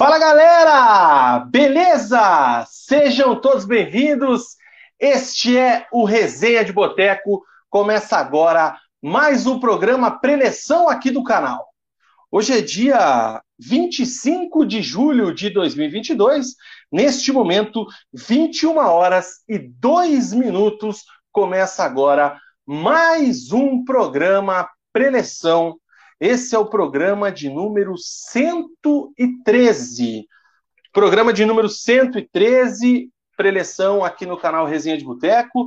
Fala galera! Beleza? Sejam todos bem-vindos. Este é o Resenha de Boteco. Começa agora mais um programa preleção aqui do canal. Hoje é dia 25 de julho de 2022. Neste momento, 21 horas e 2 minutos, começa agora mais um programa preleção esse é o programa de número 113. Programa de número 113, preleção aqui no canal Resenha de Boteco.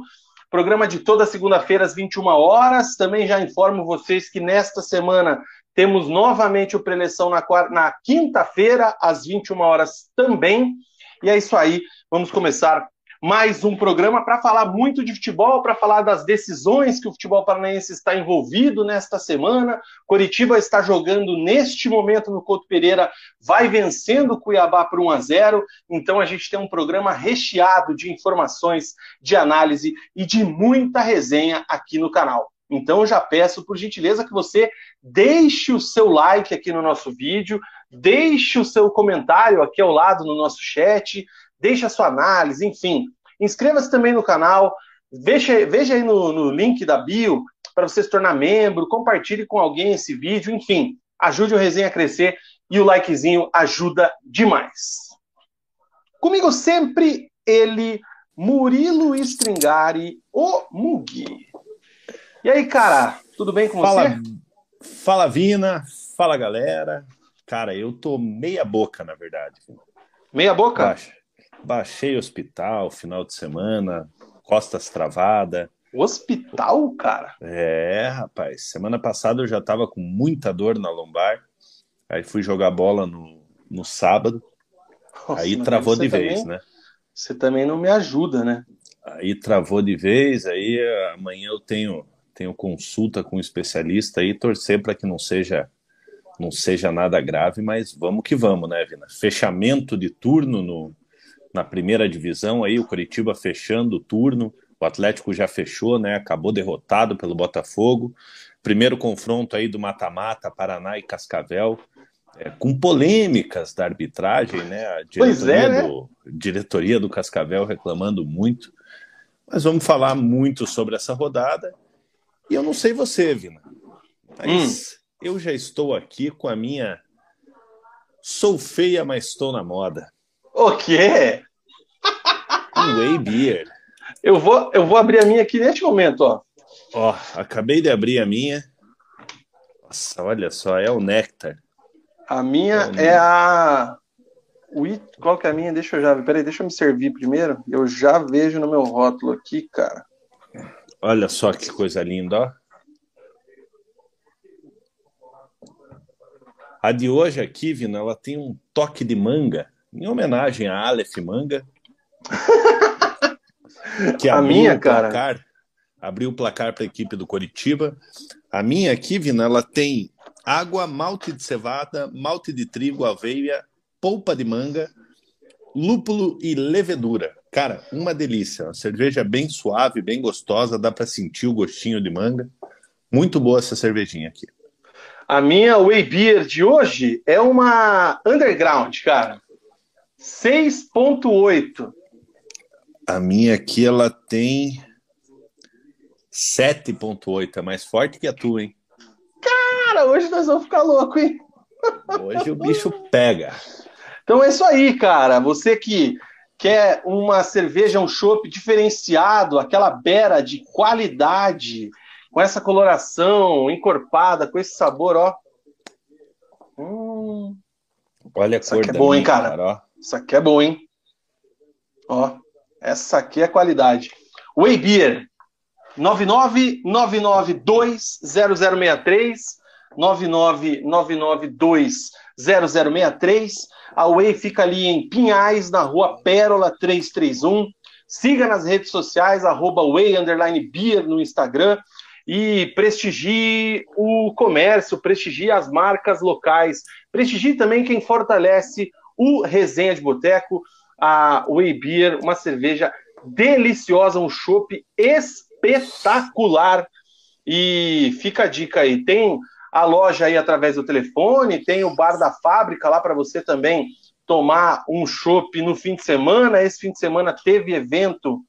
Programa de toda segunda-feira às 21 horas. Também já informo vocês que nesta semana temos novamente o preleção na, na quinta-feira às 21 horas também. E é isso aí. Vamos começar mais um programa para falar muito de futebol, para falar das decisões que o futebol paranaense está envolvido nesta semana. Coritiba está jogando neste momento no Couto Pereira, vai vencendo o Cuiabá por 1 a 0. Então a gente tem um programa recheado de informações, de análise e de muita resenha aqui no canal. Então já peço, por gentileza, que você deixe o seu like aqui no nosso vídeo, deixe o seu comentário aqui ao lado no nosso chat, deixe a sua análise, enfim. Inscreva-se também no canal, veja, veja aí no, no link da bio para você se tornar membro, compartilhe com alguém esse vídeo, enfim, ajude o Resenha a crescer e o likezinho ajuda demais. Comigo sempre ele, Murilo Stringari, o Mugi. E aí, cara, tudo bem com fala, você? Fala, Vina. Fala, galera. Cara, eu tô meia boca, na verdade. Meia boca? Baixa. Baixei hospital final de semana, costas travada. Hospital, cara? É, rapaz. Semana passada eu já tava com muita dor na lombar. Aí fui jogar bola no, no sábado. Nossa, aí travou de vez, também, né? Você também não me ajuda, né? Aí travou de vez, aí amanhã eu tenho tenho consulta com um especialista aí, torcer para que não seja não seja nada grave, mas vamos que vamos, né, Vina? Fechamento de turno no, na primeira divisão, aí o Curitiba fechando o turno, o Atlético já fechou, né? Acabou derrotado pelo Botafogo. Primeiro confronto aí do mata-mata, Paraná e Cascavel, é, com polêmicas da arbitragem, né? A diretoria, é, né? Do, diretoria do Cascavel reclamando muito. Mas vamos falar muito sobre essa rodada. E eu não sei você, Vina, mas hum. eu já estou aqui com a minha Sou feia, mas estou na moda. O quê? Whey Beer. Eu vou, eu vou abrir a minha aqui neste momento, ó. Ó, acabei de abrir a minha. Nossa, olha só, é o néctar. A minha é, é a. Qual que é a minha? Deixa eu já ver. Peraí, deixa eu me servir primeiro. Eu já vejo no meu rótulo aqui, cara. Olha só que coisa linda, ó. A de hoje aqui, Vina, ela tem um toque de manga em homenagem a Aleph Manga. que a minha, cara. Placar, abriu o placar para a equipe do Coritiba. A minha aqui, Vina, ela tem água, malte de cevada, malte de trigo, aveia, polpa de manga, lúpulo e levedura. Cara, uma delícia. Uma cerveja bem suave, bem gostosa, dá para sentir o gostinho de manga. Muito boa essa cervejinha aqui. A minha Whey Beer de hoje é uma underground, cara. 6.8. A minha aqui, ela tem 7.8. É mais forte que a tua, hein? Cara, hoje nós vamos ficar louco, hein? Hoje o bicho pega. Então é isso aí, cara. Você que quer uma cerveja, um chopp diferenciado, aquela beira de qualidade, com essa coloração encorpada, com esse sabor, ó. Hum. Olha a Isso cor aqui é bom, minha, hein, cara? cara Isso aqui é bom, hein? Ó, essa aqui é qualidade. Way Beer, 999920063, 999920063. A Way fica ali em Pinhais, na rua Pérola 331. Siga nas redes sociais, arroba Way Beer no Instagram e prestigie o comércio, prestigie as marcas locais, prestigie também quem fortalece o Resenha de Boteco, a Way Beer, uma cerveja deliciosa, um chopp espetacular. E fica a dica aí, tem a loja aí através do telefone, tem o bar da fábrica lá para você também tomar um chopp no fim de semana. Esse fim de semana teve evento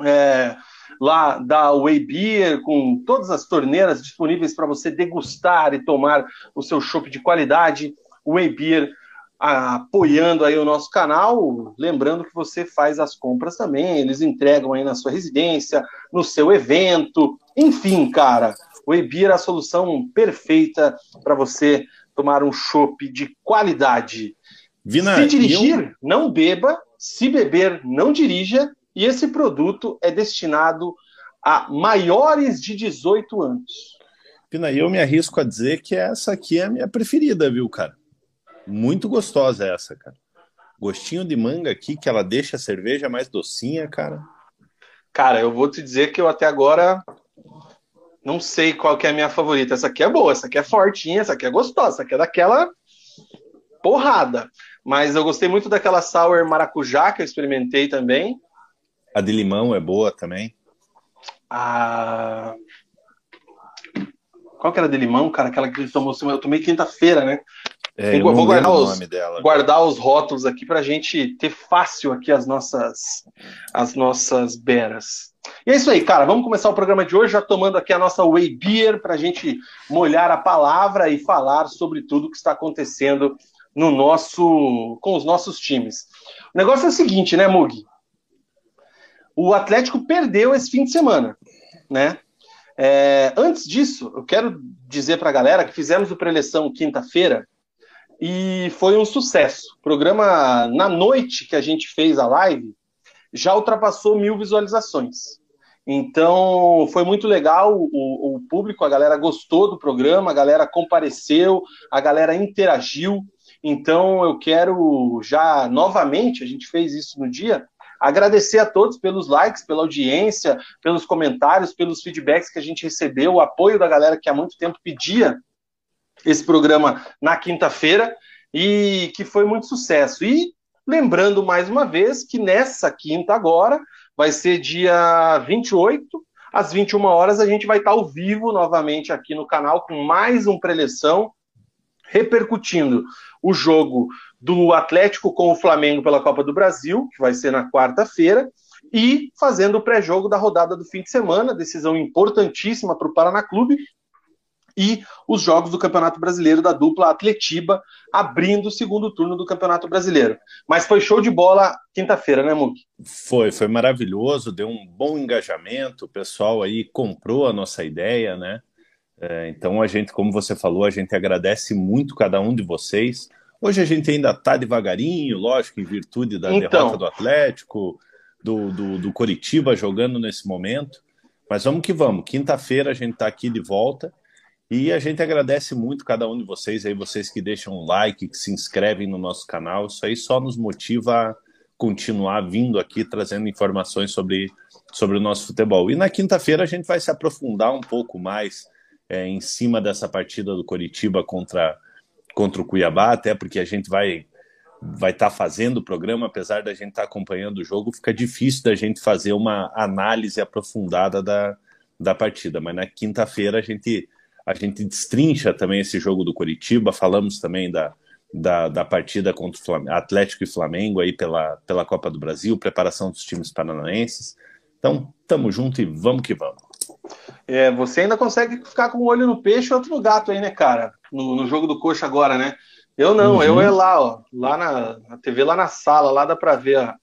é, lá da Way Beer, com todas as torneiras disponíveis para você degustar e tomar o seu chopp de qualidade. Way Beer apoiando aí o nosso canal, lembrando que você faz as compras também, eles entregam aí na sua residência, no seu evento, enfim, cara, o Ebir é a solução perfeita para você tomar um chopp de qualidade. Vina, se dirigir, eu... não beba, se beber, não dirija, e esse produto é destinado a maiores de 18 anos. Pina, eu me arrisco a dizer que essa aqui é a minha preferida, viu, cara? Muito gostosa essa, cara. Gostinho de manga aqui, que ela deixa a cerveja mais docinha, cara. Cara, eu vou te dizer que eu até agora não sei qual que é a minha favorita. Essa aqui é boa, essa aqui é fortinha, essa aqui é gostosa, essa aqui é daquela porrada. Mas eu gostei muito daquela sour maracujá que eu experimentei também. A de limão é boa também. A... Qual que era de limão, cara? Aquela que tomou, eu tomei quinta-feira, né? É, eu vou guardar os, guardar os rótulos aqui para a gente ter fácil aqui as nossas, as nossas beras. E é isso aí, cara. Vamos começar o programa de hoje já tomando aqui a nossa Way Beer para a gente molhar a palavra e falar sobre tudo que está acontecendo no nosso, com os nossos times. O negócio é o seguinte, né, Mug? O Atlético perdeu esse fim de semana, né? É, antes disso, eu quero dizer para a galera que fizemos o preleção quinta-feira e foi um sucesso. O programa, na noite que a gente fez a live, já ultrapassou mil visualizações. Então, foi muito legal. O, o, público, a galera gostou do programa, a galera compareceu, a galera interagiu. Então, eu quero já novamente, a gente fez isso no dia, agradecer a todos pelos likes, pela audiência, pelos comentários, pelos feedbacks que a gente recebeu, o apoio da galera que há muito tempo pedia esse programa na quinta-feira e que foi muito sucesso. E lembrando mais uma vez que nessa quinta agora, vai ser dia 28, às 21 horas, a gente vai estar ao vivo novamente aqui no canal com mais um preleção, repercutindo o jogo do Atlético com o Flamengo pela Copa do Brasil, que vai ser na quarta-feira, e fazendo o pré-jogo da rodada do fim de semana, decisão importantíssima para o Paraná Clube, e os jogos do Campeonato Brasileiro da dupla Atletiba, abrindo o segundo turno do Campeonato Brasileiro. Mas foi show de bola quinta-feira, né, Muk? Foi, foi maravilhoso, deu um bom engajamento, o pessoal aí comprou a nossa ideia, né? É, então a gente, como você falou, a gente agradece muito cada um de vocês. Hoje a gente ainda está devagarinho, lógico, em virtude da então... derrota do Atlético, do, do, do Coritiba jogando nesse momento. Mas vamos que vamos. Quinta-feira a gente está aqui de volta e a gente agradece muito cada um de vocês aí, vocês que deixam um like, que se inscrevem no nosso canal. Isso aí só nos motiva a continuar vindo aqui trazendo informações sobre, sobre o nosso futebol. E na quinta-feira a gente vai se aprofundar um pouco mais é, em cima dessa partida do Coritiba contra, contra o Cuiabá, até porque a gente vai vai estar tá fazendo o programa, apesar da gente estar tá acompanhando o jogo, fica difícil da gente fazer uma análise aprofundada da, da partida. Mas na quinta-feira a gente a gente destrincha também esse jogo do Curitiba, falamos também da, da, da partida contra o Atlético e Flamengo aí pela, pela Copa do Brasil, preparação dos times paranaenses. Então, tamo junto e vamos que vamos. É, você ainda consegue ficar com um olho no peixe e outro no gato aí, né, cara? No, no jogo do coxa agora, né? Eu não, uhum. eu é lá, ó, lá na, na TV, lá na sala, lá dá pra ver a,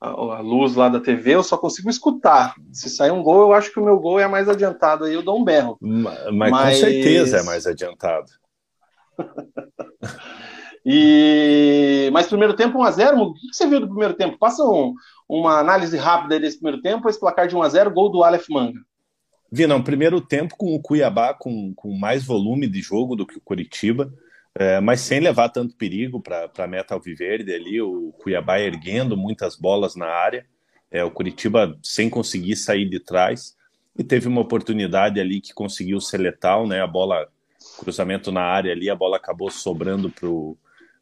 a, a, luz lá da TV, eu só consigo escutar. Se sair um gol, eu acho que o meu gol é mais adiantado, aí eu dou um berro. Mas, mas... com certeza é mais adiantado. e Mas primeiro tempo 1x0, o que você viu do primeiro tempo? Passa um, uma análise rápida desse primeiro tempo, esse placar de 1x0, gol do Aleph Manga. Vi, não, primeiro tempo com o Cuiabá com, com mais volume de jogo do que o Curitiba é, mas sem levar tanto perigo para a meta alviverde ali, o Cuiabá erguendo muitas bolas na área, é, o Curitiba sem conseguir sair de trás, e teve uma oportunidade ali que conseguiu ser letal, né, a bola, cruzamento na área ali, a bola acabou sobrando pro,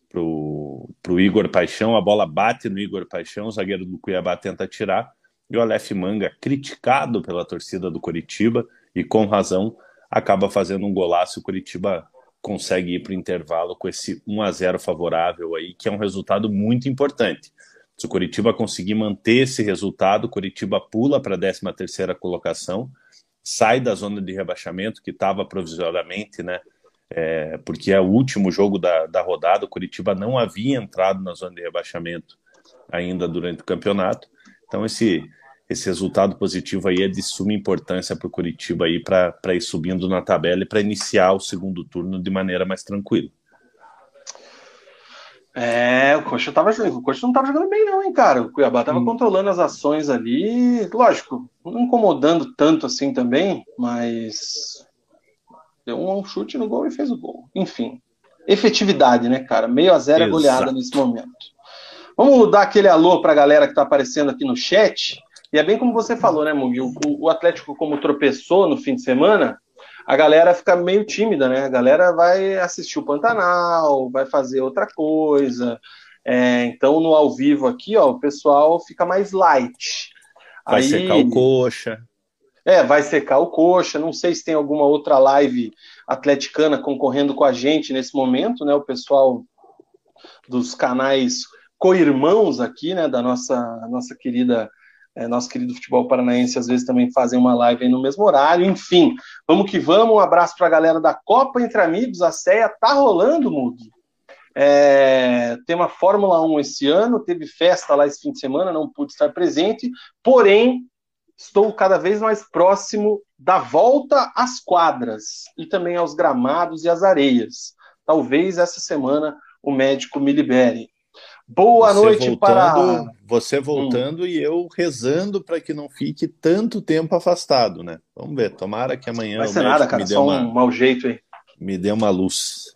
pro, pro Igor Paixão, a bola bate no Igor Paixão, o zagueiro do Cuiabá tenta tirar, e o Aleph Manga, criticado pela torcida do Curitiba, e com razão, acaba fazendo um golaço, o Curitiba consegue ir para o intervalo com esse 1 a 0 favorável aí, que é um resultado muito importante. Se o Curitiba conseguir manter esse resultado, o Curitiba pula para a 13 terceira colocação, sai da zona de rebaixamento que estava provisoriamente, né? É, porque é o último jogo da, da rodada, o Curitiba não havia entrado na zona de rebaixamento ainda durante o campeonato. Então esse esse resultado positivo aí é de suma importância para o Curitiba aí para ir subindo na tabela e para iniciar o segundo turno de maneira mais tranquila. É, o Coxa tava o Coxa não estava jogando bem não, hein, cara. O Cuiabá estava hum. controlando as ações ali, lógico, não incomodando tanto assim também, mas deu um chute no gol e fez o gol. Enfim, efetividade, né, cara? Meio a zero é goleada nesse momento. Vamos dar aquele alô para a galera que está aparecendo aqui no chat. E é bem como você falou, né, Mugi? O, o, Atlético, como tropeçou no fim de semana, a galera fica meio tímida, né? A galera vai assistir o Pantanal, vai fazer outra coisa. É, então, no ao vivo aqui, ó, o pessoal fica mais light. Vai Aí, secar o coxa. É, vai secar o coxa. Não sei se tem alguma outra live atleticana concorrendo com a gente nesse momento, né? O pessoal dos canais co-irmãos aqui, né? Da nossa, nossa querida é, nosso querido futebol paranaense às vezes também fazem uma live aí no mesmo horário. Enfim, vamos que vamos. Um abraço para a galera da Copa Entre Amigos. A CEA tá rolando, Mugi. É, tem uma Fórmula 1 esse ano, teve festa lá esse fim de semana, não pude estar presente, porém estou cada vez mais próximo da volta às quadras e também aos gramados e às areias. Talvez essa semana o médico me libere. Boa você noite voltando, para. Você voltando hum. e eu rezando para que não fique tanto tempo afastado, né? Vamos ver, tomara que amanhã. Vai ser nada, cara, me dê só uma, um mau jeito aí. Me dê uma luz.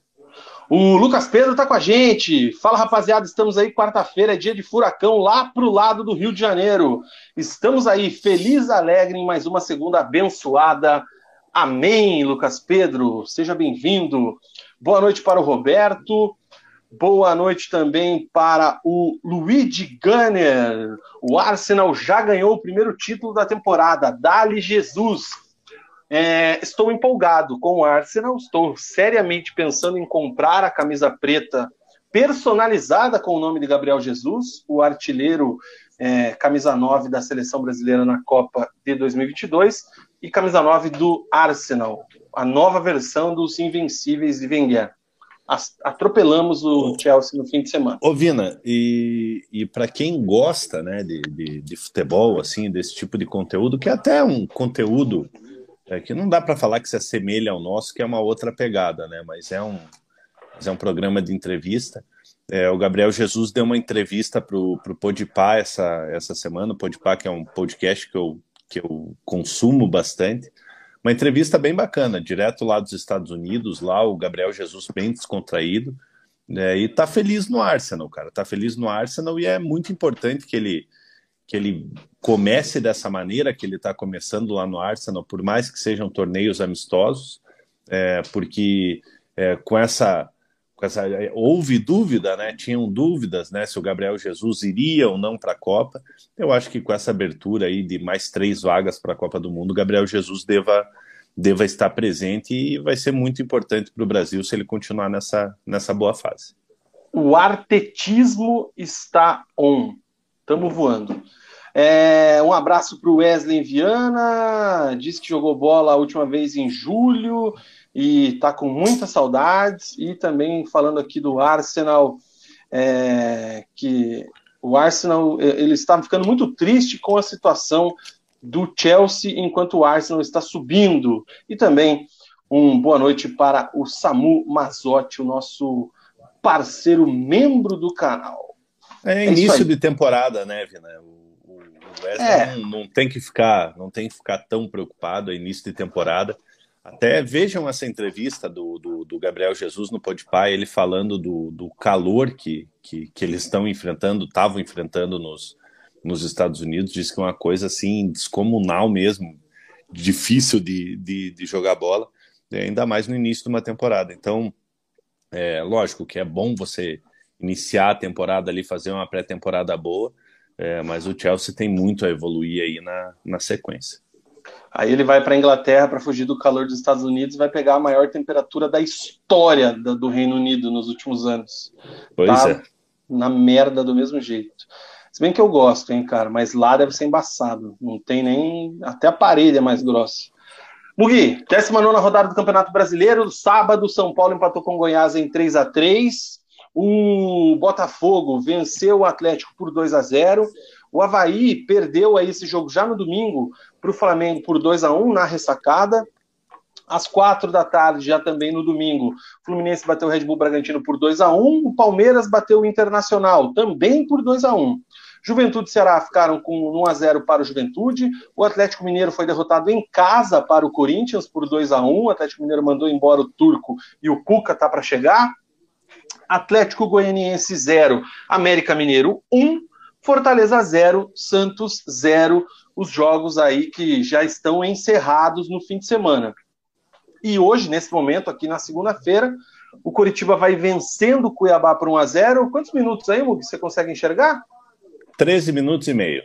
O Lucas Pedro tá com a gente. Fala, rapaziada, estamos aí quarta-feira, é dia de furacão lá pro lado do Rio de Janeiro. Estamos aí feliz, alegre em mais uma segunda abençoada. Amém, Lucas Pedro. Seja bem-vindo. Boa noite para o Roberto. Boa noite também para o Luigi Gunner. O Arsenal já ganhou o primeiro título da temporada. Dali Jesus. É, estou empolgado com o Arsenal. Estou seriamente pensando em comprar a camisa preta personalizada com o nome de Gabriel Jesus, o artilheiro é, camisa 9 da seleção brasileira na Copa de 2022 e camisa 9 do Arsenal, a nova versão dos Invencíveis de Wenger atropelamos o Chelsea no fim de semana. Ô Vina, e, e para quem gosta né, de, de, de, futebol, assim, desse tipo de conteúdo, que é até um conteúdo é, que não dá para falar que se assemelha ao nosso, que é uma outra pegada, né? Mas é um, mas é um programa de entrevista. É, o Gabriel Jesus deu uma entrevista para o Podpah essa, essa semana, o Podpah que é um podcast que eu, que eu consumo bastante, uma entrevista bem bacana, direto lá dos Estados Unidos, lá o Gabriel Jesus bem descontraído, né, e tá feliz no Arsenal, cara, tá feliz no Arsenal e é muito importante que ele que ele comece dessa maneira que ele está começando lá no Arsenal, por mais que sejam torneios amistosos, é, porque é, com essa essa, houve dúvida, né? Tinham dúvidas, né? Se o Gabriel Jesus iria ou não para a Copa. Eu acho que com essa abertura aí de mais três vagas para a Copa do Mundo, Gabriel Jesus deva, deva estar presente e vai ser muito importante para o Brasil se ele continuar nessa, nessa boa fase. O artetismo está on. Estamos voando. É, um abraço para o Wesley Viana, disse que jogou bola a última vez em julho e está com muitas saudades. E também falando aqui do Arsenal, é, que o Arsenal ele está ficando muito triste com a situação do Chelsea enquanto o Arsenal está subindo. E também um boa noite para o Samu Mazotti, o nosso parceiro membro do canal. É, é início de temporada, né, Vina? O, o Wesley é. não, não, tem que ficar, não tem que ficar tão preocupado, é início de temporada. Até vejam essa entrevista do, do, do Gabriel Jesus no Podpah, ele falando do, do calor que, que, que eles estão enfrentando, estavam enfrentando nos, nos Estados Unidos, diz que é uma coisa assim descomunal mesmo, difícil de, de, de jogar bola, ainda mais no início de uma temporada. Então, é lógico que é bom você iniciar a temporada ali, fazer uma pré-temporada boa, é, mas o Chelsea tem muito a evoluir aí na, na sequência. Aí ele vai para a Inglaterra para fugir do calor dos Estados Unidos e vai pegar a maior temperatura da história do Reino Unido nos últimos anos. Pois tá é. Na merda do mesmo jeito. Se bem que eu gosto, hein, cara, mas lá deve ser embaçado. Não tem nem. Até a parede é mais grossa. Mugi, 19 rodada do Campeonato Brasileiro. Sábado, São Paulo empatou com Goiás em 3 a 3 O Botafogo venceu o Atlético por 2 a 0 O Havaí perdeu aí esse jogo já no domingo para o Flamengo por 2 a 1 na ressacada. Às quatro da tarde, já também no domingo, o Fluminense bateu o Red Bull Bragantino por 2 a 1 O Palmeiras bateu o Internacional também por 2 a 1 Juventude e Ceará ficaram com 1 a 0 para o Juventude. O Atlético Mineiro foi derrotado em casa para o Corinthians por 2 a 1. O Atlético Mineiro mandou embora o Turco e o Cuca tá para chegar. Atlético Goianiense 0, América Mineiro 1, Fortaleza 0, Santos 0. Os jogos aí que já estão encerrados no fim de semana. E hoje, nesse momento, aqui na segunda-feira, o Coritiba vai vencendo o Cuiabá por 1 a 0. Quantos minutos aí, Mug, você consegue enxergar? 13 minutos e meio.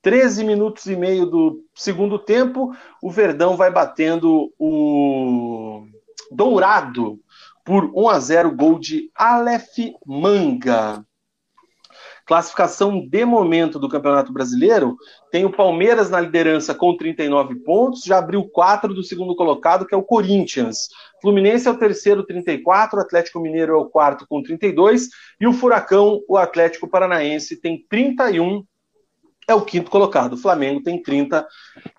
13 minutos e meio do segundo tempo, o Verdão vai batendo o Dourado por 1 a 0 gol de Aleph Manga. Classificação de momento do Campeonato Brasileiro, tem o Palmeiras na liderança com 39 pontos, já abriu 4 do segundo colocado, que é o Corinthians. Fluminense é o terceiro, 34, o Atlético Mineiro é o quarto com 32, e o Furacão, o Atlético Paranaense, tem 31, é o quinto colocado. O Flamengo tem 30,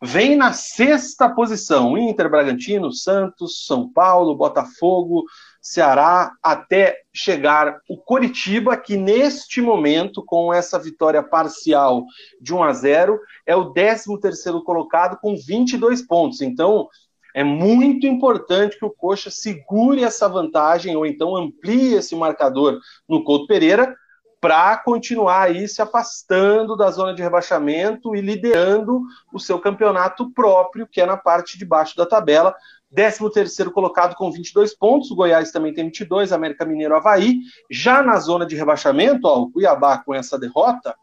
vem na sexta posição. Inter, Bragantino, Santos, São Paulo, Botafogo, Ceará até chegar o Coritiba, que neste momento, com essa vitória parcial de 1 a 0, é o 13º colocado com 22 pontos. Então, é muito importante que o Coxa segure essa vantagem ou então amplie esse marcador no Couto Pereira para continuar aí se afastando da zona de rebaixamento e liderando o seu campeonato próprio, que é na parte de baixo da tabela, 13 terceiro colocado com 22 pontos, o Goiás também tem 22, América Mineiro Havaí. Já na zona de rebaixamento, ó, o Cuiabá com essa derrota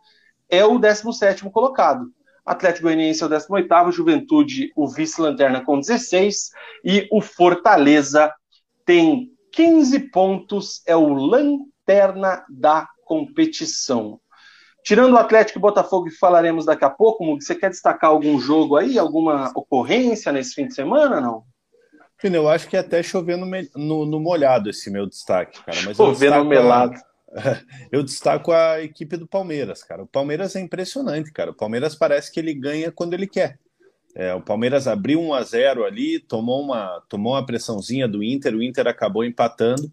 é o 17 colocado. Atlético Goianiense é o 18º, Juventude o vice-lanterna com 16 e o Fortaleza tem 15 pontos, é o lanterna da competição. Tirando o Atlético e Botafogo que falaremos daqui a pouco, você quer destacar algum jogo aí, alguma ocorrência nesse fim de semana, não? Eu acho que é até chover no, no, no molhado esse meu destaque, cara. Mas chover no melado. Eu destaco a equipe do Palmeiras, cara. O Palmeiras é impressionante, cara. O Palmeiras parece que ele ganha quando ele quer. É, o Palmeiras abriu 1 a 0 ali, tomou uma, tomou uma pressãozinha do Inter, o Inter acabou empatando.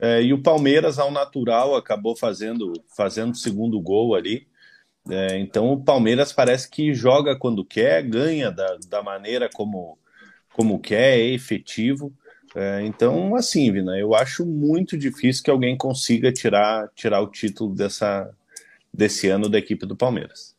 É, e o Palmeiras, ao natural, acabou fazendo fazendo o segundo gol ali. É, então o Palmeiras parece que joga quando quer, ganha da, da maneira como, como quer, é efetivo. É, então, assim, Vina, eu acho muito difícil que alguém consiga tirar, tirar o título dessa, desse ano da equipe do Palmeiras.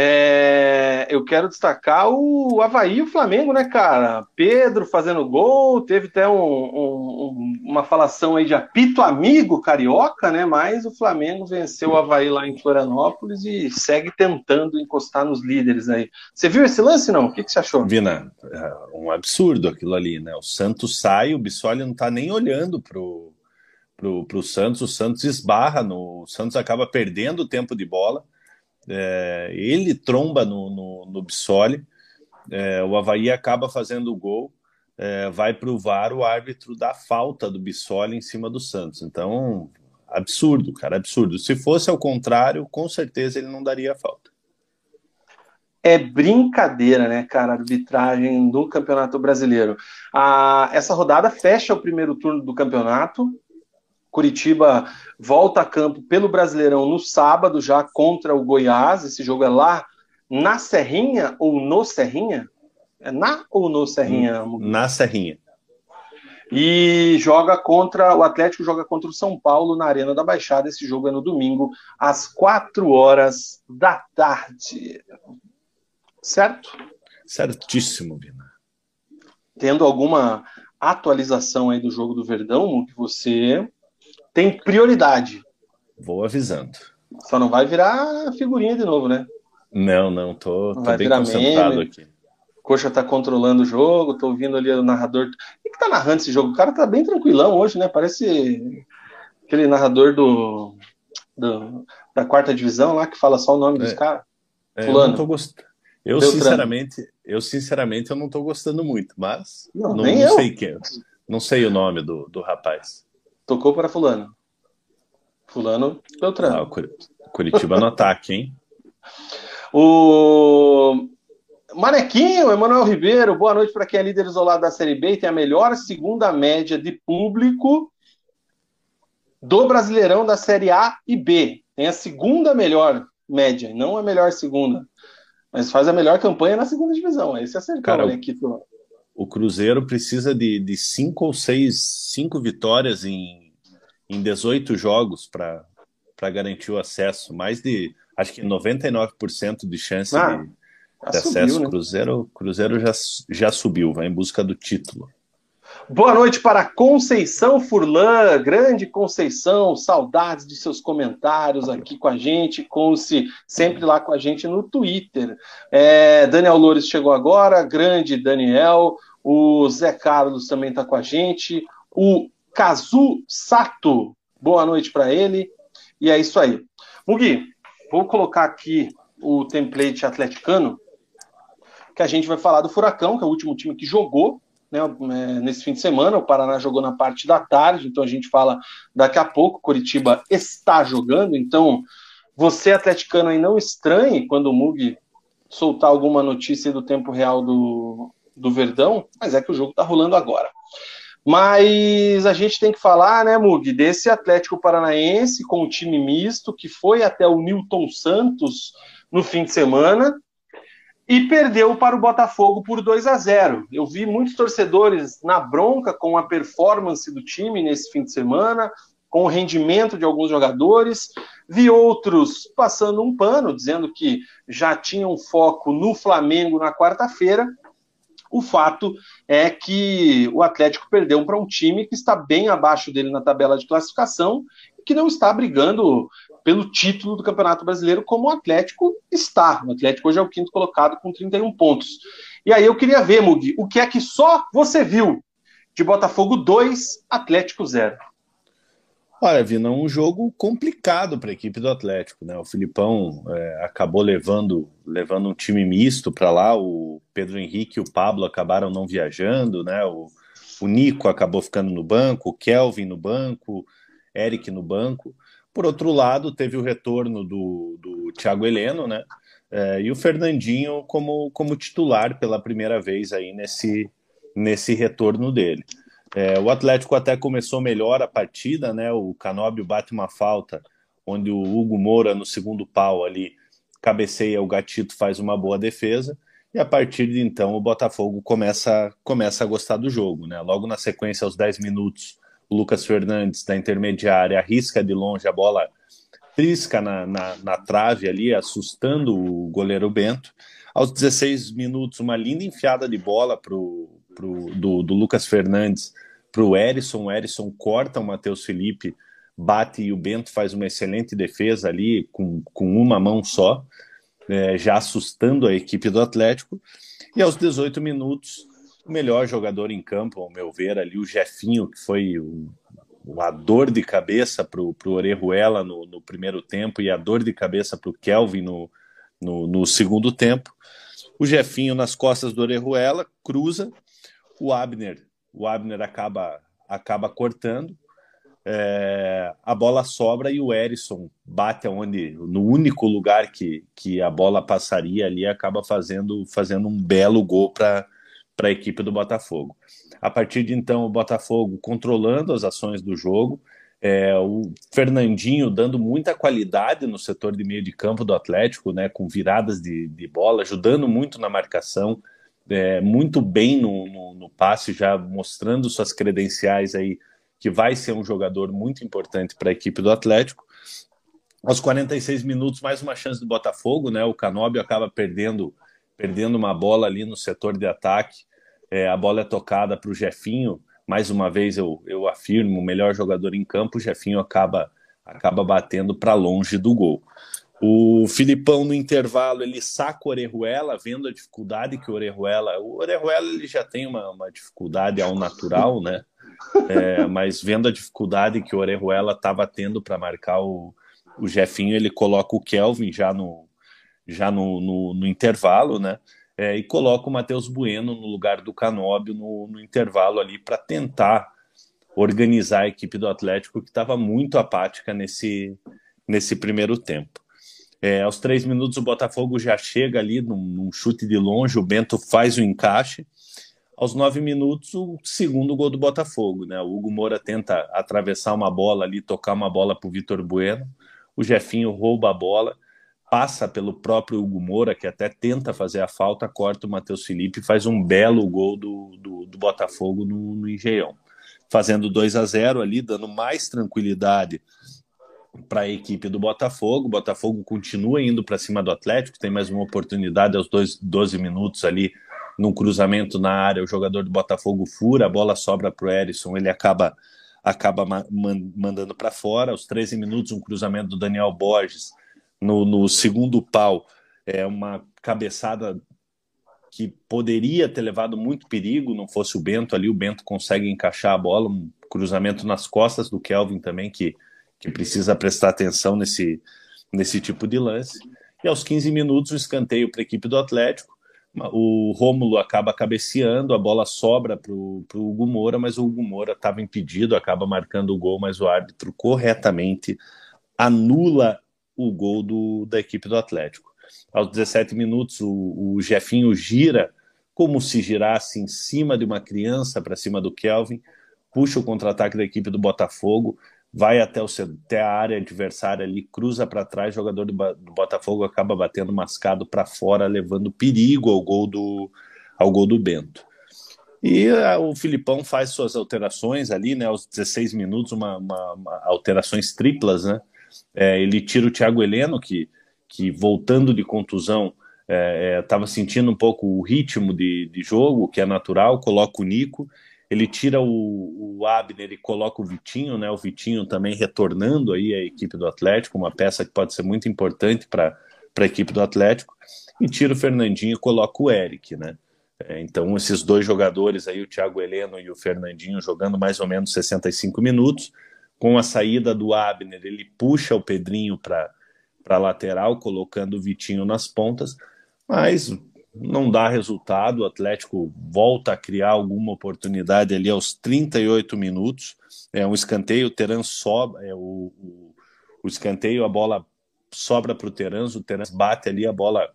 É, eu quero destacar o Havaí e o Flamengo, né, cara? Pedro fazendo gol, teve até um, um, uma falação aí de apito amigo carioca, né? Mas o Flamengo venceu o Havaí lá em Florianópolis e segue tentando encostar nos líderes aí. Você viu esse lance, não? O que, que você achou? Vina, é um absurdo aquilo ali, né? O Santos sai, o Bissoli não tá nem olhando pro, pro, pro Santos, o Santos esbarra, no, o Santos acaba perdendo o tempo de bola é, ele tromba no, no, no Bissoli, é, o Havaí acaba fazendo o gol, é, vai para o VAR, o árbitro dá falta do Bissoli em cima do Santos. Então, absurdo, cara, absurdo. Se fosse ao contrário, com certeza ele não daria falta. É brincadeira, né, cara, a arbitragem do Campeonato Brasileiro. Ah, essa rodada fecha o primeiro turno do campeonato. Curitiba volta a campo pelo Brasileirão no sábado, já contra o Goiás. Esse jogo é lá na Serrinha ou no Serrinha? É na ou no Serrinha? Na Serrinha. E joga contra o Atlético joga contra o São Paulo na Arena da Baixada. Esse jogo é no domingo às 4 horas da tarde. Certo? Certíssimo, Vina. Tendo alguma atualização aí do jogo do Verdão, que você tem prioridade. Vou avisando. Só não vai virar figurinha de novo, né? Não, não, tô, tô bem concentrado meme. aqui. Coxa tá controlando o jogo, tô ouvindo ali o narrador. Quem que tá narrando esse jogo? O cara tá bem tranquilão hoje, né? Parece aquele narrador do, do da quarta divisão lá que fala só o nome é, dos caras. É, Fulano. Eu, não tô eu sinceramente, eu sinceramente eu não tô gostando muito, mas não, não, não sei quem. Não sei o nome do, do rapaz. Tocou para fulano. Fulano Beltrano. Ah, o Curitiba no ataque, hein? O Manequinho, Emanuel Ribeiro, boa noite para quem é líder isolado da Série B e tem a melhor segunda média de público do Brasileirão da Série A e B. Tem a segunda melhor média, não a melhor segunda. Mas faz a melhor campanha na segunda divisão. Esse acertou, Cara, né, aqui, O Cruzeiro precisa de, de cinco ou seis, cinco vitórias em, em 18 jogos para garantir o acesso. Mais de, acho que 99% de chance ah, de, de acesso. Né? Cruzeiro, Cruzeiro já, já subiu, vai em busca do título. Boa noite para Conceição Furlan, grande Conceição, saudades de seus comentários aqui com a gente, com-se sempre lá com a gente no Twitter. É, Daniel Loures chegou agora, grande Daniel, o Zé Carlos também está com a gente, o Kazu Sato, boa noite para ele, e é isso aí. Mugi, vou colocar aqui o template atleticano, que a gente vai falar do Furacão, que é o último time que jogou né, é, nesse fim de semana. O Paraná jogou na parte da tarde, então a gente fala daqui a pouco. Curitiba está jogando, então você, atleticano, aí não estranhe quando o Mug soltar alguma notícia do tempo real do, do Verdão, mas é que o jogo está rolando agora. Mas a gente tem que falar, né, Mug, desse Atlético Paranaense com o time misto que foi até o Newton Santos no fim de semana e perdeu para o Botafogo por 2 a 0. Eu vi muitos torcedores na bronca com a performance do time nesse fim de semana, com o rendimento de alguns jogadores. Vi outros passando um pano, dizendo que já tinham foco no Flamengo na quarta-feira. O fato é que o Atlético perdeu para um time que está bem abaixo dele na tabela de classificação e que não está brigando pelo título do Campeonato Brasileiro, como o Atlético está. O Atlético hoje é o quinto colocado com 31 pontos. E aí eu queria ver, Mugi, o que é que só você viu de Botafogo 2, Atlético 0? Olha, Vina, um jogo complicado para a equipe do Atlético, né? O Filipão é, acabou levando, levando um time misto para lá. O Pedro Henrique e o Pablo acabaram não viajando, né? O, o Nico acabou ficando no banco, o Kelvin no banco, Eric no banco. Por outro lado, teve o retorno do, do Thiago Heleno, né? É, e o Fernandinho como, como titular pela primeira vez aí nesse, nesse retorno dele. É, o Atlético até começou melhor a partida, né? O Canóbio bate uma falta, onde o Hugo Moura, no segundo pau ali, cabeceia, o Gatito faz uma boa defesa. E a partir de então o Botafogo começa, começa a gostar do jogo, né? Logo na sequência, aos 10 minutos, o Lucas Fernandes da intermediária arrisca de longe a bola trisca na, na, na, trave ali, assustando o goleiro Bento. Aos 16 minutos, uma linda enfiada de bola pro, pro, do, do Lucas Fernandes para o Erisson. O Erisson corta o Matheus Felipe, bate e o Bento faz uma excelente defesa ali com, com uma mão só, é, já assustando a equipe do Atlético. E aos 18 minutos, o melhor jogador em campo, ao meu ver, ali, o Jefinho, que foi o, a dor de cabeça para o Orejuela no, no, primeiro tempo e a dor de cabeça para o Kelvin no, no, no, segundo tempo. O Jefinho nas costas do Orejuela, cruza, o Abner, o Abner acaba, acaba cortando, é, a bola sobra e o Erisson bate aonde, no único lugar que, que a bola passaria ali, acaba fazendo, fazendo um belo gol para para a equipe do Botafogo. A partir de então, o Botafogo controlando as ações do jogo, é, o Fernandinho dando muita qualidade no setor de meio de campo do Atlético, né, com viradas de, de bola, ajudando muito na marcação, é, muito bem no, no, no, passe, já mostrando suas credenciais aí, que vai ser um jogador muito importante para a equipe do Atlético. Aos 46 minutos, mais uma chance do Botafogo, né? O Canóbio acaba perdendo, perdendo uma bola ali no setor de ataque é, a bola é tocada para o Jefinho, mais uma vez eu, eu afirmo, o melhor jogador em campo, o Jefinho acaba, acaba batendo para longe do gol. O Filipão, no intervalo, ele saca o Orejuela, vendo a dificuldade que o Orejuela... O Orejuela ele já tem uma, uma dificuldade ao natural, né? É, mas vendo a dificuldade que o Orejuela estava tendo para marcar o, o Jefinho, ele coloca o Kelvin já no, já no, no, no intervalo, né? É, e coloca o Matheus Bueno no lugar do Canóbio no, no intervalo ali para tentar organizar a equipe do Atlético que estava muito apática nesse, nesse primeiro tempo. É, aos três minutos o Botafogo já chega ali num, num, chute de longe, o Bento faz o encaixe. Aos nove minutos, o segundo gol do Botafogo. Né? O Hugo Moura tenta atravessar uma bola ali, tocar uma bola para o Vitor Bueno. O Jefinho rouba a bola, passa pelo próprio Hugo Moura, que até tenta fazer a falta, corta o Matheus Felipe e faz um belo gol do, do, do Botafogo no, no Engenhão. Fazendo 2 a 0 ali, dando mais tranquilidade para a equipe do Botafogo. O Botafogo continua indo para cima do Atlético, tem mais uma oportunidade aos dois, 12 minutos ali, num cruzamento na área. O jogador do Botafogo fura, a bola sobra para o Erisson, ele acaba, acaba mandando para fora. Aos 13 minutos, um cruzamento do Daniel Borges no, no segundo pau. É uma cabeçada que poderia ter levado muito perigo, não fosse o Bento ali, o Bento consegue encaixar a bola, um cruzamento nas costas do Kelvin também, que que precisa prestar atenção nesse, nesse tipo de lance. E aos 15 minutos, o escanteio para a equipe do Atlético. O Rômulo acaba cabeceando, a bola sobra para o Hugo Moura, mas o Hugo Moura estava impedido, acaba marcando o gol, mas o árbitro corretamente anula o gol do, da equipe do Atlético. Aos 17 minutos, o, o Jefinho gira como se girasse em cima de uma criança para cima do Kelvin, puxa o contra-ataque da equipe do Botafogo, vai até, o, até a área adversária ali, cruza para trás, jogador do, do, Botafogo acaba batendo mascado para fora, levando perigo ao gol do, ao gol do Bento. E a, ah, o Filipão faz suas alterações ali, né, aos 16 minutos, uma, uma, uma alterações triplas, né? É, ele tira o Thiago Heleno, que, que voltando de contusão estava é, é, sentindo um pouco o ritmo de, de jogo, que é natural, coloca o Nico ele tira o, o Abner e coloca o Vitinho, né? O Vitinho também retornando aí à equipe do Atlético, uma peça que pode ser muito importante para a equipe do Atlético, e tira o Fernandinho e coloca o Eric, né? É, então, esses dois jogadores aí, o Thiago Heleno e o Fernandinho, jogando mais ou menos 65 minutos. Com a saída do Abner, ele puxa o Pedrinho para a lateral, colocando o Vitinho nas pontas, mas não dá resultado, o Atlético volta a criar alguma oportunidade ali aos 38 minutos, é um escanteio, o Teran sobra, é, o, o, o escanteio, a bola sobra para o Teran, o Teran bate ali, a bola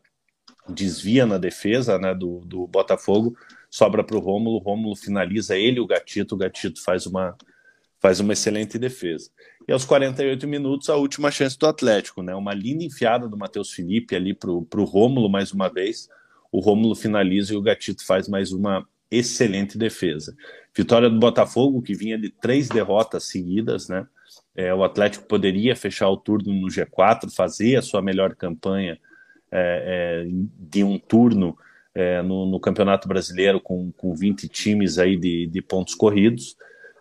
desvia na defesa né, do, do Botafogo, sobra para o Rômulo, Rômulo finaliza ele o Gatito, o Gatito faz uma, faz uma excelente defesa. E aos 48 minutos, a última chance do Atlético, né? Uma linda enfiada do Matheus Felipe ali para o Rômulo mais uma vez o Rômulo finaliza e o Gatito faz mais uma excelente defesa. Vitória do Botafogo, que vinha de três derrotas seguidas, né? É, o Atlético poderia fechar o turno no G4, fazer a sua melhor campanha é, é, de um turno é, no, no, Campeonato Brasileiro com, com 20 times aí de, de pontos corridos.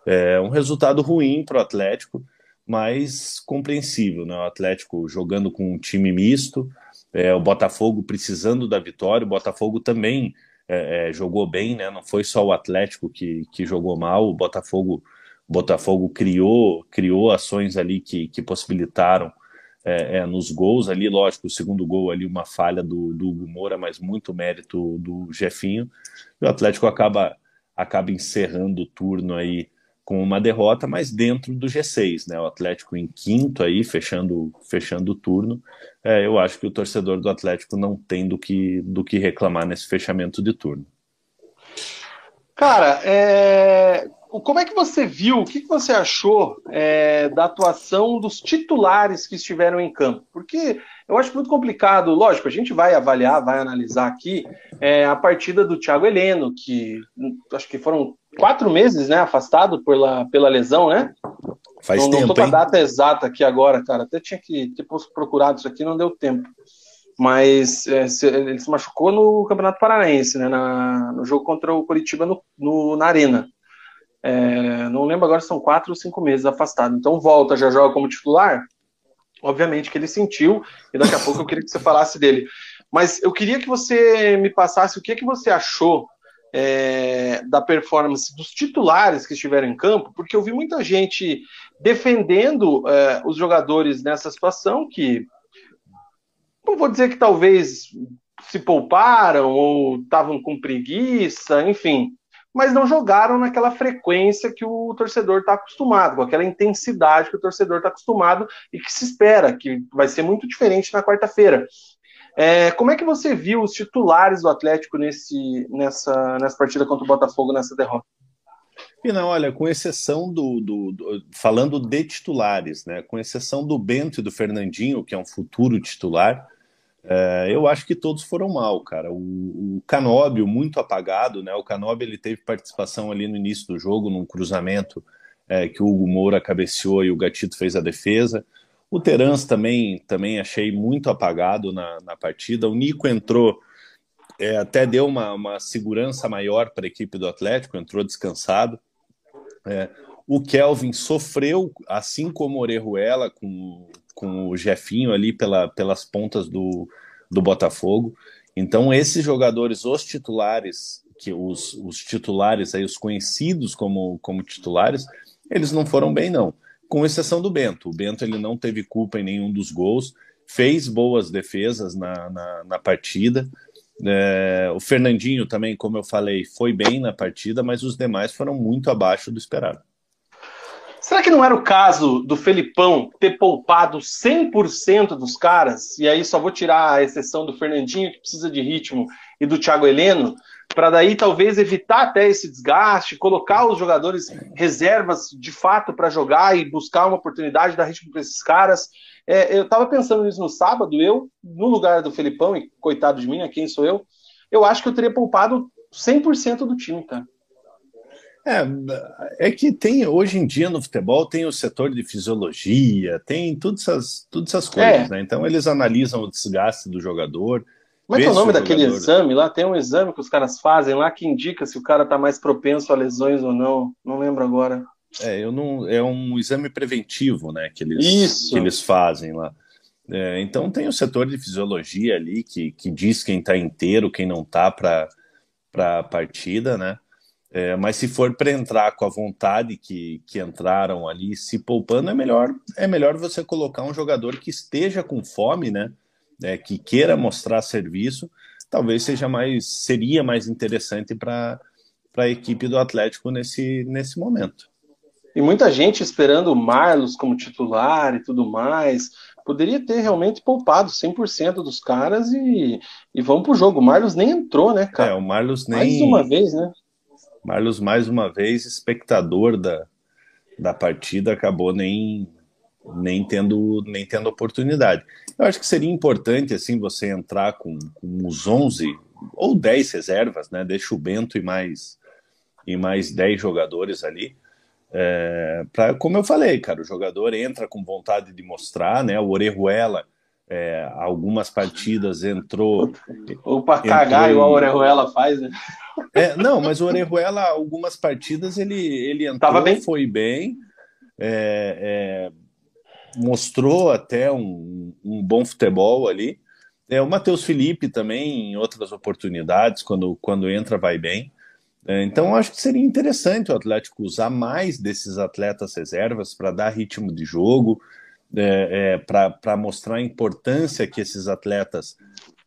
É um resultado ruim para o Atlético, mas compreensível, né? O Atlético jogando com um time misto, é, o Botafogo precisando da vitória, o Botafogo também é, é, jogou bem, né? Não foi só o Atlético que, que jogou mal, o Botafogo, Botafogo criou, criou ações ali que, que possibilitaram é, é, nos gols ali, lógico, o segundo gol ali, uma falha do, do Hugo Moura, mas muito mérito do Jefinho. E o Atlético acaba, acaba encerrando o turno aí com uma derrota, mas dentro do G6, né? O Atlético em quinto aí, fechando, fechando o turno. É, eu acho que o torcedor do Atlético não tem do que, do que reclamar nesse fechamento de turno. Cara, é... como é que você viu, o que, você achou é, da atuação dos titulares que estiveram em campo? Porque eu acho muito complicado, lógico, a gente vai avaliar, vai analisar aqui é, a partida do Thiago Heleno, que acho que foram quatro meses, né, afastado pela, pela lesão, né? Faz não, tempo, não tô com a data exata aqui agora, cara. Até tinha que ter procurado isso aqui, não deu tempo. Mas é, se, ele se machucou no Campeonato Paranaense, né? Na, no jogo contra o Curitiba no, no na Arena. É, não lembro agora se são quatro ou cinco meses afastado. Então volta, já joga como titular. obviamente que ele sentiu, e daqui a pouco eu queria que você falasse dele. Mas eu queria que você me passasse o que, que você achou é, da performance dos titulares que estiveram em campo, porque eu vi muita gente defendendo é, os jogadores nessa situação que não vou dizer que talvez se pouparam ou estavam com preguiça, enfim, mas não jogaram naquela frequência que o torcedor está acostumado, com aquela intensidade que o torcedor está acostumado e que se espera, que vai ser muito diferente na quarta-feira. É, como é que você viu os titulares do Atlético nesse, nessa, nessa partida contra o Botafogo, nessa derrota? Não, olha, com exceção do, do, do, falando de titulares, né? Com exceção do Bento e do Fernandinho, que é um futuro titular, é, eu acho que todos foram mal, cara. O, o Canóbio muito apagado, né? O Canóbio ele teve participação ali no início do jogo num cruzamento é, que o Hugo Moura cabeceou e o Gatito fez a defesa. O Terans também, também achei muito apagado na, na partida. O Nico entrou, é, até deu uma, uma segurança maior para a equipe do Atlético, entrou descansado. É, o Kelvin sofreu, assim como o Orejuela, com, com o Jefinho ali pela, pelas pontas do, do Botafogo. Então, esses jogadores, os titulares, que os, os titulares aí, os conhecidos como, como titulares, eles não foram bem, não com exceção do Bento. O Bento ele não teve culpa em nenhum dos gols, fez boas defesas na, na, na partida. É, o Fernandinho também, como eu falei, foi bem na partida, mas os demais foram muito abaixo do esperado. Será que não era o caso do Felipão ter poupado 100% dos caras? E aí só vou tirar a exceção do Fernandinho, que precisa de ritmo, e do Thiago Heleno, para daí talvez evitar até esse desgaste, colocar os jogadores reservas de fato para jogar e buscar uma oportunidade, dar ritmo para esses caras. É, eu estava pensando nisso no sábado, eu, no lugar do Felipão, e coitado de mim, a quem sou eu, eu acho que eu teria poupado 100% do time, cara. É, é que tem, hoje em dia no futebol, tem o setor de fisiologia, tem todas essas, todas essas coisas, é. né? Então eles analisam o desgaste do jogador, como é que é o nome daquele jogador... exame lá? Tem um exame que os caras fazem lá que indica se o cara está mais propenso a lesões ou não. Não lembro agora. É, eu não, é um exame preventivo, né? Que eles, Isso. Que eles fazem lá. É, então tem o setor de fisiologia ali que, que diz quem está inteiro, quem não está para a partida, né? É, mas se for para entrar com a vontade que, que entraram ali, se poupando, é melhor, é melhor você colocar um jogador que esteja com fome, né? Né, que queira mostrar serviço, talvez seja mais seria mais interessante para a equipe do Atlético nesse, nesse momento. E muita gente esperando o Marlos como titular e tudo mais. Poderia ter realmente poupado 100% dos caras e, e vão pro jogo. O Marlos nem entrou, né, cara? É, o Marlos nem. Mais uma vez, né? Marlos, mais uma vez, espectador da, da partida, acabou nem, nem tendo nem tendo oportunidade. Eu acho que seria importante assim você entrar com, com os 11 ou 10 reservas, né? Deixa o Bento e mais e mais 10 jogadores ali. É, pra, como eu falei, cara, o jogador entra com vontade de mostrar, né? O Orejuela, é, algumas partidas entrou. Ou para cagar, igual o Orejuela faz, né? É, não, mas o Orejuela, algumas partidas ele, ele entrou, Tava bem. foi bem. É, é mostrou até um, um bom futebol ali. É, o Matheus Felipe também, em outras oportunidades, quando, quando entra, vai bem. É, então, acho que seria interessante o Atlético usar mais desses atletas reservas para dar ritmo de jogo, é, é, para mostrar a importância que esses atletas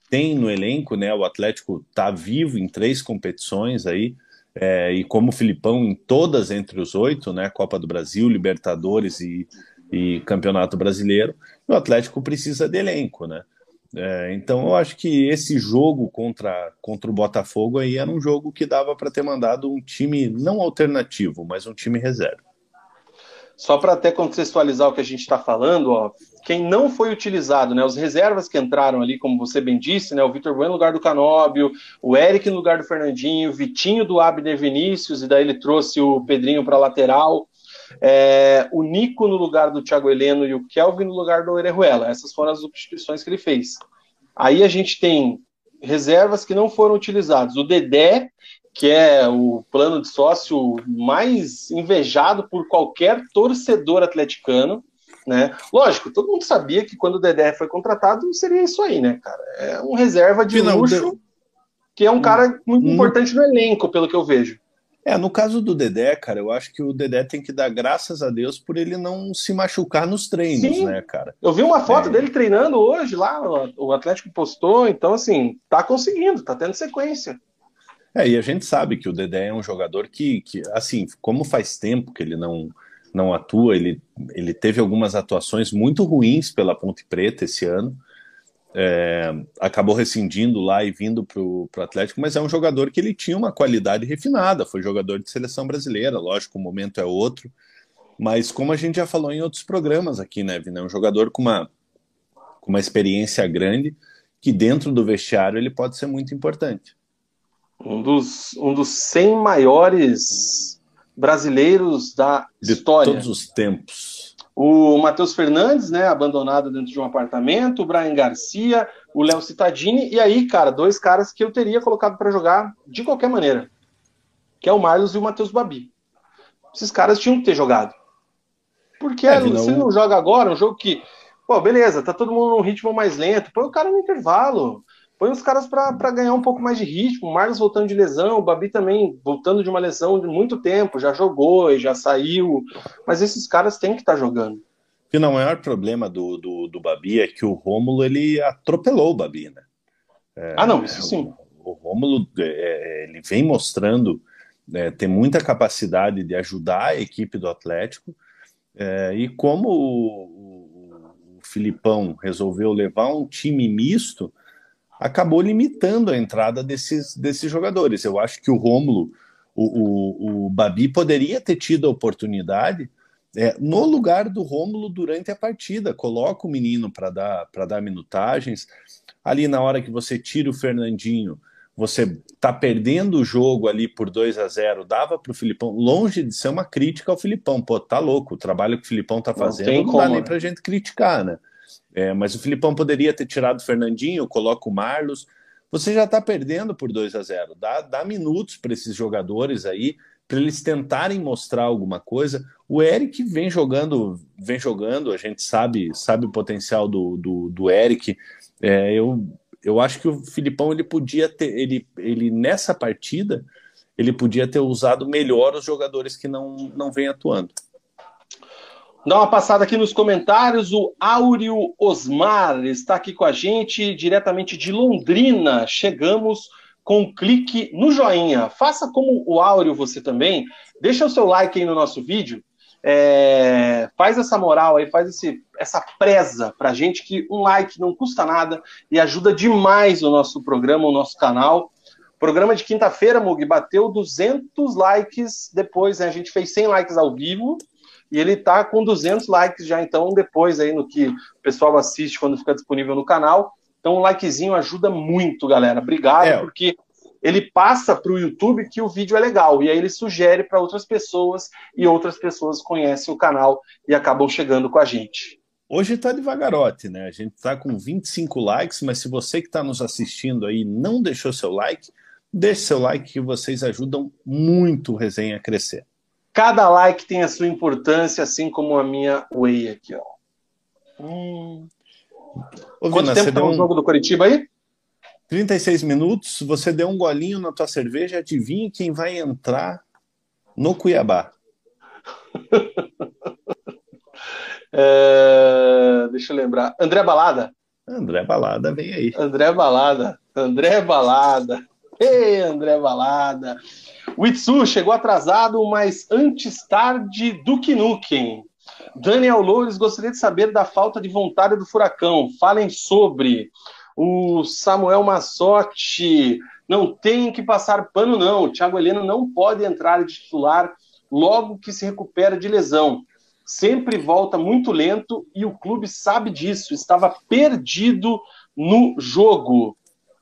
têm no elenco. Né? O Atlético está vivo em três competições aí, é, e como o Filipão em todas entre os oito, né? Copa do Brasil, Libertadores e, e Campeonato Brasileiro, o Atlético precisa de elenco, né? É, então eu acho que esse jogo contra, contra o Botafogo aí era um jogo que dava para ter mandado um time não alternativo, mas um time reserva. Só para até contextualizar o que a gente está falando, ó, quem não foi utilizado, né, os reservas que entraram ali, como você bem disse, né, o Vitor Bueno no lugar do Canóbio, o Eric no lugar do Fernandinho, o Vitinho do Abner Vinícius, e daí ele trouxe o Pedrinho para lateral, é, o Nico no lugar do Thiago Heleno e o Kelvin no lugar do Orejuela. Essas foram as substituições que ele fez. Aí a gente tem reservas que não foram utilizadas. O Dedé, que é o plano de sócio mais invejado por qualquer torcedor atleticano, Né? Lógico, todo mundo sabia que quando o Dedé foi contratado seria isso aí, né, cara? É um reserva de Final, luxo, que é um cara muito importante no elenco, pelo que eu vejo. É, no caso do Dedé, cara, eu acho que o Dedé tem que dar graças a Deus por ele não se machucar nos treinos, Sim. né, cara? Eu vi uma foto é. dele treinando hoje lá, o Atlético postou, então assim, tá conseguindo, tá tendo sequência. É, e a gente sabe que o Dedé é um jogador que, que assim, como faz tempo que ele não, não atua, ele, ele teve algumas atuações muito ruins pela Ponte Preta esse ano, é, acabou rescindindo lá e vindo para o Atlético, mas é um jogador que ele tinha uma qualidade refinada, foi jogador de seleção brasileira, lógico, o momento é outro, mas como a gente já falou em outros programas aqui, né, Vina, é um jogador com uma, com uma experiência grande, que dentro do vestiário ele pode ser muito importante um dos, um dos 100 maiores brasileiros da de história. todos os tempos. O Matheus Fernandes, né, abandonado dentro de um apartamento, o Brian Garcia, o Léo Cittadini, e aí, cara, dois caras que eu teria colocado para jogar de qualquer maneira, que é o Marlos e o Matheus Babi. Esses caras tinham que ter jogado. Porque é, você não... não joga agora, um jogo que, pô, beleza, tá todo mundo num ritmo mais lento, põe o cara no intervalo. Põe os caras para ganhar um pouco mais de ritmo. O Marlos voltando de lesão, o Babi também voltando de uma lesão de muito tempo, já jogou e já saiu. Mas esses caras têm que estar tá jogando. E não, o maior problema do, do, do Babi é que o Rômulo ele atropelou o Babi, né? É, ah, não, isso sim. O, o Rômulo é, é, ele vem mostrando é, ter muita capacidade de ajudar a equipe do Atlético. É, e como o, o, o Filipão resolveu levar um time misto, acabou limitando a entrada desses, desses jogadores. Eu acho que o Rômulo, o, o, o Babi poderia ter tido a oportunidade é, no lugar do Rômulo durante a partida. Coloca o menino para dar, dar minutagens. Ali na hora que você tira o Fernandinho, você tá perdendo o jogo ali por 2 a 0 dava para o Filipão, longe de ser uma crítica ao Filipão. Pô, tá louco, o trabalho que o Filipão tá fazendo não, não dá nem para gente criticar, né? É, mas o Filipão poderia ter tirado o Fernandinho, coloca o Marlos. Você já está perdendo por 2 a 0 Dá, dá minutos para esses jogadores aí, para eles tentarem mostrar alguma coisa. O Eric vem jogando, vem jogando, a gente sabe, sabe o potencial do, do, do Eric. É, eu, eu acho que o Filipão ele podia ter, ele, ele nessa partida, ele podia ter usado melhor os jogadores que não, não vêm atuando. Dá uma passada aqui nos comentários. O Áureo Osmar está aqui com a gente, diretamente de Londrina. Chegamos com um clique no joinha. Faça como o Áureo você também. Deixa o seu like aí no nosso vídeo. É, faz essa moral aí, faz esse, essa preza pra gente que um like não custa nada e ajuda demais o nosso programa, o nosso canal. programa de quinta-feira, Mug, bateu 200 likes depois, né? A gente fez 100 likes ao vivo e ele tá com 200 likes já, então, depois aí no que o pessoal assiste quando fica disponível no canal. Então, um likezinho ajuda muito, galera. Obrigado, é. porque ele passa para o YouTube que o vídeo é legal, e aí ele sugere para outras pessoas, e outras pessoas conhecem o canal e acabam chegando com a gente. Hoje está devagarote, né? A gente está com 25 likes, mas se você que está nos assistindo aí não deixou seu like, deixe seu like que vocês ajudam muito o resenha a crescer. Cada like tem a sua importância, assim como a minha Whey aqui, ó. Hum. Ô, Quanto Vina, tempo tá um... jogo do Curitiba aí? 36 minutos, você deu um golinho na tua cerveja, adivinha quem vai entrar no Cuiabá? é... Deixa eu lembrar. André Balada? André Balada, vem aí. André Balada. André Balada. Ei, André Balada. O Itsu chegou atrasado, mas antes tarde do que Nukem. Daniel Loures gostaria de saber da falta de vontade do Furacão. Falem sobre. O Samuel Massotti. Não tem que passar pano, não. O Thiago Heleno não pode entrar de titular logo que se recupera de lesão. Sempre volta muito lento e o clube sabe disso. Estava perdido no jogo.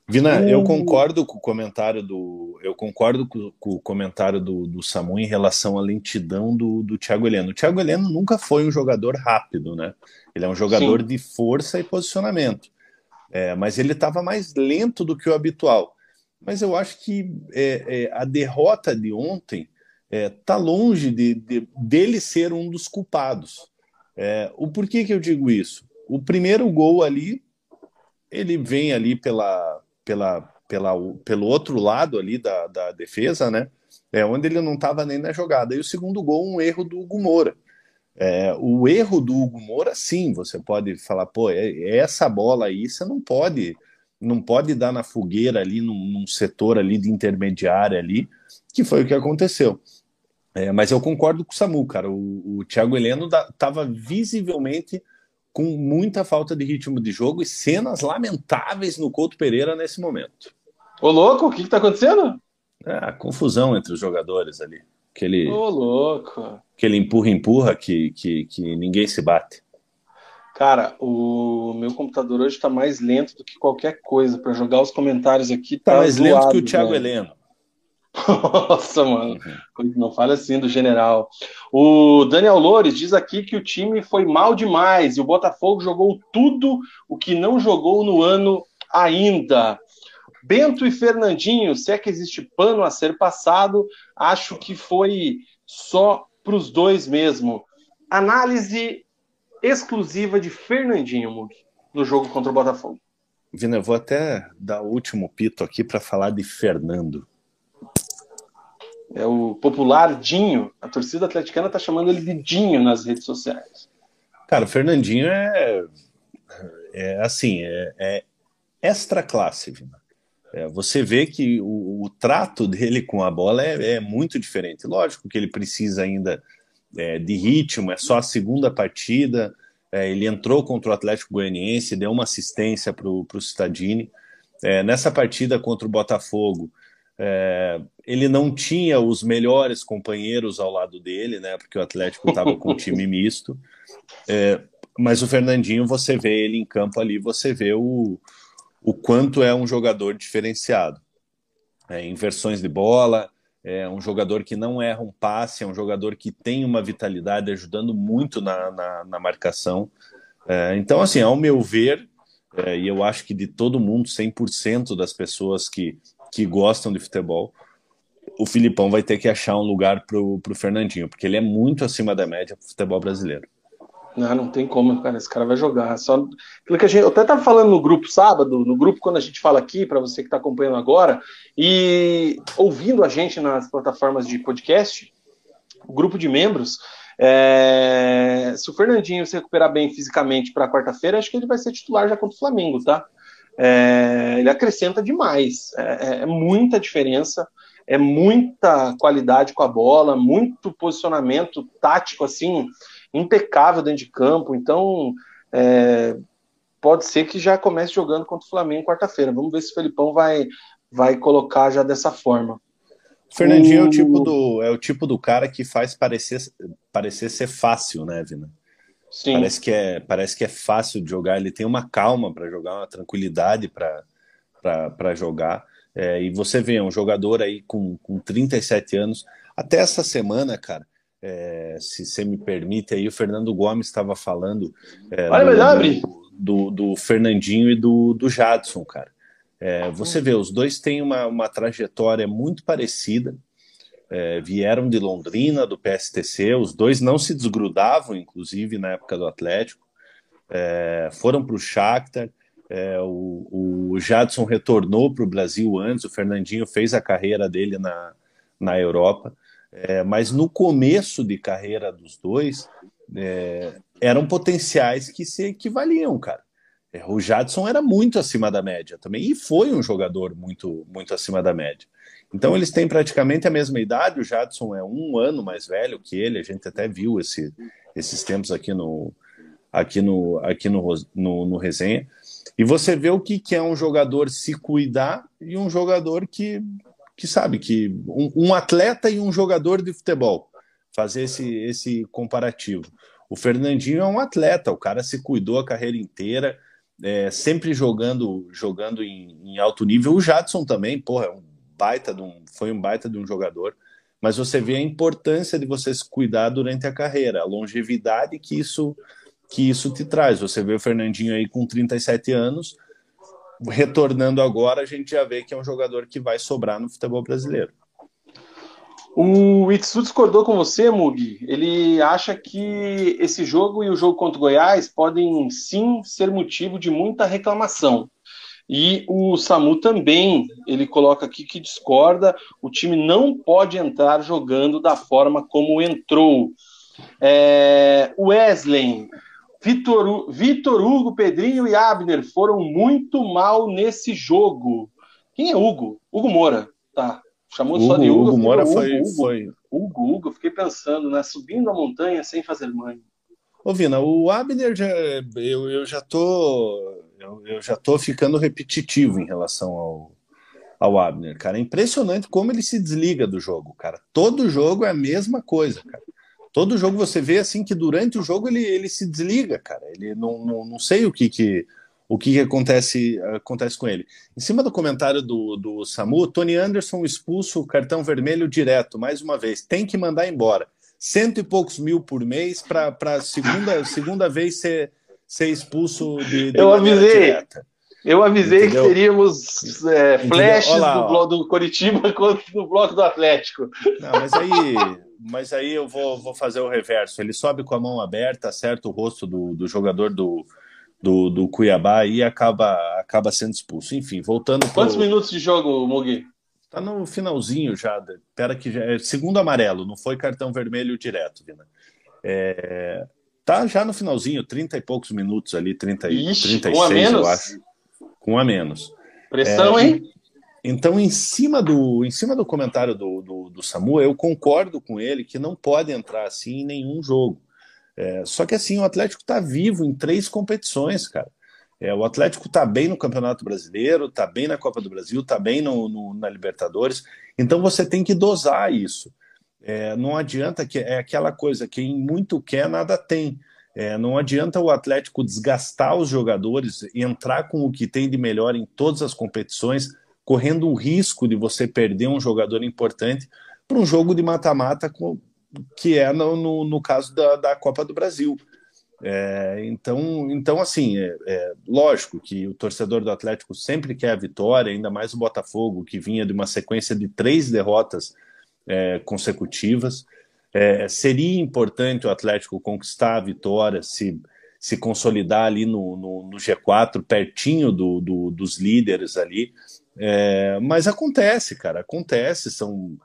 Vina, eu concordo com o comentário do. Eu concordo com, com o comentário do, do, Samu em relação à lentidão do, do Thiago Heleno. O Thiago Heleno nunca foi um jogador rápido, né? Ele é um jogador Sim. de força e posicionamento. É, mas ele estava mais lento do que o habitual. Mas eu acho que é, é, a derrota de ontem está é, longe de, de, dele ser um dos culpados. É, o porquê que eu digo isso? O primeiro gol ali, ele vem ali pela, pela, pela, pelo outro lado ali da, da defesa, né? É onde ele não estava nem na jogada. E o segundo gol, um erro do Hugo Moura. É, o erro do Hugo Moura, sim, você pode falar, pô, é, é essa bola aí você não pode não pode dar na fogueira ali num, num setor ali de intermediária ali, que foi o que aconteceu. É, mas eu concordo com o Samu, cara. O, o Thiago Heleno estava visivelmente com muita falta de ritmo de jogo e cenas lamentáveis no Couto Pereira nesse momento. Ô, louco, o que, está acontecendo? É, a confusão entre os jogadores ali. Aquele, Ô, louco. Aquele empurra-empurra que, que, que ninguém se bate. Cara, o meu computador hoje está mais lento do que qualquer coisa. Para jogar os comentários aqui, tá, tá mais zoado, lento que o Thiago velho. Heleno. Nossa, mano, uhum. não fala assim do general. O Daniel Loures diz aqui que o time foi mal demais e o Botafogo jogou tudo o que não jogou no ano ainda. Bento e Fernandinho, se é que existe pano a ser passado, acho que foi só para os dois mesmo. Análise exclusiva de Fernandinho, no jogo contra o Botafogo. Vina, eu vou até dar o último pito aqui para falar de Fernando. É o popular Dinho. A torcida atleticana está chamando ele de Dinho nas redes sociais. Cara, o Fernandinho é, é assim, é, é extra classe, Vina. É, você vê que o, o, trato dele com a bola é, é, muito diferente. Lógico que ele precisa ainda é, de ritmo, é só a segunda partida. É, ele entrou contra o Atlético Goianiense, deu uma assistência para o Stadini. É, nessa partida contra o Botafogo, é, ele não tinha os melhores companheiros ao lado dele, né? Porque o Atlético estava com um time misto. É, mas o Fernandinho, você vê ele em campo ali, você vê o, o quanto é um jogador diferenciado. É, inversões de bola, é um jogador que não erra um passe, é um jogador que tem uma vitalidade, ajudando muito na, na, na marcação. É, então, assim, ao meu ver, é, e eu acho que de todo mundo, 100% das pessoas que, que gostam de futebol, o Filipão vai ter que achar um lugar para o Fernandinho, porque ele é muito acima da média para o futebol brasileiro. Não, não tem como, cara. Esse cara vai jogar. Só aquilo que a gente, eu até estava falando no grupo sábado, no grupo quando a gente fala aqui, para você que está acompanhando agora, e ouvindo a gente nas plataformas de podcast, o grupo de membros. É, se o Fernandinho se recuperar bem fisicamente para quarta-feira, acho que ele vai ser titular já contra o Flamengo, tá? É, ele acrescenta demais. É, é, é muita diferença, é muita qualidade com a bola, muito posicionamento tático, assim impecável dentro de campo. Então, é, pode ser que já comece jogando contra o Flamengo quarta-feira. Vamos ver se o Felipão vai, vai colocar já dessa forma. O Fernandinho o... é o tipo do é o tipo do cara que faz parecer parecer ser fácil, né, Vina? Sim. Parece que é parece que é fácil de jogar. Ele tem uma calma para jogar, uma tranquilidade para jogar. É, e você vê um jogador aí com, com 37 anos. Até essa semana, cara, é, se você me permite, aí o Fernando Gomes estava falando é, do, do, do, Fernandinho e do, do Jadson, cara. É, você vê, os dois têm uma, uma trajetória muito parecida, é, vieram de Londrina, do PSTC, os dois não se desgrudavam, inclusive, na época do Atlético, é, foram para o Shakhtar, é, o, o Jadson retornou para o Brasil antes, o Fernandinho fez a carreira dele na, na Europa, é, mas no começo de carreira dos dois, é, eram potenciais que se equivaliam, cara. O Jadson era muito acima da média também, e foi um jogador muito, muito acima da média. Então eles têm praticamente a mesma idade, o Jadson é um ano mais velho que ele, a gente até viu esse, esses tempos aqui no, aqui no, aqui no, no, no resenha. E você vê o que, que é um jogador se cuidar e um jogador que que sabe que um, um, atleta e um jogador de futebol fazer esse, esse comparativo. O Fernandinho é um atleta, o cara se cuidou a carreira inteira, é, sempre jogando jogando em, em, alto nível. O Jadson também, porra, é um baita um, foi um baita de um jogador. Mas você vê a importância de você se cuidar durante a carreira, a longevidade que isso que isso te traz. Você vê o Fernandinho aí com 37 anos, retornando agora, a gente já vê que é um jogador que vai sobrar no futebol brasileiro. O Itsu discordou com você, Mugi. Ele acha que esse jogo e o jogo contra o Goiás podem sim ser motivo de muita reclamação. E o Samu também, ele coloca aqui que discorda, o time não pode entrar jogando da forma como entrou. É, Wesley, Vitor, Vitor Hugo, Pedrinho e Abner foram muito mal nesse jogo. Quem é Hugo? Hugo Moura, tá. Chamou Hugo, só de Hugo. Hugo Moura foi, Hugo, foi. Hugo, Hugo, fiquei pensando, né? Subindo a montanha sem fazer mãe. Ô, Vina, o Abner já, eu, eu já tô. Eu, eu, já tô ficando repetitivo em relação ao, ao Abner, cara. É impressionante como ele se desliga do jogo, cara. Todo jogo é a mesma coisa, cara. Todo jogo você vê assim que durante o jogo ele, ele se desliga, cara. Ele não, não, não sei o que que o que, que, acontece, acontece com ele. Em cima do comentário do, do Samu, Tony Anderson expulso, cartão vermelho direto, mais uma vez. Tem que mandar embora. Cento e poucos mil por mês para segunda, segunda vez ser, ser expulso de, de Eu avisei. Direta. Eu avisei Entendeu? que teríamos é, flashes lá, do bloco do Coritiba contra do bloco do Atlético. Não, mas aí, mas aí eu vou, vou fazer o reverso. Ele sobe com a mão aberta, acerta o rosto do, do jogador do, do, do Cuiabá e acaba, acaba sendo expulso. Enfim, voltando. Quantos pro... minutos de jogo, Mugi? Tá no finalzinho já. Pera que já é segundo amarelo, não foi cartão vermelho direto, Vina. É, tá já no finalzinho, 30 e poucos minutos ali, 30, Ixi, 36, um a menos? eu acho. Com um a menos. Pressão, é, hein? Então, em cima do, em cima do comentário do, do, do Samu, eu concordo com ele que não pode entrar assim em nenhum jogo. É, só que assim, o Atlético está vivo em três competições, cara. É, o Atlético está bem no Campeonato Brasileiro, está bem na Copa do Brasil, está bem no, no, na Libertadores. Então você tem que dosar isso. É, não adianta que é aquela coisa, quem muito quer, nada tem. É, não adianta o Atlético desgastar os jogadores, entrar com o que tem de melhor em todas as competições, correndo o risco de você perder um jogador importante para um jogo de mata-mata que é no, no, no caso da, da, Copa do Brasil. É, então, então, assim, é, é, lógico que o torcedor do Atlético sempre quer a vitória, ainda mais o Botafogo, que vinha de uma sequência de três derrotas é, consecutivas. É, seria importante o Atlético conquistar a vitória, se, se consolidar ali no, no, no G4, pertinho do, do, dos líderes ali. É, mas acontece, cara, acontece, são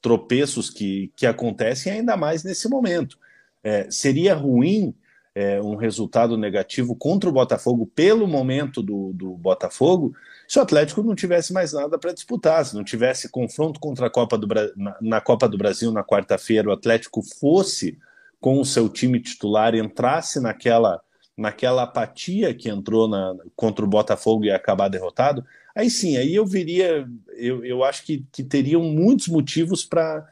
tropeços que, que acontecem ainda mais nesse momento. É, seria ruim é, um resultado negativo contra o Botafogo pelo momento do, do Botafogo se o Atlético não tivesse mais nada para disputar, se não tivesse confronto contra a Copa do na, na Copa do Brasil na quarta-feira, o Atlético fosse com o seu time titular, entrasse naquela naquela apatia que entrou na, contra o Botafogo e acabar derrotado, aí sim, aí eu viria, eu, eu acho que, que teriam muitos motivos para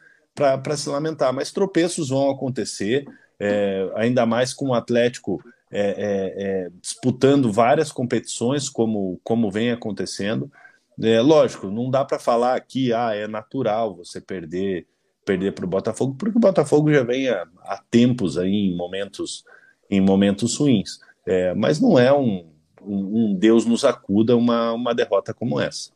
se lamentar, mas tropeços vão acontecer, é, ainda mais com o Atlético é, é, é, disputando várias competições, como, como vem acontecendo. É, lógico, não dá para falar aqui, ah, é natural você perder perder para o Botafogo, porque o Botafogo já vem há, há tempos aí em momentos em momentos ruins. É, mas não é um, um, um, Deus nos acuda uma, uma derrota como essa.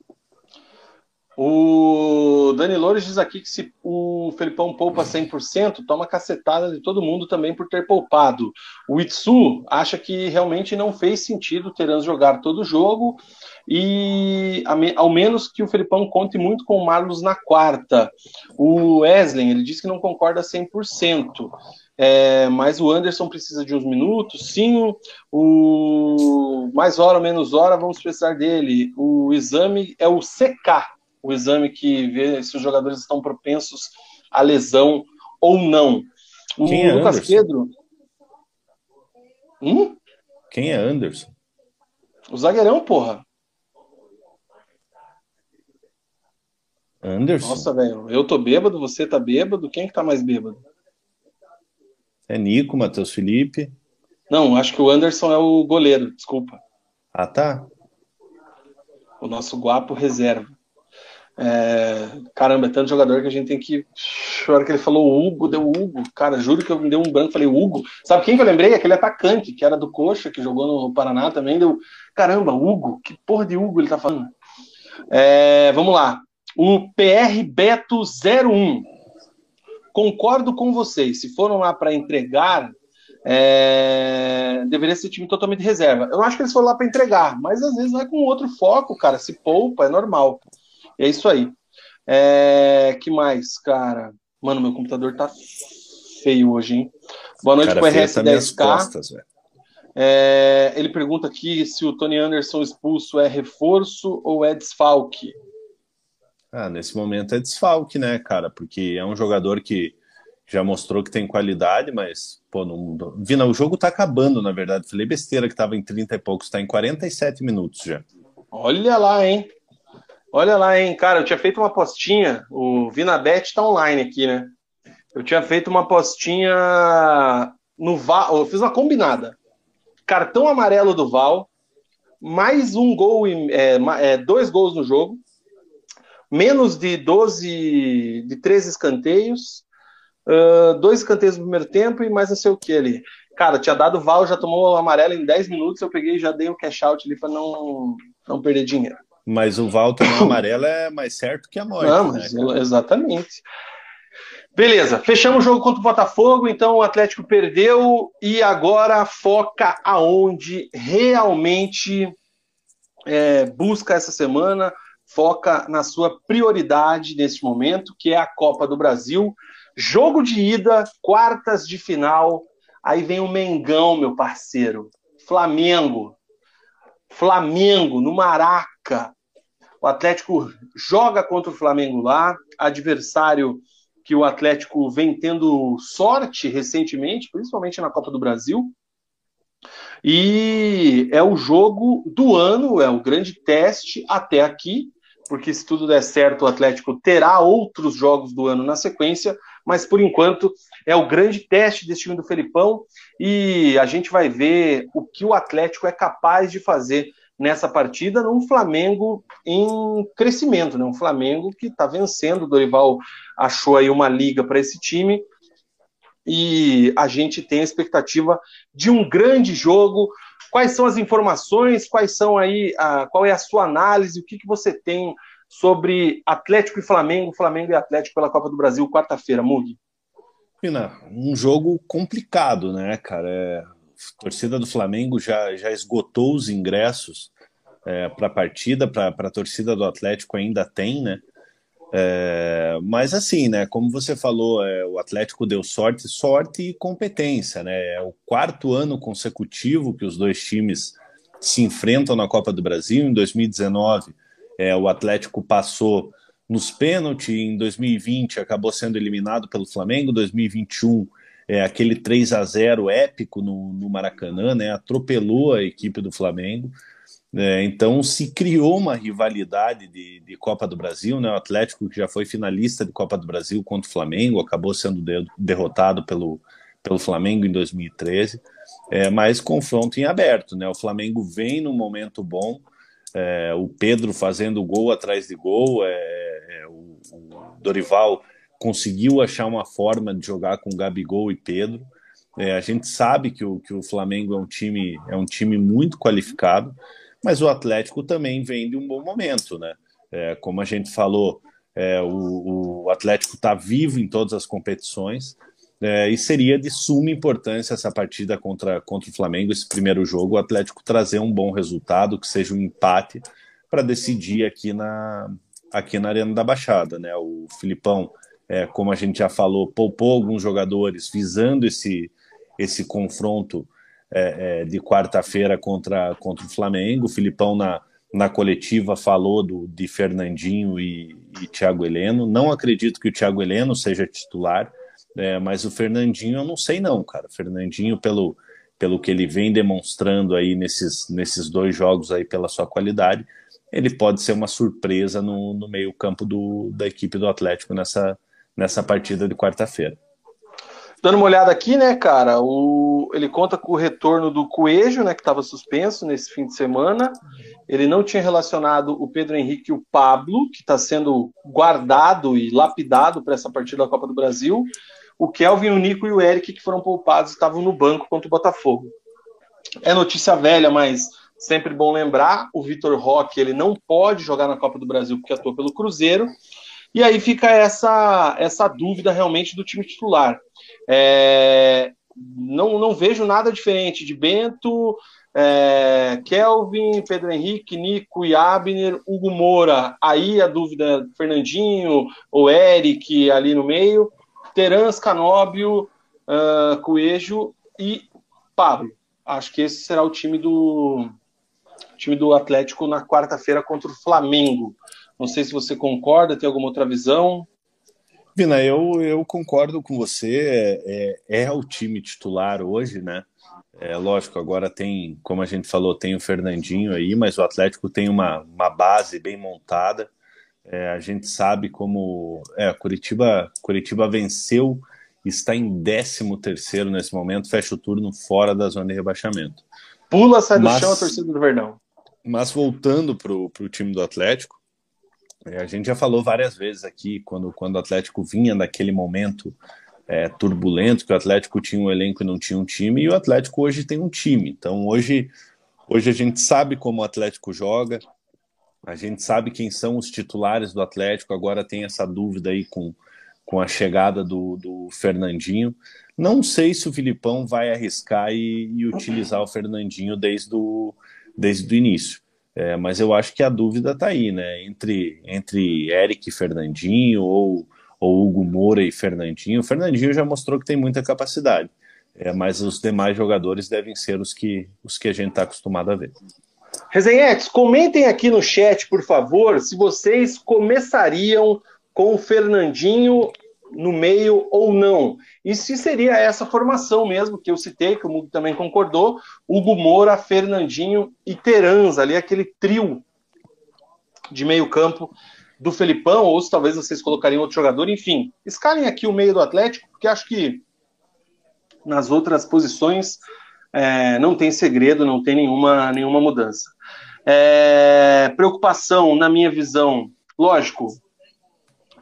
O Dani Loures diz aqui que se o Felipão poupa 100%, toma cacetada de todo mundo também por ter poupado. O Itsu acha que realmente não fez sentido Terans jogar todo o jogo e ao menos que o Felipão conte muito com o Marlos na quarta. O Wesley, ele diz que não concorda 100%. É, mas o Anderson precisa de uns minutos, sim. O mais hora ou menos hora, vamos precisar dele. O exame é o CK, o exame que vê se os jogadores estão propensos à lesão ou não. O Quem é Lucas Anderson? Pedro. Hum? Quem é Anderson? O zagueirão, porra. Anderson? Nossa, velho, eu tô bêbado, você tá bêbado, quem é que tá mais bêbado? É Nico, Matheus Felipe. Não, acho que o Anderson é o goleiro, desculpa. Ah, tá. O nosso guapo reserva. É... Caramba, é tanto jogador que a gente tem que. A hora que ele falou Hugo, deu Hugo. Cara, juro que eu me dei um branco falei Hugo. Sabe quem que eu lembrei? Aquele atacante que era do Coxa, que jogou no Paraná também. Deu. Caramba, Hugo. Que porra de Hugo ele tá falando? É... Vamos lá. O PR Beto 01 concordo com vocês. Se foram lá para entregar, é, deveria ser time totalmente reserva. Eu acho que eles foram lá para entregar, mas às vezes vai com outro foco, cara. Se poupa, é normal. É isso aí. É, que mais, cara? Mano, meu computador tá feio hoje, hein? Boa noite cara, pro RS10K. Costas, é, ele pergunta aqui se o Tony Anderson expulso é reforço ou é desfalque. Ah, nesse momento é desfalque, né, cara? Porque é um jogador que já mostrou que tem qualidade, mas, pô, não. Vina, o jogo tá acabando, na verdade. Falei besteira que tava em 30 e poucos, tá em 47 minutos já. Olha lá, hein? Olha lá, hein, cara, eu tinha feito uma apostinha, o Vinabet tá online aqui, né? Eu tinha feito uma apostinha no Val, eu fiz uma combinada. Cartão amarelo do Val, mais um gol, é, é, dois gols no jogo, menos de 12, de 13 escanteios, uh, dois escanteios no primeiro tempo e mais não sei o que ali. Cara, tinha dado Val, já tomou o amarelo em 10 minutos, eu peguei e já dei o cash out ali para não, não perder dinheiro. Mas o Val tomar amarelo é mais certo que a morte. Não, né, exatamente. Beleza, fechamos o jogo contra o Botafogo, então o Atlético perdeu e agora foca aonde realmente é, busca essa semana, foca na sua prioridade nesse momento, que é a Copa do Brasil. Jogo de ida, quartas de final. Aí vem o Mengão, meu parceiro. Flamengo. Flamengo, no Maraca. O Atlético joga contra o Flamengo lá. Adversário que o Atlético vem tendo sorte recentemente, principalmente na Copa do Brasil. E é o jogo do ano, é o grande teste até aqui porque se tudo der certo, o Atlético terá outros jogos do ano na sequência, mas por enquanto é o grande teste desse time do Felipão e a gente vai ver o que o Atlético é capaz de fazer nessa partida num Flamengo em crescimento, né? um Flamengo que está vencendo, o Dorival achou aí uma liga para esse time e a gente tem a expectativa de um grande jogo, Quais são as informações? Quais são aí? A, qual é a sua análise? O que, que você tem sobre Atlético e Flamengo, Flamengo e Atlético pela Copa do Brasil, quarta-feira, Mug? Um jogo complicado, né, cara? É, torcida do Flamengo já, já esgotou os ingressos é, para a partida, para a torcida do Atlético ainda tem, né? É, mas assim, né? Como você falou, é, o Atlético deu sorte, sorte e competência, né? É o quarto ano consecutivo que os dois times se enfrentam na Copa do Brasil. Em 2019, é, o Atlético passou nos pênaltis, em 2020 acabou sendo eliminado pelo Flamengo, 2021 é aquele 3 a 0 épico no, no Maracanã, né? Atropelou a equipe do Flamengo. É, então se criou uma rivalidade de, de, Copa do Brasil, né? O Atlético que já foi finalista de Copa do Brasil contra o Flamengo, acabou sendo de, derrotado pelo, pelo Flamengo em 2013, é, mas confronto em aberto, né? O Flamengo vem num momento bom, é, o Pedro fazendo gol atrás de gol, é, é o, o, Dorival conseguiu achar uma forma de jogar com Gabigol e Pedro. É, a gente sabe que o, que o Flamengo é um time é um time muito qualificado mas o Atlético também vem de um bom momento, né? É, como a gente falou, é, o, o, Atlético está vivo em todas as competições é, e seria de suma importância essa partida contra, contra o Flamengo, esse primeiro jogo, o Atlético trazer um bom resultado, que seja um empate, para decidir aqui na, aqui na Arena da Baixada. Né? O Filipão, é, como a gente já falou, poupou alguns jogadores visando esse, esse confronto é, é, de quarta-feira contra, contra o Flamengo. O Filipão, na, na coletiva, falou do, de Fernandinho e, e Thiago Heleno. Não acredito que o Thiago Heleno seja titular, é, mas o Fernandinho eu não sei não, cara. Fernandinho, pelo, pelo que ele vem demonstrando aí nesses, nesses dois jogos aí pela sua qualidade, ele pode ser uma surpresa no, no meio campo do, da equipe do Atlético nessa, nessa partida de quarta-feira. Dando uma olhada aqui, né, cara, o, ele conta com o retorno do Coelho, né, que estava suspenso nesse fim de semana. Ele não tinha relacionado o Pedro Henrique e o Pablo, que está sendo guardado e lapidado para essa partida da Copa do Brasil. O Kelvin, o Nico e o Eric, que foram poupados, estavam no banco contra o Botafogo. É notícia velha, mas sempre bom lembrar, o Vitor Roque ele não pode jogar na Copa do Brasil porque atua pelo Cruzeiro. E aí fica essa, essa dúvida realmente do time titular. É, não, não vejo nada diferente de Bento, é, Kelvin, Pedro Henrique, Nico e Abner, Hugo Moura. Aí a dúvida: Fernandinho ou Eric ali no meio, Terans, Canóbio, uh, Coelho e Pablo. Acho que esse será o time do time do Atlético na quarta-feira contra o Flamengo. Não sei se você concorda, tem alguma outra visão? Vina, eu, eu concordo com você. É, é, é o time titular hoje, né? É lógico, agora tem, como a gente falou, tem o Fernandinho aí, mas o Atlético tem uma, uma base bem montada. É, a gente sabe como é, Curitiba, Curitiba venceu, está em 13 terceiro nesse momento, fecha o turno fora da zona de rebaixamento. Pula, sai do mas, chão a torcida do Verdão. Mas voltando para o time do Atlético, a gente já falou várias vezes aqui, quando, quando o Atlético vinha daquele momento é, turbulento, que o Atlético tinha um elenco e não tinha um time, e o Atlético hoje tem um time. Então hoje, hoje a gente sabe como o Atlético joga, a gente sabe quem são os titulares do Atlético, agora tem essa dúvida aí com, com a chegada do, do Fernandinho. Não sei se o Filipão vai arriscar e, e utilizar o Fernandinho desde o, desde o início. É, mas eu acho que a dúvida está aí, né? Entre, entre Eric e Fernandinho ou, ou Hugo Moura e Fernandinho. O Fernandinho já mostrou que tem muita capacidade, é, mas os demais jogadores devem ser os que, os que a gente está acostumado a ver. Resenhetes, comentem aqui no chat, por favor, se vocês começariam com o Fernandinho no meio ou não. E se seria essa formação mesmo que eu citei, que o Mugo também concordou, Hugo Moura, Fernandinho e Terans, ali aquele trio de meio campo do Felipão, ou se talvez vocês colocariam outro jogador, enfim. Escalem aqui o meio do Atlético, porque acho que nas outras posições é, não tem segredo, não tem nenhuma, nenhuma mudança. É, preocupação, na minha visão, lógico,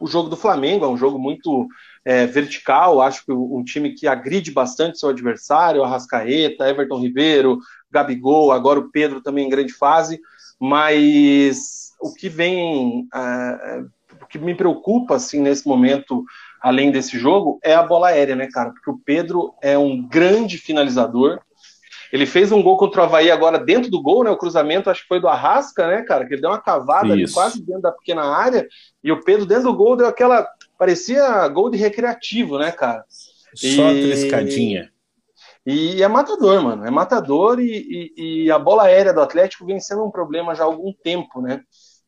o jogo do Flamengo é um jogo muito é, vertical, acho que um time que agride bastante seu adversário, Arrascaeta, Everton Ribeiro, Gabigol, agora o Pedro também em grande fase, mas o que vem, é, o que me preocupa assim nesse momento, além desse jogo, é a bola aérea, né, cara? Porque o Pedro é um grande finalizador, ele fez um gol contra o Havaí agora dentro do gol, né? O cruzamento acho que foi do Arrasca, né, cara? Que ele deu uma cavada ali quase dentro da pequena área. E o Pedro dentro do gol deu aquela. Parecia gol de recreativo, né, cara? Só e... triscadinha. E é matador, mano. É matador e, e, e, a bola aérea do Atlético vem sendo um problema já há algum tempo, né?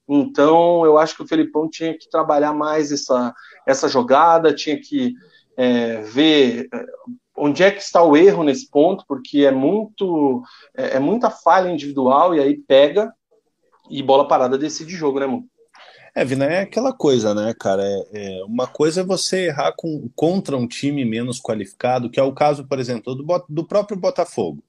Então eu acho que o Felipão tinha que trabalhar mais essa, essa jogada, tinha que é, ver é, onde é que está o erro nesse ponto, porque é muito é, é muita falha individual e aí pega e bola parada decide jogo, né, mano? É, Vina, é aquela coisa, né, cara? É, é, uma coisa é você errar com, contra um time menos qualificado, que é o caso, por exemplo, do, do próprio Botafogo,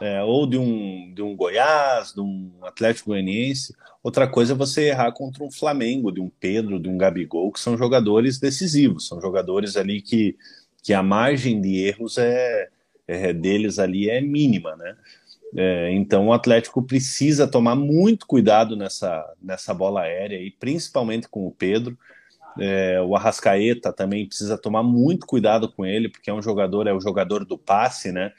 é, ou de um, de um Goiás, de um Atlético Goianiense. Outra coisa é você errar contra um Flamengo, de um Pedro, de um Gabigol, que são jogadores decisivos, são jogadores ali que que a margem de erros é, é deles ali é mínima, né? É, então o Atlético precisa tomar muito cuidado nessa, nessa bola aérea e principalmente com o Pedro. É, o Arrascaeta também precisa tomar muito cuidado com ele, porque é um jogador, é o jogador do passe, né?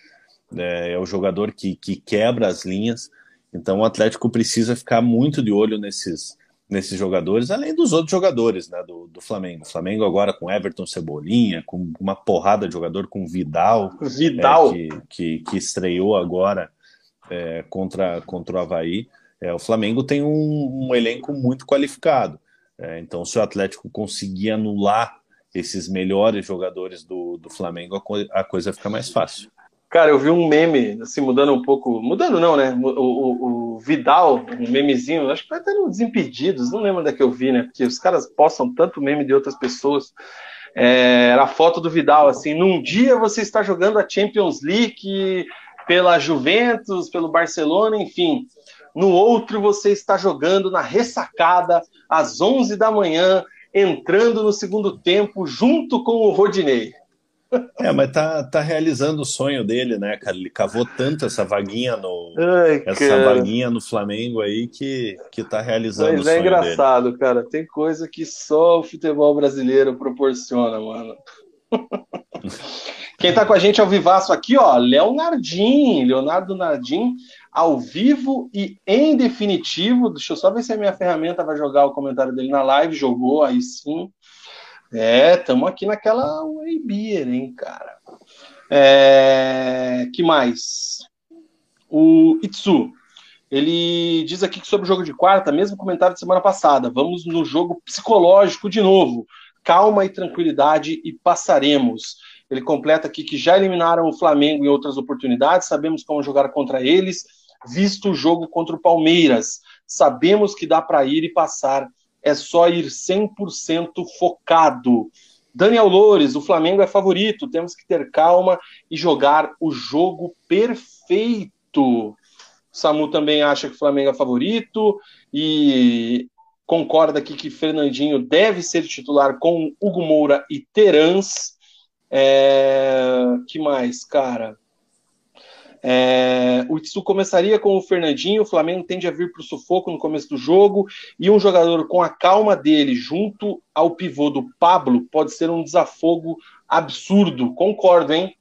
É, é o jogador que, que quebra as linhas. Então o Atlético precisa ficar muito de olho nesses, nesses jogadores, além dos outros jogadores né, do, do Flamengo. O Flamengo agora com Everton Cebolinha, com uma porrada de jogador com Vidal, Vidal. É, que, que, que, estreou agora é, contra, contra o Havaí. É, o Flamengo tem um, um elenco muito qualificado. É, então, se o Atlético conseguir anular esses melhores jogadores do, do Flamengo, a, co a coisa fica mais fácil. Cara, eu vi um meme, assim, mudando um pouco. Mudando não, né? O, o, o Vidal, um memezinho, acho que vai até no Desimpedidos, não lembro onde é que eu vi, né? Porque os caras postam tanto meme de outras pessoas. É, era a foto do Vidal, assim, num dia você está jogando a Champions League pela Juventus, pelo Barcelona, enfim. No outro você está jogando na ressacada às 11 da manhã, entrando no segundo tempo junto com o Rodinei. É, mas tá, tá realizando o sonho dele, né, cara? Ele cavou tanto essa vaguinha no Ai, essa vaguinha no Flamengo aí que, que tá realizando mas o é sonho é engraçado, dele. cara. Tem coisa que só o futebol brasileiro proporciona, mano. Quem tá com a gente ao vivaço aqui, ó, Leonardim, Leonardo Nardim, ao vivo e em definitivo. Deixa eu só ver se a minha ferramenta vai jogar o comentário dele na live. Jogou, aí sim. É, estamos aqui naquela Way hein, cara. É, que mais? O Itsu. Ele diz aqui que sobre o jogo de quarta, mesmo comentário de semana passada. Vamos no jogo psicológico de novo. Calma e tranquilidade e passaremos. Ele completa aqui que já eliminaram o Flamengo em outras oportunidades, sabemos como jogar contra eles, visto o jogo contra o Palmeiras. Sabemos que dá para ir e passar é só ir 100% focado. Daniel Loures, o Flamengo é favorito, temos que ter calma e jogar o jogo perfeito. Samu também acha que o Flamengo é favorito e concorda aqui que Fernandinho deve ser titular com Hugo Moura e Terans. É... que mais, cara? É, o Itsu começaria com o Fernandinho, o Flamengo tende a vir para o sufoco no começo do jogo, e um jogador com a calma dele junto ao pivô do Pablo pode ser um desafogo absurdo. Concordo, hein?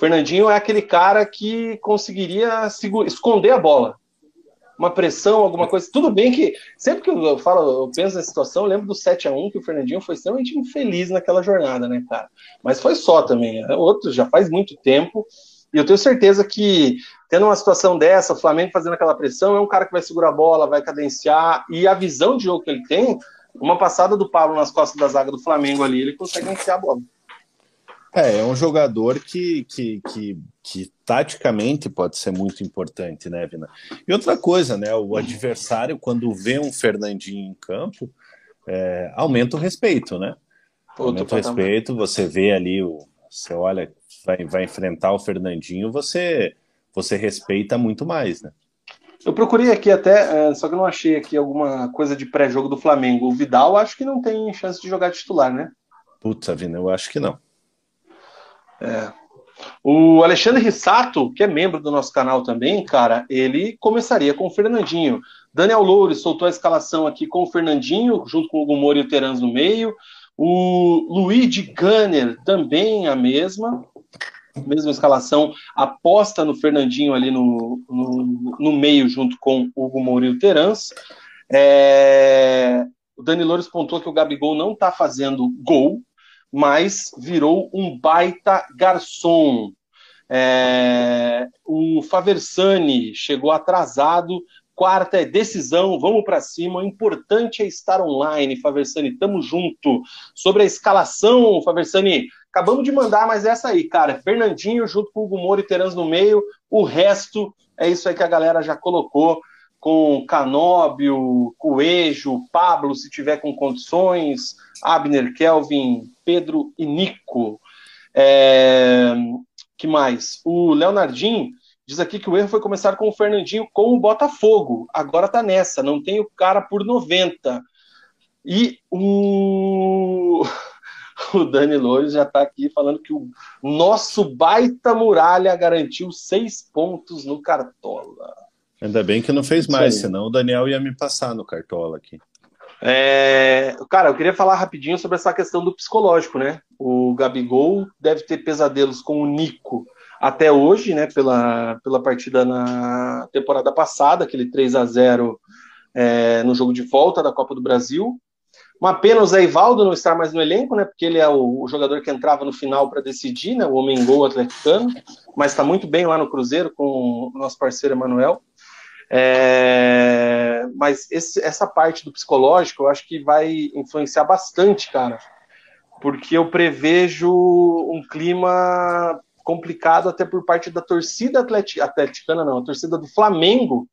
Fernandinho é aquele cara que conseguiria esconder a bola. Uma pressão, alguma coisa. Tudo bem que sempre que eu falo, eu penso nessa situação, eu lembro do 7 a 1 que o Fernandinho foi extremamente infeliz naquela jornada, né, cara? Mas foi só também. É outro já faz muito tempo. E eu tenho certeza que, tendo uma situação dessa, o Flamengo fazendo aquela pressão, é um cara que vai segurar a bola, vai cadenciar, e a visão de jogo que ele tem, uma passada do Pablo nas costas da zaga do Flamengo ali, ele consegue enfiar a bola. É, é um jogador que, que, que, que, taticamente pode ser muito importante, né, Vina? E outra coisa, né? O adversário, quando vê um Fernandinho em campo, é, aumenta o respeito, né? Aumenta o respeito, você vê ali, o, você olha vai, vai enfrentar o Fernandinho, você, você respeita muito mais, né? Eu procurei aqui até, é, só que não achei aqui alguma coisa de pré-jogo do Flamengo. O Vidal acho que não tem chance de jogar titular, né? Putz, Avina, eu acho que não. É. O Alexandre Rissato, que é membro do nosso canal também, cara, ele começaria com o Fernandinho. Daniel Loures soltou a escalação aqui com o Fernandinho, junto com o Gumori e o Terans no meio. O Luigi Gunner também a mesma mesma escalação, aposta no Fernandinho ali no, no, no meio, junto com o Hugo Mourinho Terans. É, o Dani Loures pontuou que o Gabigol não está fazendo gol, mas virou um baita garçom. É, o Faversani chegou atrasado. Quarta é decisão, vamos para cima. O importante é estar online, Faversani. Tamo junto. Sobre a escalação, Faversani, Acabamos de mandar, mas essa aí, cara. Fernandinho junto com o Hugo e Terans no meio. O resto é isso aí que a galera já colocou. Com Canóbio, Coelho, Pablo, se tiver com condições, Abner, Kelvin, Pedro e Nico. É... que mais? O Leonardinho diz aqui que o erro foi começar com o Fernandinho com o Botafogo. Agora tá nessa, não tem o cara por 90. E o o Dani Loures já está aqui falando que o nosso baita muralha garantiu seis pontos no Cartola. Ainda bem que não fez mais, senão o Daniel ia me passar no Cartola aqui. É, cara, eu queria falar rapidinho sobre essa questão do psicológico, né? O Gabigol deve ter pesadelos com o Nico até hoje, né? Pela, pela partida na temporada passada, aquele 3 a 0 é, no jogo de volta da Copa do Brasil. Uma pena o Zé Ivaldo não estar mais no elenco, né? Porque ele é o, o jogador que entrava no final para decidir, né? O homem gol atleticano, mas está muito bem lá no Cruzeiro com o nosso parceiro Emanuel. É, mas esse, essa parte do psicológico eu acho que vai influenciar bastante, cara, porque eu prevejo um clima complicado até por parte da torcida atleticana, não, a torcida do Flamengo,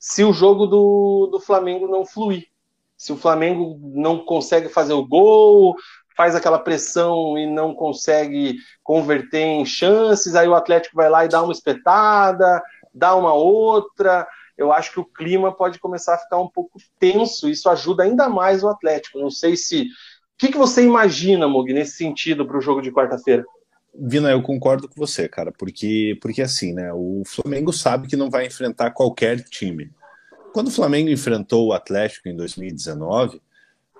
se o jogo do, do Flamengo não fluir se o Flamengo não consegue fazer o gol, faz aquela pressão e não consegue converter em chances, aí o Atlético vai lá e dá uma espetada, dá uma outra. Eu acho que o clima pode começar a ficar um pouco tenso, isso ajuda ainda mais o Atlético. Não sei se. O que, que você imagina, Mog, nesse sentido para o jogo de quarta-feira? Vina, eu concordo com você, cara, porque, porque assim, né? O Flamengo sabe que não vai enfrentar qualquer time. Quando o Flamengo enfrentou o Atlético em 2019,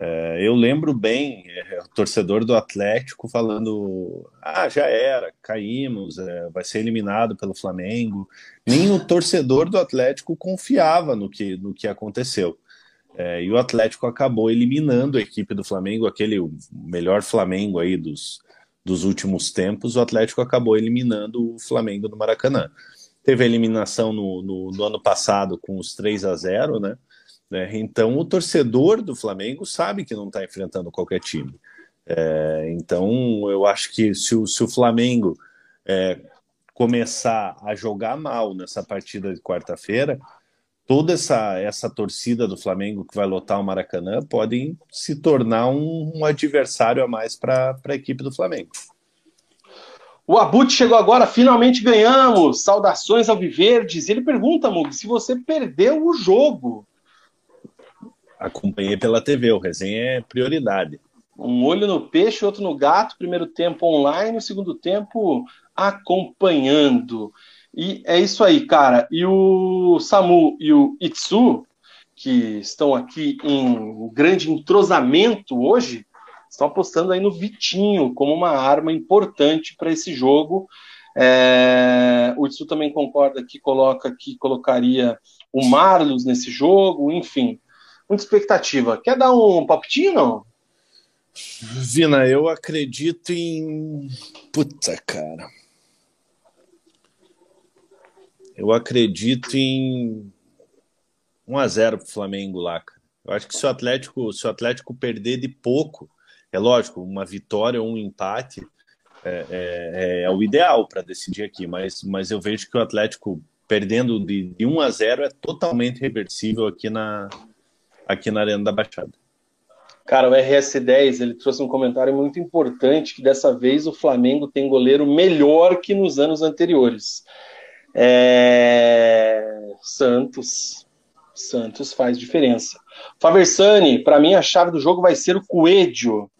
é, eu lembro bem é, o torcedor do Atlético falando: ah, já era, caímos, é, vai ser eliminado pelo Flamengo. Nem o torcedor do Atlético confiava no que, no que aconteceu. É, e o Atlético acabou eliminando a equipe do Flamengo, aquele melhor Flamengo aí dos, dos últimos tempos. O Atlético acabou eliminando o Flamengo no Maracanã. Teve a eliminação no, no, no ano passado com os 3 a 0 né? Né? Então, o torcedor do Flamengo sabe que não está enfrentando qualquer time. É, então, eu acho que se o, se o Flamengo é, começar a jogar mal nessa partida de quarta-feira, toda essa, essa torcida do Flamengo que vai lotar o Maracanã podem se tornar um, um adversário a mais para a equipe do Flamengo. O Abut chegou agora, finalmente ganhamos! Saudações ao Viverdes. Ele pergunta, Mug, se você perdeu o jogo acompanhei pela TV, o resenha é prioridade. Um olho no peixe, outro no gato, primeiro tempo online, segundo tempo acompanhando. E é isso aí, cara. E o Samu e o Itsu, que estão aqui em grande entrosamento hoje, estão apostando aí no Vitinho como uma arma importante para esse jogo. É... O Itsu também concorda que coloca que colocaria o Marlos nesse jogo, enfim muita expectativa. Quer dar um palpitinho, não? Vina, eu acredito em. Puta, cara. Eu acredito em 1 a 0 pro Flamengo lá, cara. Eu acho que se o Atlético, se o Atlético perder de pouco, é lógico, uma vitória ou um empate é, é, é o ideal para decidir aqui, mas, mas eu vejo que o Atlético perdendo de, de 1 a 0 é totalmente reversível aqui na, aqui na Arena da Baixada. Cara, o RS10 ele trouxe um comentário muito importante que dessa vez o Flamengo tem goleiro melhor que nos anos anteriores. É... Santos, Santos faz diferença. Faversani, para mim a chave do jogo vai ser o Coelho.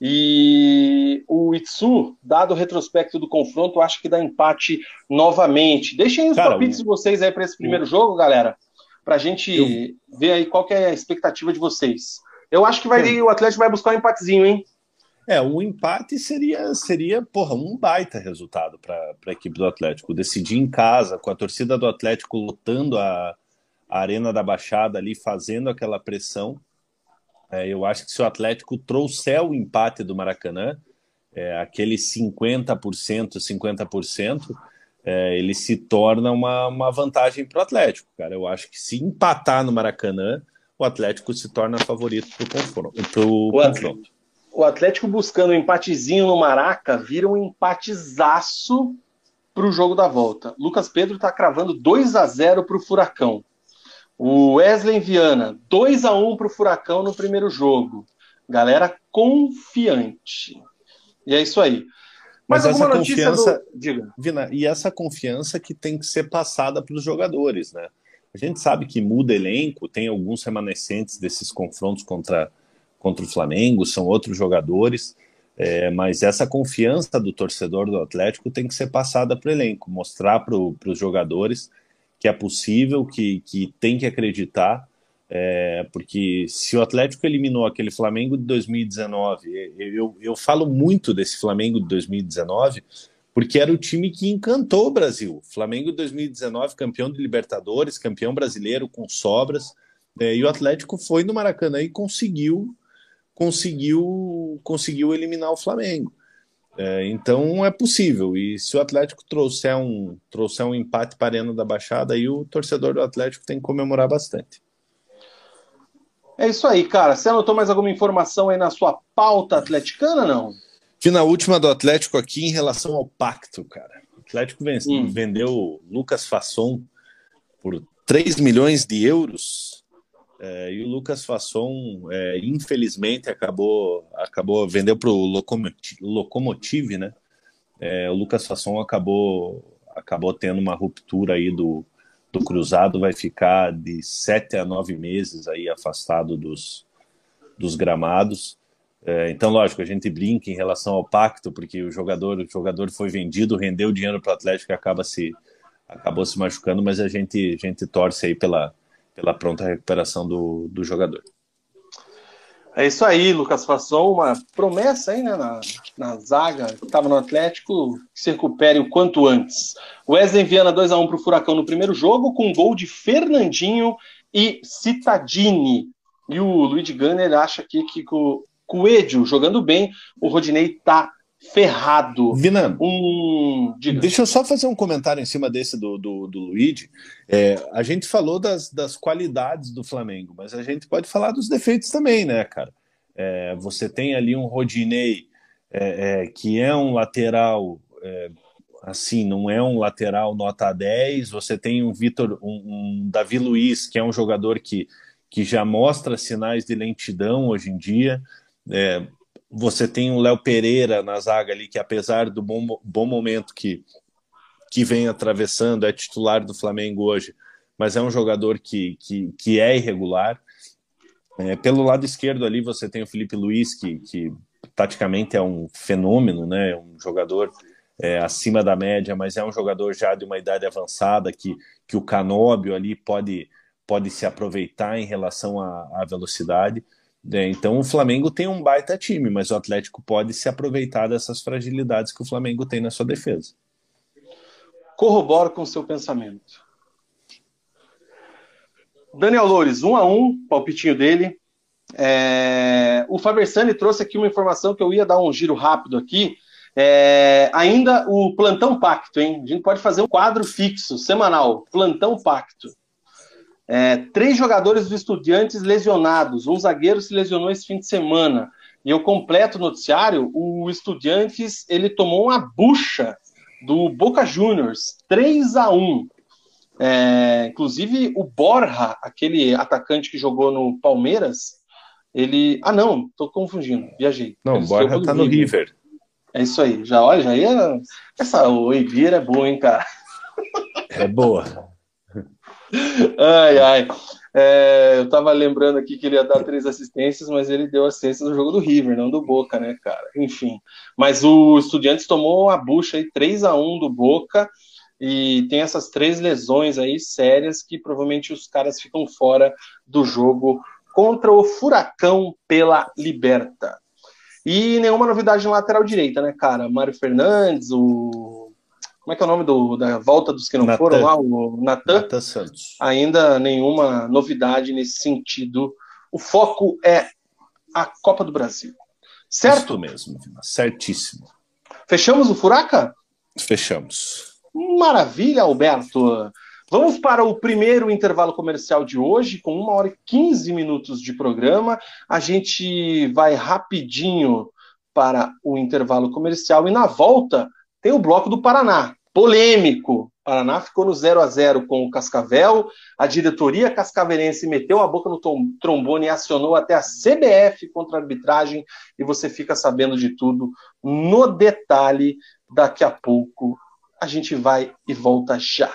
E o Itsu, dado o retrospecto do confronto, acho que dá empate novamente. Deixem os Cara, palpites de vocês aí para esse primeiro jogo, galera para a gente eu... ver aí qual é a expectativa de vocês. Eu acho que vai, o Atlético vai buscar um empatezinho, hein? É, um empate seria, seria porra, um baita resultado para a equipe do Atlético. Decidir em casa, com a torcida do Atlético lotando a, a Arena da Baixada ali, fazendo aquela pressão. É, eu acho que se o Atlético trouxer o empate do Maracanã, é, aquele 50%, 50%, é, ele se torna uma, uma vantagem para o Atlético, cara. Eu acho que se empatar no Maracanã, o Atlético se torna favorito para o confronto. O Atlético buscando um empatezinho no Maraca vira um empatezaço para o jogo da volta. Lucas Pedro está cravando 2 a 0 para o Furacão. O Wesley Viana, 2 a 1 para o Furacão no primeiro jogo. Galera confiante. E é isso aí. Mas, Mas essa confiança, do... Diga. Vina, e essa confiança que tem que ser passada para os jogadores, né? A gente sabe que muda elenco, tem alguns remanescentes desses confrontos contra, contra o Flamengo, são outros jogadores, é, mas essa confiança do torcedor do Atlético tem que ser passada para o elenco, mostrar para os jogadores que é possível, que, que tem que acreditar é, porque se o Atlético eliminou aquele Flamengo de 2019, eu, eu falo muito desse Flamengo de 2019, porque era o time que encantou o Brasil. Flamengo de 2019, campeão de Libertadores, campeão brasileiro com sobras, é, e o Atlético foi no Maracanã e conseguiu conseguiu conseguiu eliminar o Flamengo. É, então é possível. E se o Atlético trouxer um trouxer um empate para a Arena da Baixada, aí o torcedor do Atlético tem que comemorar bastante. É isso aí, cara. Você anotou mais alguma informação aí na sua pauta atleticana, não? Que na última do Atlético aqui em relação ao pacto, cara. O Atlético hum. vendeu Lucas Fasson por 3 milhões de euros. É, e o Lucas Fasson, é, infelizmente, acabou, acabou vendeu para o Locomotive, né? É, o Lucas Fasson acabou, acabou tendo uma ruptura aí do, do cruzado vai ficar de sete a nove meses aí afastado dos, dos gramados. É, então, lógico, a gente brinca em relação ao pacto, porque o jogador, o jogador foi vendido, rendeu dinheiro para o Atlético e acaba se, acabou se machucando, mas a gente, a gente torce aí pela, pela pronta recuperação do, do jogador. É isso aí, Lucas Fasson, uma promessa aí, né, na, na zaga, que estava no Atlético, que se recupere o quanto antes. Wesley Viana 2x1 para o Furacão no primeiro jogo, com gol de Fernandinho e Citadini. E o Luiz Gunner acha aqui que o Coelho jogando bem, o Rodinei tá ferrado. Vina, um... deixa eu só fazer um comentário em cima desse do, do, do Luigi. É, a gente falou das, das qualidades do Flamengo, mas a gente pode falar dos defeitos também, né, cara? É, você tem ali um Rodinei é, é que é um lateral, é, assim, não é um lateral nota 10. Você tem um Vitor, um, um Davi Luiz, que é um jogador que, que já mostra sinais de lentidão hoje em dia. É, você tem o Léo Pereira na zaga ali, que apesar do bom, bom momento que, que vem atravessando, é titular do Flamengo hoje, mas é um jogador que, que, que é irregular. É, pelo lado esquerdo ali você tem o Felipe Luiz, que, que taticamente é um fenômeno, né? um jogador é, acima da média, mas é um jogador já de uma idade avançada que, que o Canóbio ali pode, pode se aproveitar em relação à, à velocidade. É, então o Flamengo tem um baita time, mas o Atlético pode se aproveitar dessas fragilidades que o Flamengo tem na sua defesa. Corroboro com o seu pensamento. Daniel Loures, um a um, palpitinho dele. É... O Fabersani trouxe aqui uma informação que eu ia dar um giro rápido aqui. É... Ainda o plantão pacto, hein? A gente pode fazer um quadro fixo, semanal, plantão pacto. É, três jogadores do Estudiantes lesionados. Um zagueiro se lesionou esse fim de semana. E eu completo o noticiário: o Estudiantes ele tomou uma bucha do Boca Juniors, 3 a 1 é, Inclusive o Borja, aquele atacante que jogou no Palmeiras, ele. Ah, não, tô confundindo, viajei. Não, o Borja tá no River. É isso aí, já olha, já ia. Essa Oivira é boa, hein, cara? É boa ai, ai. É, eu tava lembrando aqui que ele ia dar três assistências, mas ele deu assistência no jogo do River, não do Boca, né, cara? Enfim. Mas o Estudiantes tomou a bucha aí 3 a 1 do Boca e tem essas três lesões aí sérias que provavelmente os caras ficam fora do jogo contra o Furacão pela Liberta. E nenhuma novidade na lateral direita, né, cara? Mário Fernandes, o como é que é o nome do, da volta dos que não Nathan. foram lá? O Natan. Natan Santos. Ainda nenhuma novidade nesse sentido. O foco é a Copa do Brasil. Certo? Isso mesmo, certíssimo. Fechamos o Furaca? Fechamos. Maravilha, Alberto. Vamos para o primeiro intervalo comercial de hoje, com uma hora e 15 minutos de programa. A gente vai rapidinho para o intervalo comercial e na volta tem o bloco do Paraná, polêmico. Paraná ficou no 0 a 0 com o Cascavel. A diretoria cascavelense meteu a boca no trombone e acionou até a CBF contra a arbitragem. E você fica sabendo de tudo no detalhe daqui a pouco. A gente vai e volta já.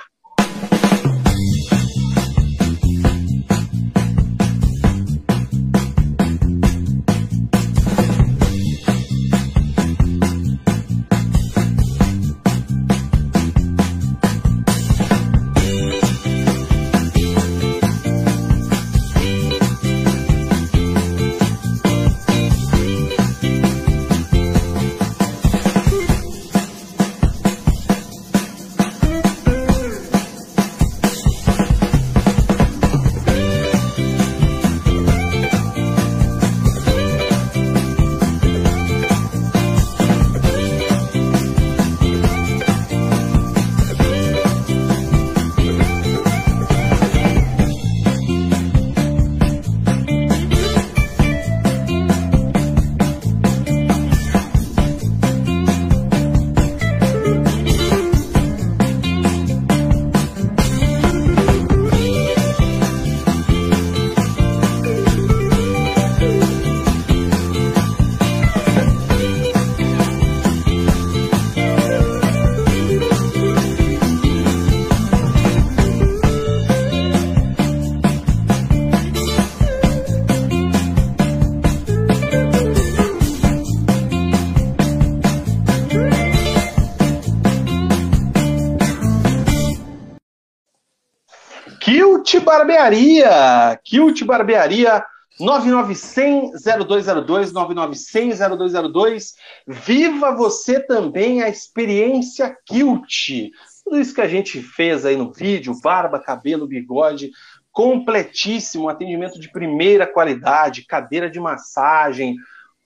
Barbearia! Kilt Barbearia 99100-0202, 99100-0202. Viva você também a experiência Kilt. Tudo isso que a gente fez aí no vídeo, barba, cabelo, bigode, completíssimo, atendimento de primeira qualidade, cadeira de massagem,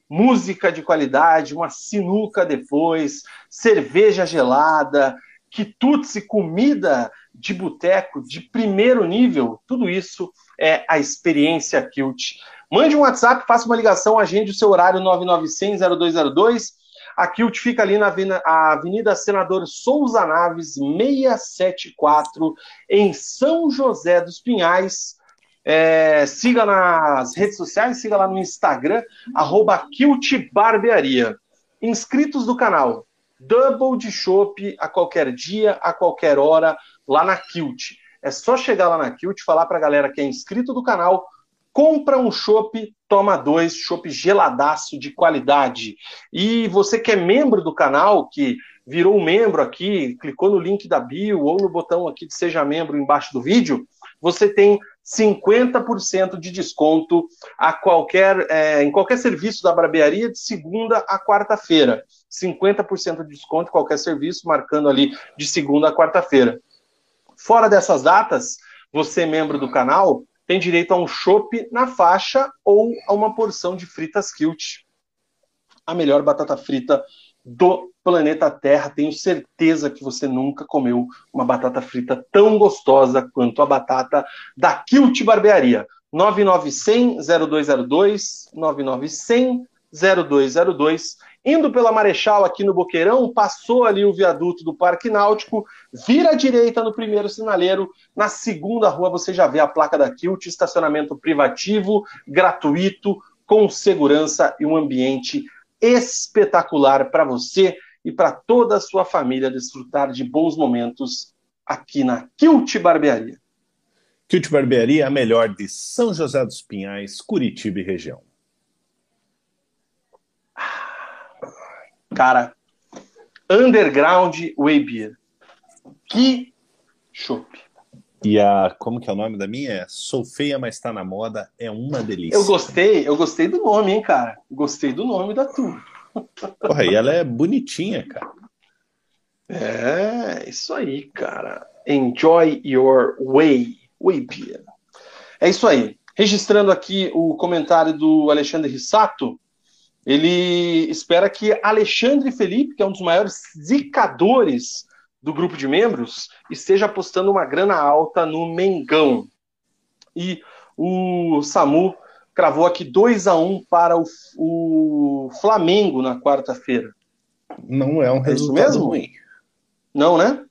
música de qualidade, uma sinuca depois, cerveja gelada, quitutes comida de boteco de primeiro nível, tudo isso é a experiência Kilt. Mande um WhatsApp, faça uma ligação, agende o seu horário 99100-0202. A Kilt fica ali na Avenida Senador Souza Naves, 674, em São José dos Pinhais. É, siga nas redes sociais, siga lá no Instagram, arroba Barbearia. Inscritos do canal, double de chopp a qualquer dia, a qualquer hora, lá na Kilt. É só chegar lá na Kilt, falar para a galera que é inscrito do canal, compra um chopp, toma dois, chopp geladaço de qualidade. E você que é membro do canal, que virou membro aqui, clicou no link da bio ou no botão aqui de seja membro embaixo do vídeo, você tem 50% de desconto a qualquer, é, em qualquer serviço da barbearia de segunda a quarta-feira. 50% de desconto em qualquer serviço, marcando ali de segunda a quarta-feira. Fora dessas datas, você, membro do canal, tem direito a um chopp na faixa ou a uma porção de fritas Kilt. A melhor batata frita do planeta Terra. Tenho certeza que você nunca comeu uma batata frita tão gostosa quanto a batata da Kilt Barbearia. 9900-0202, 9900-0202. Indo pela Marechal aqui no Boqueirão, passou ali o viaduto do Parque Náutico, vira à direita no primeiro sinaleiro, na segunda rua você já vê a placa da Kilt, estacionamento privativo, gratuito, com segurança e um ambiente espetacular para você e para toda a sua família desfrutar de bons momentos aqui na Kilt Barbearia. Kilt Barbearia, a melhor de São José dos Pinhais, Curitiba e região. Cara, Underground Way Beer. Que chopp. E a, como que é o nome da minha? É Sou feia, mas tá na moda, é uma delícia. Eu gostei, eu gostei do nome, hein, cara? Gostei do nome da tua. Porra, e ela é bonitinha, cara. É, isso aí, cara. Enjoy your way. Way beer. É isso aí. Registrando aqui o comentário do Alexandre Rissato, ele espera que Alexandre Felipe, que é um dos maiores zicadores do grupo de membros, esteja apostando uma grana alta no Mengão. E o Samu cravou aqui 2 a 1 um para o, o Flamengo na quarta-feira. Não é um é resultado ruim. Não, né?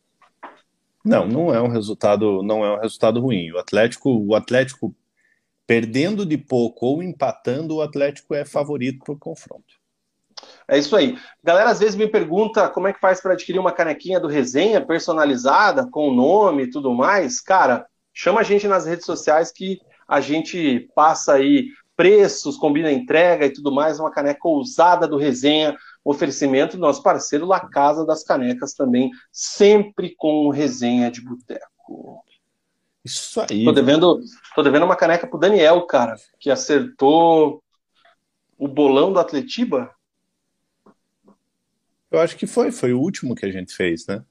Não, não é um resultado, não é um resultado ruim. O Atlético, o Atlético perdendo de pouco ou empatando, o Atlético é favorito para o confronto. É isso aí. Galera, às vezes me pergunta como é que faz para adquirir uma canequinha do Resenha personalizada, com o nome e tudo mais. Cara, chama a gente nas redes sociais que a gente passa aí preços, combina entrega e tudo mais. Uma caneca ousada do Resenha, oferecimento do nosso parceiro La Casa das Canecas também, sempre com resenha de boteco. Isso aí. Tô devendo, tô devendo uma caneca pro Daniel, cara, que acertou o bolão do Atletiba. Eu acho que foi, foi o último que a gente fez, né?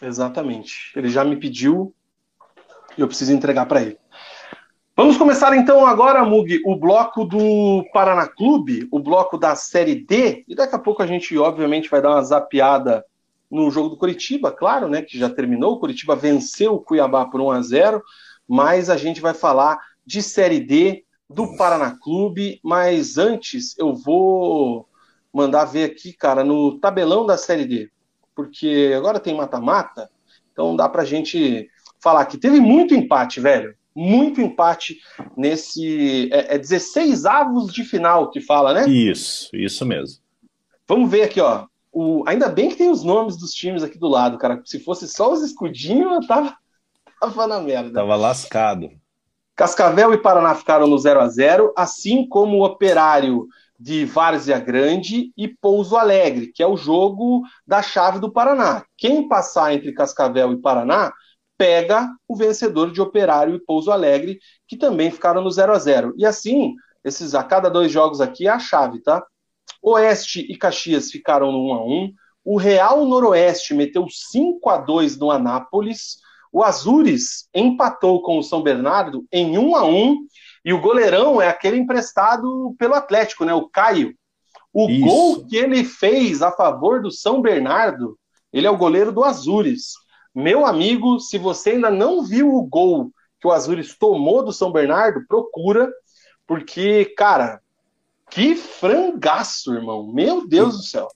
Exatamente. Ele já me pediu e eu preciso entregar para ele. Vamos começar então agora, Mug, o bloco do Paraná Clube, o bloco da Série D, e daqui a pouco a gente, obviamente, vai dar uma zapiada no jogo do Curitiba, claro, né, que já terminou, o Curitiba venceu o Cuiabá por 1 a 0, mas a gente vai falar de Série D do Paraná Clube, mas antes eu vou mandar ver aqui, cara, no tabelão da Série D, porque agora tem mata-mata, então dá pra gente falar que teve muito empate, velho, muito empate nesse, é, é 16 avos de final que fala, né? Isso, isso mesmo. Vamos ver aqui, ó, o, ainda bem que tem os nomes dos times aqui do lado, cara. Se fosse só os escudinhos, eu tava, tava na merda. Tava lascado. Cascavel e Paraná ficaram no 0 a 0 assim como o Operário de Várzea Grande e Pouso Alegre, que é o jogo da chave do Paraná. Quem passar entre Cascavel e Paraná pega o vencedor de Operário e Pouso Alegre, que também ficaram no 0 a 0 E assim, esses a cada dois jogos aqui é a chave, tá? Oeste e Caxias ficaram no 1 a 1 O Real Noroeste meteu 5 a 2 no Anápolis. O Azures empatou com o São Bernardo em 1 a 1 e o goleirão é aquele emprestado pelo Atlético, né? O Caio. O Isso. gol que ele fez a favor do São Bernardo, ele é o goleiro do Azures. Meu amigo, se você ainda não viu o gol que o Azures tomou do São Bernardo, procura, porque, cara, que frangaço, irmão. Meu Deus do céu.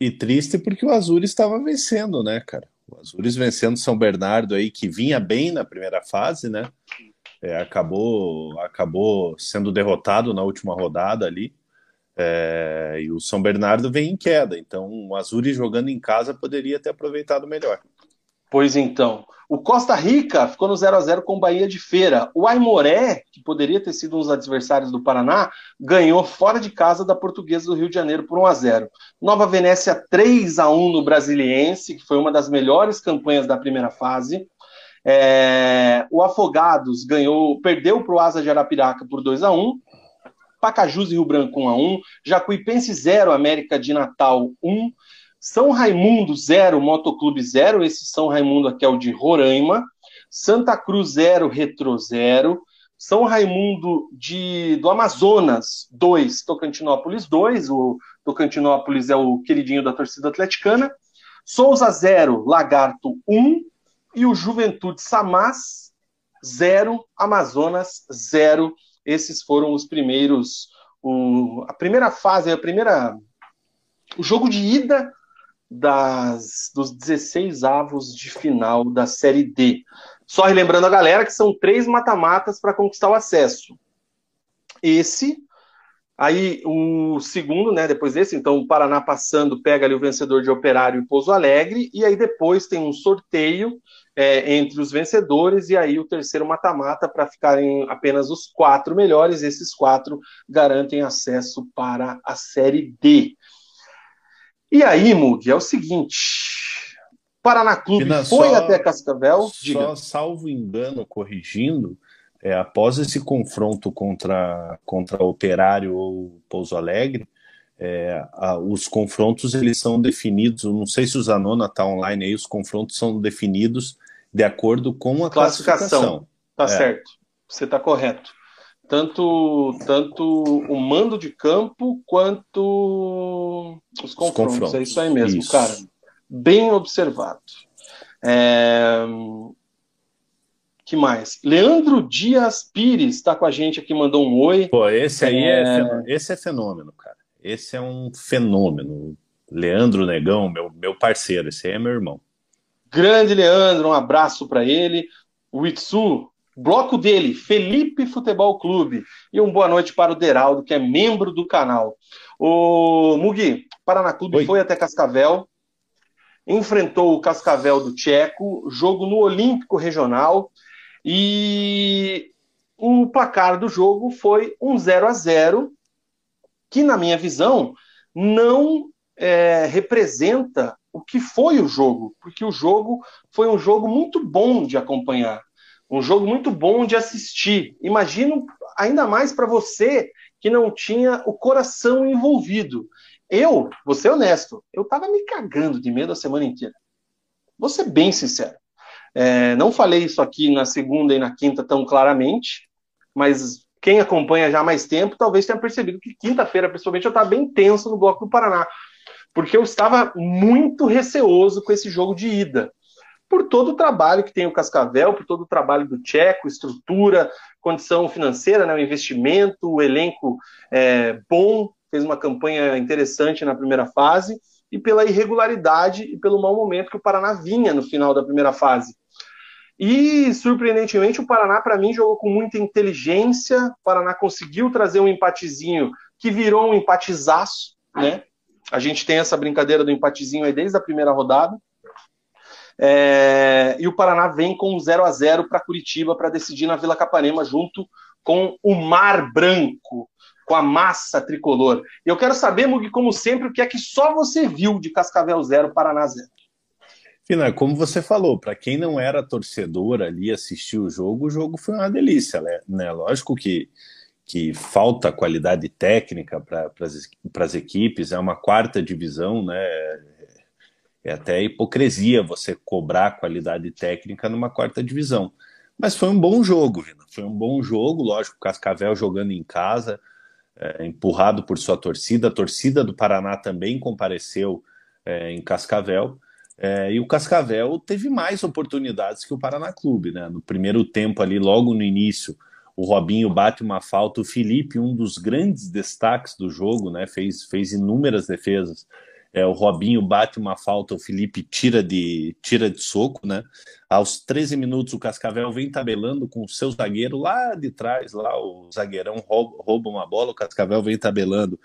E triste porque o Azures estava vencendo, né, cara? O Azures vencendo São Bernardo aí, que vinha bem na primeira fase, né? É, acabou, acabou sendo derrotado na última rodada ali. É, e o São Bernardo vem em queda, então o Azures jogando em casa poderia ter aproveitado melhor. Pois então. O Costa Rica ficou no 0 a 0 com o Bahia de Feira. O Aimoré, que poderia ter sido um dos adversários do Paraná, ganhou fora de casa da Portuguesa do Rio de Janeiro por 1 a 0. Nova Venécia 3 a 1 no Brasiliense, que foi uma das melhores campanhas da primeira fase. É... o Afogados ganhou, perdeu para o Asa de Arapiraca por 2 a 1. Pacajus e Rio Branco 1 a 1, Jacuipense 0, América de Natal 1, são Raimundo 0, Motoclube 0, esse São Raimundo aqui é o de Roraima. Santa Cruz 0, Retro 0. São Raimundo de, do Amazonas 2, Tocantinópolis 2. O Tocantinópolis é o queridinho da torcida atleticana. Souza 0, Lagarto 1. E o Juventude Samás 0, Amazonas 0. Esses foram os primeiros. O, a primeira fase, a primeira. O jogo de ida das, dos 16 avos de final da Série D. Só relembrando a galera que são três mata-matas para conquistar o acesso. Esse, aí o segundo, né, depois desse, então o Paraná passando, pega ali o vencedor de Operário e Pouso Alegre, e aí depois tem um sorteio é, entre os vencedores, e aí o terceiro mata-mata para ficarem apenas os quatro melhores, esses quatro garantem acesso para a Série D. E aí, Mug, é o seguinte: Paraná Clube Pina, foi só, até Cascavel. Diga. Só salvo engano, corrigindo, é, após esse confronto contra, contra Operário ou Pouso Alegre, é, a, os confrontos eles são definidos. Não sei se o Zanona está online aí. Os confrontos são definidos de acordo com a classificação. classificação. Tá é. certo. Você está correto tanto, tanto o mando de campo quanto os confrontos. Os confrontos. É isso aí mesmo, isso. cara. Bem observado. É... que mais? Leandro Dias Pires está com a gente aqui, mandou um oi. Pô, esse aí é... é... esse é fenômeno, cara. Esse é um fenômeno. Leandro Negão, meu, meu parceiro, esse aí é meu irmão. Grande Leandro, um abraço para ele. O Itsu Bloco dele, Felipe Futebol Clube. E uma boa noite para o Deraldo, que é membro do canal. O Mugi, Paraná Clube Oi. foi até Cascavel, enfrentou o Cascavel do Tcheco, jogo no Olímpico Regional, e o placar do jogo foi um 0 a 0 que, na minha visão, não é, representa o que foi o jogo, porque o jogo foi um jogo muito bom de acompanhar. Um jogo muito bom de assistir. Imagino ainda mais para você que não tinha o coração envolvido. Eu, vou ser honesto, eu tava me cagando de medo a semana inteira. Vou ser bem sincero. É, não falei isso aqui na segunda e na quinta tão claramente, mas quem acompanha já há mais tempo talvez tenha percebido que quinta-feira, principalmente, eu estava bem tenso no Bloco do Paraná, porque eu estava muito receoso com esse jogo de ida por todo o trabalho que tem o Cascavel, por todo o trabalho do Tcheco, estrutura, condição financeira, né, o investimento, o elenco é, bom, fez uma campanha interessante na primeira fase, e pela irregularidade e pelo mau momento que o Paraná vinha no final da primeira fase. E, surpreendentemente, o Paraná, para mim, jogou com muita inteligência. O Paraná conseguiu trazer um empatezinho que virou um empatizaço, né? A gente tem essa brincadeira do empatezinho aí desde a primeira rodada. É, e o Paraná vem com 0 a 0 para Curitiba para decidir na Vila Capanema, junto com o Mar Branco, com a massa tricolor. Eu quero saber, Mug, como sempre, o que é que só você viu de Cascavel 0, Paraná 0. Fina, como você falou, para quem não era torcedor ali assistir o jogo, o jogo foi uma delícia, né? né? Lógico que, que falta qualidade técnica para as equipes, é uma quarta divisão, né? É até hipocrisia você cobrar qualidade técnica numa quarta divisão. Mas foi um bom jogo, Vina. Foi um bom jogo, lógico, Cascavel jogando em casa, é, empurrado por sua torcida. A torcida do Paraná também compareceu é, em Cascavel. É, e o Cascavel teve mais oportunidades que o Paraná Clube, né? No primeiro tempo ali, logo no início, o Robinho bate uma falta, o Felipe, um dos grandes destaques do jogo, né? Fez, fez inúmeras defesas. É, o Robinho bate uma falta, o Felipe tira de, tira de soco, né? Aos 13 minutos, o Cascavel vem tabelando com o seu zagueiro lá de trás, lá o zagueirão rouba, rouba uma bola, o Cascavel vem tabelando,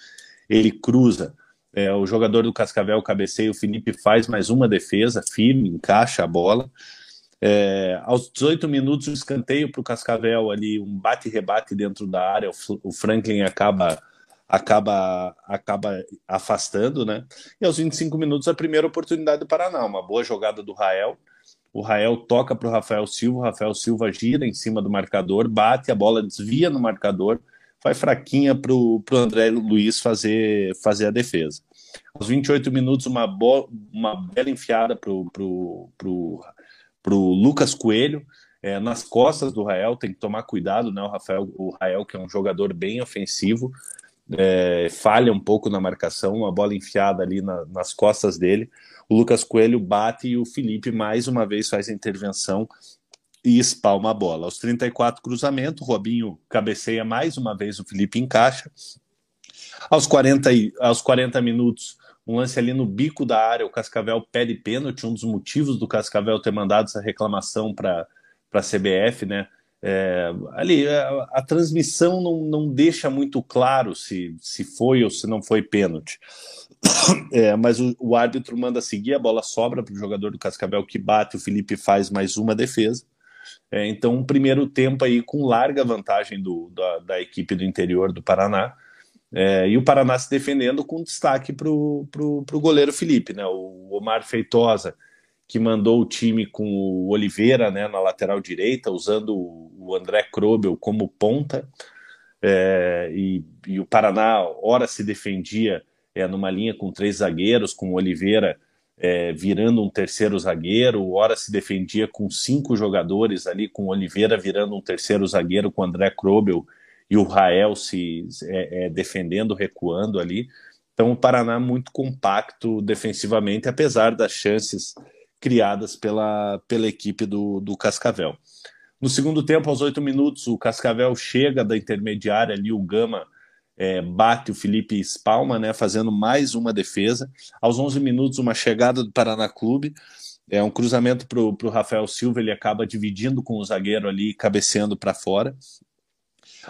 ele cruza. É, o jogador do Cascavel cabeceia, o Felipe faz mais uma defesa, firme, encaixa a bola. É, aos 18 minutos, o escanteio para o Cascavel ali, um bate-rebate dentro da área, o Franklin acaba acaba acaba afastando, né? E aos 25 minutos a primeira oportunidade do Paraná, uma boa jogada do Rael. O Rael toca para o Rafael Silva, o Rafael Silva gira em cima do marcador, bate, a bola desvia no marcador, vai fraquinha para o André Luiz fazer, fazer a defesa. Aos 28 minutos, uma, bo uma bela enfiada para o pro, pro, pro Lucas Coelho, é, nas costas do Rael, tem que tomar cuidado, né? O Rafael, o Rael, que é um jogador bem ofensivo, é, falha um pouco na marcação, uma bola enfiada ali na, nas costas dele. O Lucas Coelho bate e o Felipe mais uma vez faz a intervenção e espalma a bola. Aos 34 cruzamento, Robinho cabeceia mais uma vez, o Felipe encaixa. Aos 40, aos 40 minutos, um lance ali no bico da área, o Cascavel pede pênalti, um dos motivos do Cascavel ter mandado essa reclamação para a CBF, né? É, ali a, a, transmissão não, não deixa muito claro se, se foi ou se não foi pênalti. É, mas o, o, árbitro manda seguir, a bola sobra para o jogador do Cascavel que bate, o Felipe faz mais uma defesa. É, então, um primeiro tempo aí com larga vantagem do, da, da equipe do interior do Paraná. É, e o Paraná se defendendo com destaque para o goleiro Felipe, né? O Omar Feitosa que mandou o time com o Oliveira né, na lateral direita, usando o André Krobel como ponta, é, e, e, o Paraná, ora se defendia é, numa linha com três zagueiros, com o Oliveira é, virando um terceiro zagueiro, ora se defendia com cinco jogadores ali, com o Oliveira virando um terceiro zagueiro, com o André Krobel e o Rael se é, é, defendendo, recuando ali. Então o Paraná muito compacto defensivamente, apesar das chances criadas pela, pela equipe do, do Cascavel. No segundo tempo, aos oito minutos, o Cascavel chega da intermediária ali, o Gama é, bate o Felipe Spalma, né, fazendo mais uma defesa. Aos 11 minutos, uma chegada do Paraná Clube, é um cruzamento para o Rafael Silva, ele acaba dividindo com o zagueiro ali, cabeceando para fora.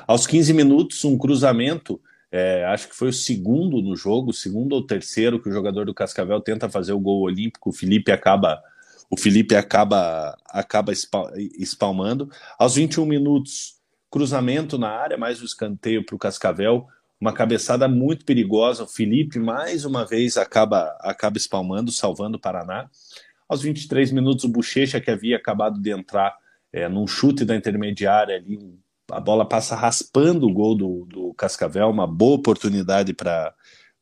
Aos 15 minutos, um cruzamento é, acho que foi o segundo no jogo, segundo ou terceiro que o jogador do Cascavel tenta fazer o gol olímpico. O Felipe acaba, o Felipe acaba, acaba espalmando. Aos 21 minutos, cruzamento na área, mais um escanteio para o Cascavel. Uma cabeçada muito perigosa. O Felipe mais uma vez acaba, acaba espalmando, salvando o Paraná. Aos 23 minutos, o Bochecha, que havia acabado de entrar é, num chute da intermediária ali, a bola passa raspando o gol do, do Cascavel, uma boa oportunidade para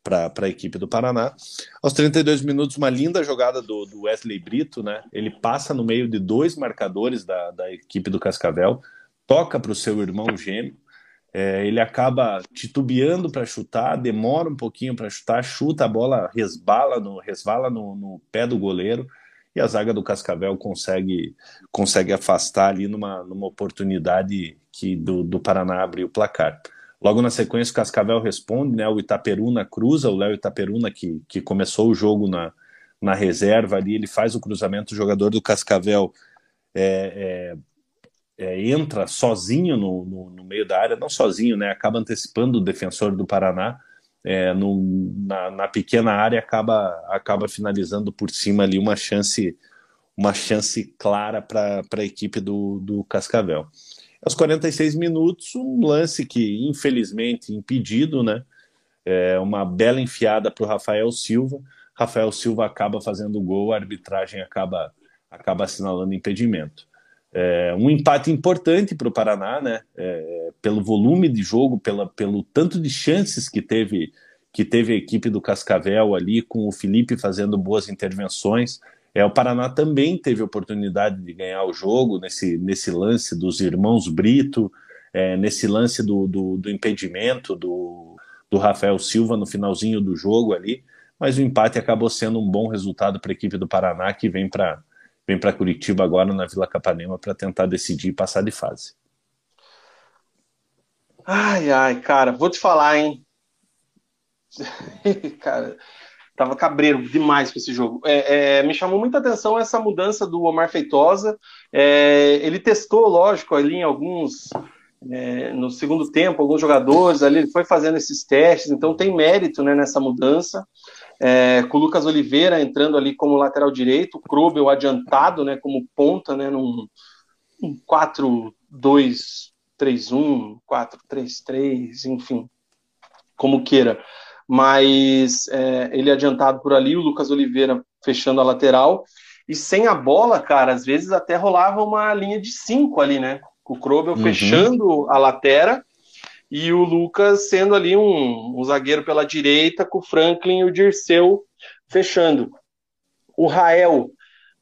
para a equipe do Paraná. Aos 32 minutos, uma linda jogada do, do, Wesley Brito, né? Ele passa no meio de dois marcadores da, da equipe do Cascavel, toca para o seu irmão gêmeo, é, ele acaba titubeando para chutar, demora um pouquinho para chutar, chuta a bola, resbala no, resvala no, no pé do goleiro e a zaga do Cascavel consegue, consegue afastar ali numa, numa oportunidade que do, do Paraná abrir o placar. Logo na sequência, o Cascavel responde, né? O Itaperuna cruza, o Léo Itaperuna, que, que começou o jogo na, na reserva ali, ele faz o cruzamento, o jogador do Cascavel é, é, é, entra sozinho no, no, no, meio da área, não sozinho, né? Acaba antecipando o defensor do Paraná é, no, na, na, pequena área, acaba, acaba finalizando por cima ali uma chance uma chance clara para a equipe do, do Cascavel. Aos 46 minutos, um lance que, infelizmente, impedido, né? É uma bela enfiada para o Rafael Silva. Rafael Silva acaba fazendo gol, a arbitragem acaba, acaba assinalando impedimento. É, um empate importante para o Paraná, né? É, pelo volume de jogo, pela, pelo tanto de chances que teve que teve a equipe do Cascavel ali, com o Felipe fazendo boas intervenções. É, o Paraná também teve oportunidade de ganhar o jogo nesse, nesse lance dos irmãos Brito, é, nesse lance do, do, do impedimento do, do Rafael Silva no finalzinho do jogo ali, mas o empate acabou sendo um bom resultado para a equipe do Paraná, que vem para vem para Curitiba agora na Vila Capanema para tentar decidir e passar de fase. Ai, ai, cara, vou te falar, hein? cara, tava cabreiro demais com esse jogo. É, é, me chamou muita atenção essa mudança do Omar Feitosa. É, ele testou, lógico, ali em alguns. É, no segundo tempo, alguns jogadores ali, ele foi fazendo esses testes, então tem mérito né, nessa mudança. É, com o Lucas Oliveira entrando ali como lateral direito, o Krobel adiantado né, como ponta, né, num, num 4-2-3-1, 4-3-3, enfim, como queira mas é, ele adiantado por ali, o Lucas Oliveira fechando a lateral, e sem a bola, cara, às vezes até rolava uma linha de cinco ali, né? Com o Krobel uhum. fechando a lateral e o Lucas sendo ali um, um, zagueiro pela direita, com o Franklin e o Dirceu fechando. O Rael,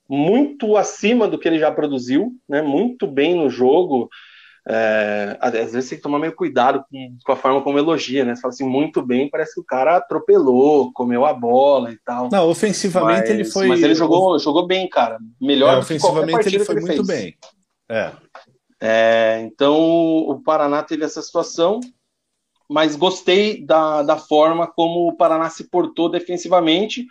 muito acima do que ele já produziu, né? Muito bem no jogo. É, às vezes tem que tomar meio cuidado com, com, a forma como elogia, né? Você fala assim, muito bem, parece que o cara atropelou, comeu a bola e tal. Não, ofensivamente mas, ele foi. Mas ele jogou, jogou bem, cara. Melhor é, ofensivamente ele foi muito fez. bem. É. é. Então o Paraná teve essa situação, mas gostei da, da forma como o Paraná se portou defensivamente.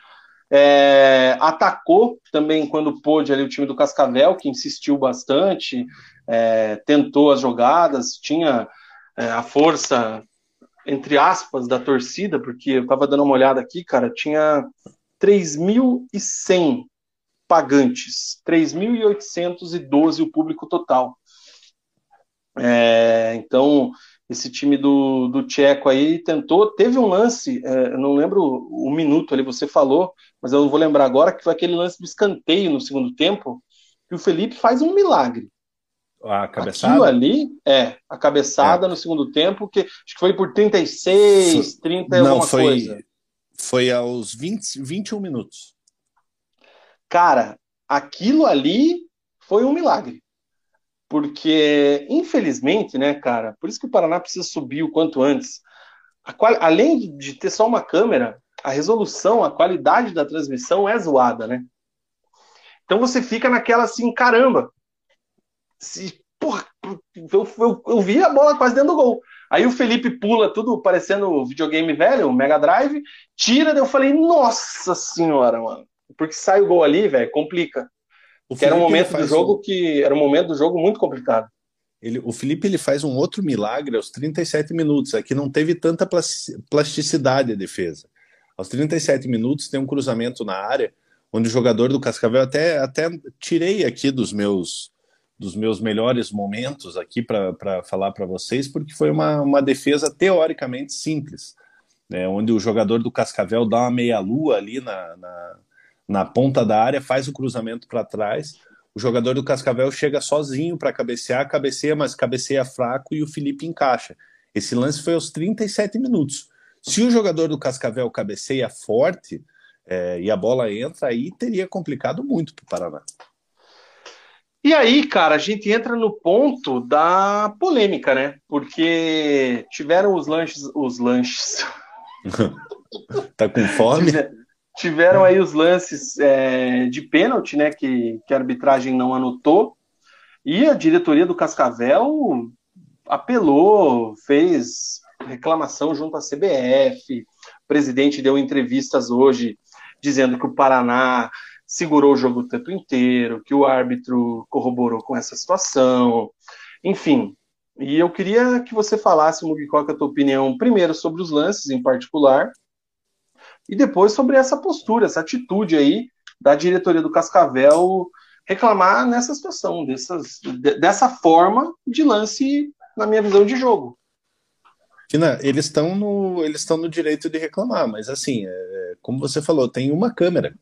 É, atacou também quando pôde ali o time do Cascavel, que insistiu bastante, é, tentou as jogadas, tinha é, a força, entre aspas, da torcida, porque eu estava dando uma olhada aqui, cara, tinha 3.100 pagantes, 3.812 o público total. É, então, esse time do, do Tcheco aí tentou, teve um lance, é, não lembro o minuto ali, você falou, mas eu não vou lembrar agora, que foi aquele lance do escanteio no segundo tempo, que o Felipe faz um milagre a cabeçada? Aquilo ali, é, a cabeçada é. no segundo tempo, que acho que foi por 36, foi, 30 e não, alguma foi, coisa. Foi aos 20, 21 minutos. Cara, aquilo ali foi um milagre. Porque, infelizmente, né, cara, por isso que o Paraná precisa subir o quanto antes. Além de ter só uma câmera, a resolução, a qualidade da transmissão é zoada, né? Então você fica naquela assim, caramba, se, porra, eu, eu, eu, vi a bola quase dentro do gol. Aí o Felipe pula tudo parecendo videogame velho, Mega Drive, tira, daí eu falei, nossa senhora, mano. Porque sai o gol ali, velho, complica. O era um momento do jogo um... que era um momento do jogo muito complicado. Ele, o Felipe ele faz um outro milagre aos 37 minutos. Aqui não teve tanta plasticidade a defesa. Aos 37 minutos tem um cruzamento na área, onde o jogador do Cascavel até até tirei aqui dos meus dos meus melhores momentos aqui para falar para vocês, porque foi uma, uma defesa teoricamente simples, né, onde o jogador do Cascavel dá uma meia-lua ali na, na, na, ponta da área, faz o cruzamento para trás, o jogador do Cascavel chega sozinho para cabecear, cabeceia, mas cabeceia fraco e o Felipe encaixa. Esse lance foi aos 37 minutos. Se o jogador do Cascavel cabeceia forte é, e a bola entra, aí teria complicado muito para o Paraná. E aí, cara, a gente entra no ponto da polêmica, né? Porque tiveram os lanches, os lanches. tá com fome? Tiveram aí os lances é, de pênalti, né? Que, que a arbitragem não anotou. E a diretoria do Cascavel apelou, fez reclamação junto à CBF. O presidente deu entrevistas hoje dizendo que o Paraná segurou o jogo o tempo inteiro, que o árbitro corroborou com essa situação, enfim. E eu queria que você falasse, Mugicoca, a tua opinião, primeiro sobre os lances em particular, e depois sobre essa postura, essa atitude aí da diretoria do Cascavel reclamar nessa situação, dessas, dessa forma de lance, na minha visão de jogo. Tina, eles estão no eles no direito de reclamar, mas assim, é, como você falou, tem uma câmera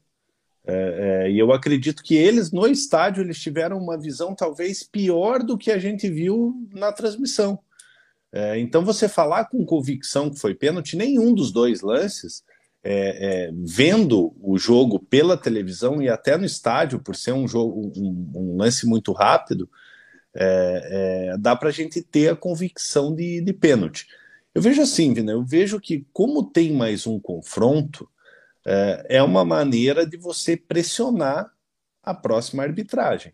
é, é, e eu acredito que eles no estádio eles tiveram uma visão talvez pior do que a gente viu na transmissão. É, então você falar com convicção que foi pênalti, nenhum dos dois lances, é, é, vendo o jogo pela televisão e até no estádio, por ser um jogo um, um lance muito rápido, é, dá para a gente ter a convicção de, de pênalti. Eu vejo assim, Vina, eu vejo que como tem mais um confronto, é, é uma maneira de você pressionar a próxima arbitragem.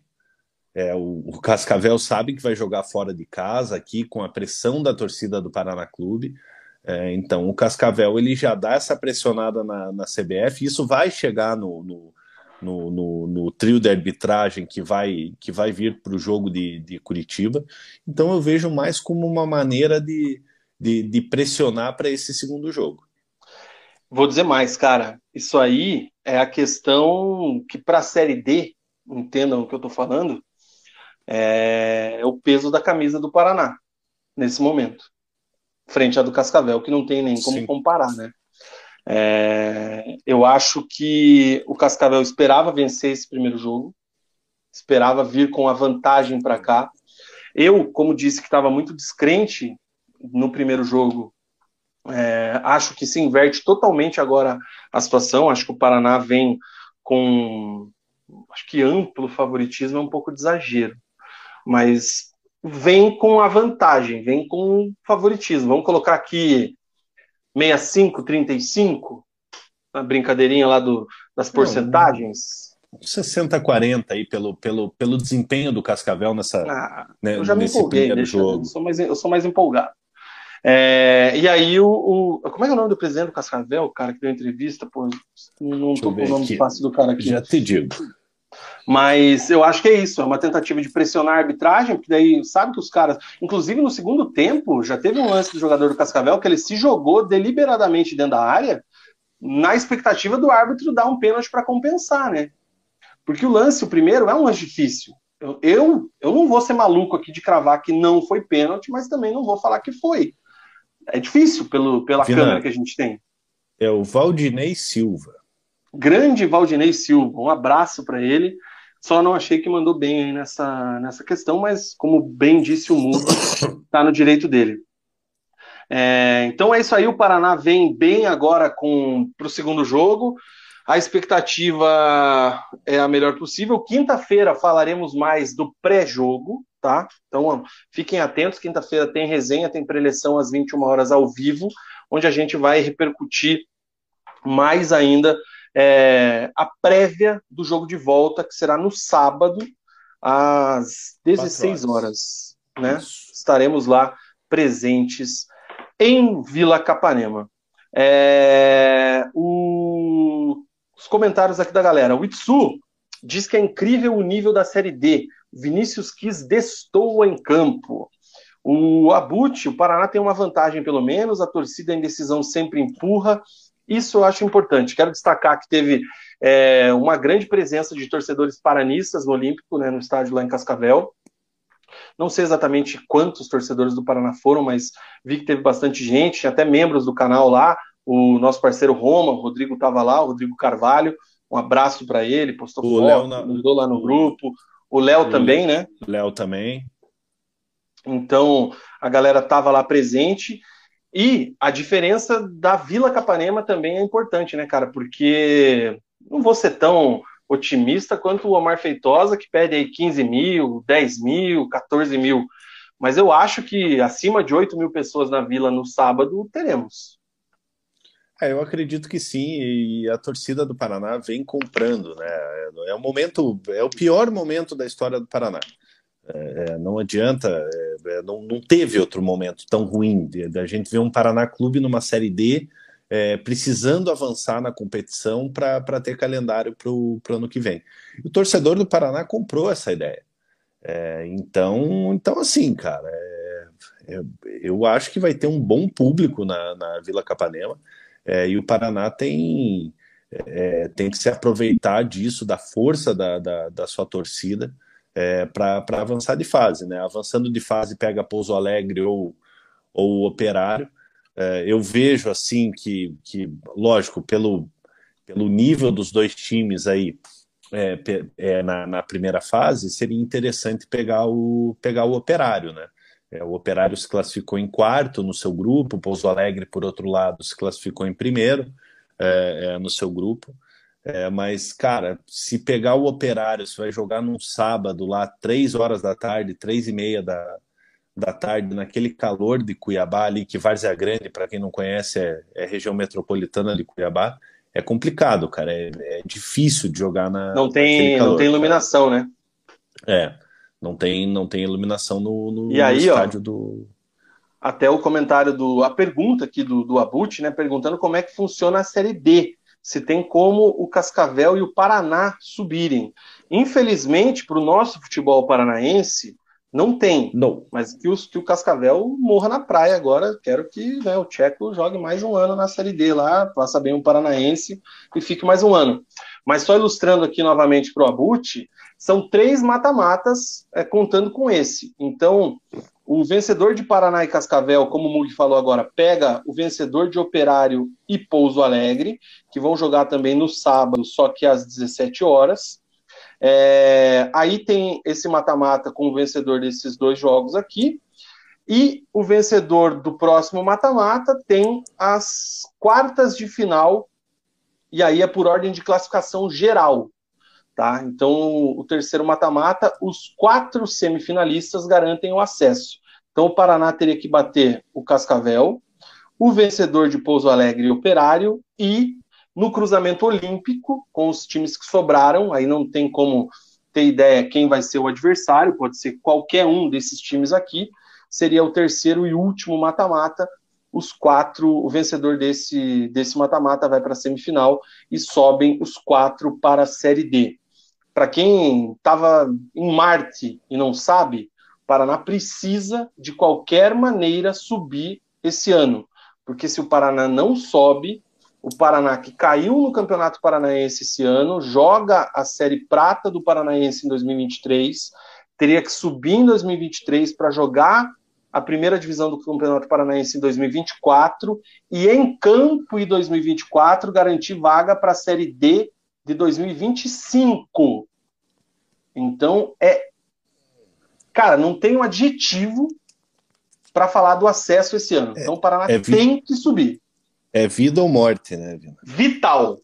É, o, o, Cascavel sabe que vai jogar fora de casa aqui com a pressão da torcida do Paraná Clube. É, então o Cascavel ele já dá essa pressionada na, na CBF. Isso vai chegar no, no, no, no, no trio de arbitragem que vai, que vai vir para o jogo de, de Curitiba. Então eu vejo mais como uma maneira de, de, de pressionar para esse segundo jogo. Vou dizer mais, cara. Isso aí é a questão que para a Série D, entendam o que eu estou falando, é, é, o peso da camisa do Paraná nesse momento, frente à do Cascavel, que não tem nem como Sim. comparar, né? É, eu acho que o Cascavel esperava vencer esse primeiro jogo, esperava vir com a vantagem para cá. Eu, como disse que estava muito descrente no primeiro jogo é, acho que se inverte totalmente agora a situação. Acho que o Paraná vem com. Acho que amplo favoritismo é um pouco de exagero, mas vem com a vantagem, vem com favoritismo. Vamos colocar aqui 65, 35, a brincadeirinha lá do, das porcentagens. 60-40 aí pelo, pelo, pelo desempenho do Cascavel nessa, ah, né, eu já me empolguei, deixa, jogo. Eu sou, mais, eu sou mais empolgado. É, e aí, o, o, Como é que é o nome do presidente do Cascavel, o cara que deu entrevista? Pô, não estou com o nome aqui. fácil do cara aqui. Já te digo. Mas eu acho que é isso, é uma tentativa de pressionar a arbitragem, porque daí sabe que os caras. Inclusive, no segundo tempo, já teve um lance do jogador do Cascavel que ele se jogou deliberadamente dentro da área, na expectativa do árbitro dar um pênalti para compensar, né? Porque o lance, o primeiro, é um lance difícil. Eu, eu, eu não vou ser maluco aqui de cravar que não foi pênalti, mas também não vou falar que foi é difícil pelo, pela Vina, câmera que a gente tem. É o Valdinei Silva. Grande Valdinei Silva, um abraço para ele. Só não achei que mandou bem aí nessa, nessa questão, mas como bem disse o Mundo, está no direito dele. É, então é isso aí, o Paraná vem bem agora para o segundo jogo. A expectativa é a melhor possível. Quinta-feira falaremos mais do pré-jogo, tá? Então, fiquem atentos, quinta-feira tem resenha, tem preleção às 21 horas ao vivo, onde a gente vai repercutir mais ainda é, a prévia do jogo de volta, que será no sábado, às 16 horas, né? Estaremos lá presentes em Vila Capanema. É, o, os comentários aqui da galera. O Itsu diz que é incrível o nível da Série D. Vinícius Quis destoa em campo. O Abut, o Paraná tem uma vantagem pelo menos, a torcida em decisão sempre empurra. Isso eu acho importante. Quero destacar que teve é, uma grande presença de torcedores paranistas no Olímpico, né, no estádio lá em Cascavel. Não sei exatamente quantos torcedores do Paraná foram, mas vi que teve bastante gente, até membros do canal lá. O nosso parceiro Roma, o Rodrigo estava lá, o Rodrigo Carvalho. Um abraço para ele, postou o foto, na... mandou lá no grupo. O Léo também, né? Léo também. Então, a galera estava lá presente. E a diferença da Vila Capanema também é importante, né, cara? Porque não vou ser tão otimista quanto o Omar Feitosa, que pede aí 15 mil, 10 mil, 14 mil. Mas eu acho que acima de 8 mil pessoas na Vila no sábado teremos. É, eu acredito que sim, e a torcida do Paraná vem comprando, né? É o momento, é o pior momento da história do Paraná. É, é não adianta, é, é não, não, teve outro momento tão ruim da gente ver um Paraná Clube numa Série D é, precisando avançar na competição para ter calendário para o ano que vem. o torcedor do Paraná comprou essa ideia. É, então, então, assim, cara, eu acho que vai ter um bom público na, na Vila Capanema. E o Paraná tem, tem que se aproveitar disso, da força da, da, da sua torcida, é, para avançar de fase. Né? Avançando de fase, pega Pouso Alegre ou, ou Operário. É, eu vejo assim que, que, lógico, pelo, pelo nível dos dois times aí é, é, na, na, primeira fase, seria interessante pegar o, pegar o Operário, né? É, o Operário se classificou em quarto no seu grupo, Pouso Alegre, por outro lado, se classificou em primeiro é, no seu grupo. É, mas, cara, se pegar o Operário, você vai jogar num sábado lá, três horas da tarde, três e meia da, da tarde, naquele calor de Cuiabá ali, que Várzea Grande, para quem não conhece, é, é região metropolitana de Cuiabá, é complicado, cara. É, é difícil de jogar na. Não tem, calor, não tem iluminação, cara. né? É, não tem, não tem iluminação no, no, e aí, no estádio ó, do. Até o comentário do. A pergunta aqui do, do Abut, né? Perguntando como é que funciona a Série D. Se tem como o Cascavel e o Paraná subirem. Infelizmente, para o nosso futebol paranaense, não tem. Não. Mas que, os, que o Cascavel morra na praia agora. Quero que né, o Tcheco jogue mais um ano na Série D lá, faça bem o Paranaense e fique mais um ano. Mas só ilustrando aqui novamente para o Abut, são três mata-matas é, contando com esse. Então, o vencedor de Paraná e Cascavel, como o Mug falou agora, pega o vencedor de Operário e Pouso Alegre, que vão jogar também no sábado, só que às 17 horas. É, aí tem esse mata-mata com o vencedor desses dois jogos aqui. E o vencedor do próximo mata-mata tem as quartas de final, e aí é por ordem de classificação geral. Tá? Então, o terceiro mata-mata, os quatro semifinalistas garantem o acesso. Então, o Paraná teria que bater o Cascavel, o vencedor de Pouso Alegre e Operário e no cruzamento olímpico, com os times que sobraram, aí não tem como ter ideia quem vai ser o adversário, pode ser qualquer um desses times aqui, seria o terceiro e último mata-mata. Os quatro, o vencedor desse desse mata-mata vai para a semifinal e sobem os quatro para a Série D. Para quem estava em Marte e não sabe, Paraná precisa de qualquer maneira subir esse ano, porque se o Paraná não sobe, o Paraná, que caiu no Campeonato Paranaense esse ano, joga a Série Prata do Paranaense em 2023, teria que subir em 2023 para jogar a primeira divisão do Campeonato Paranaense em 2024 e em campo em 2024 garantir vaga para a Série D de 2025. Então é cara, não tem um adjetivo para falar do acesso esse ano. É, então o Paraná é, tem que subir. É vida ou morte, né, Vina? Vital.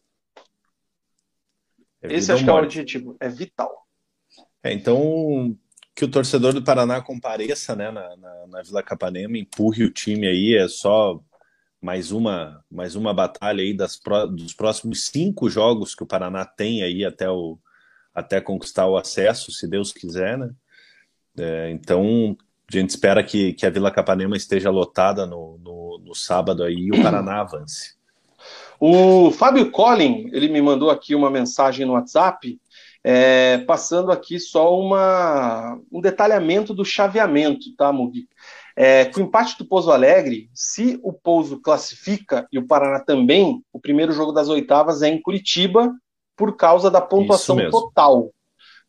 É Esse acho que é o objetivo. É vital. É, então, que o torcedor do Paraná compareça né, na, na, na, Vila Capanema, empurre o time aí, é só mais uma, mais uma batalha aí das dos próximos cinco jogos que o Paraná tem aí até, o, até conquistar o acesso, se Deus quiser, né? É, então, a gente espera que, que a Vila Capanema esteja lotada no, no, no sábado aí e o Paraná avance. O Fábio Collin, ele me mandou aqui uma mensagem no WhatsApp, é, passando aqui só uma, um detalhamento do chaveamento, tá, Mugi? É, com o empate do Pouso Alegre, se o Pouso classifica e o Paraná também, o primeiro jogo das oitavas é em Curitiba, por causa da pontuação total,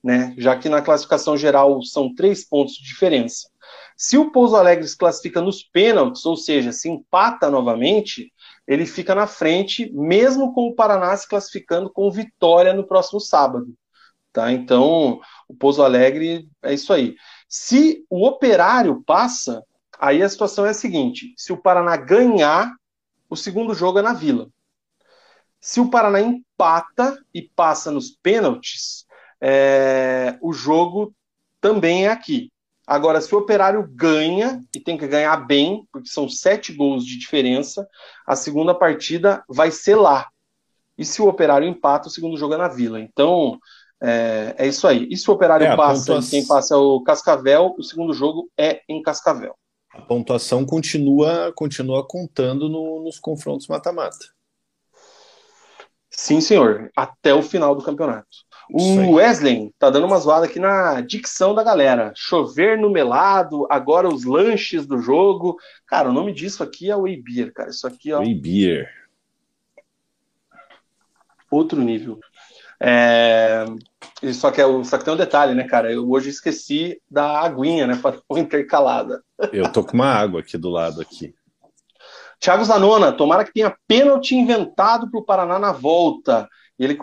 né? Já que na classificação geral são três pontos de diferença. Se o Pouso Alegre se classifica nos pênaltis, ou seja, se empata novamente, ele fica na frente, mesmo com o Paraná se classificando com vitória no próximo sábado. Tá? Então, o Pouso Alegre é isso aí. Se o Operário passa, aí a situação é a seguinte: se o Paraná ganhar, o segundo jogo é na Vila. Se o Paraná empata e passa nos pênaltis, é, o jogo também é aqui. Agora, se o Operário ganha, e tem que ganhar bem, porque são sete gols de diferença, a segunda partida vai ser lá. E se o Operário empata, o segundo jogo é na Vila. Então, é, é isso aí. E se o Operário é, passa e quem passa é o Cascavel, o segundo jogo é em Cascavel. A pontuação continua, continua contando no, nos confrontos mata-mata. Sim, senhor. Até o final do campeonato. O Wesley tá dando uma zoada aqui na dicção da galera. Chover no melado, agora os lanches do jogo. Cara, o nome disso aqui é Whey Beer, cara. Isso aqui, ó. Whey Beer. Outro nível. É... Só, que é... Só que tem um detalhe, né, cara? Eu hoje esqueci da aguinha, né? Para intercalada. Eu tô com uma água aqui do lado aqui. Thiago Zanona, tomara que tenha pênalti inventado para o Paraná na volta. Ele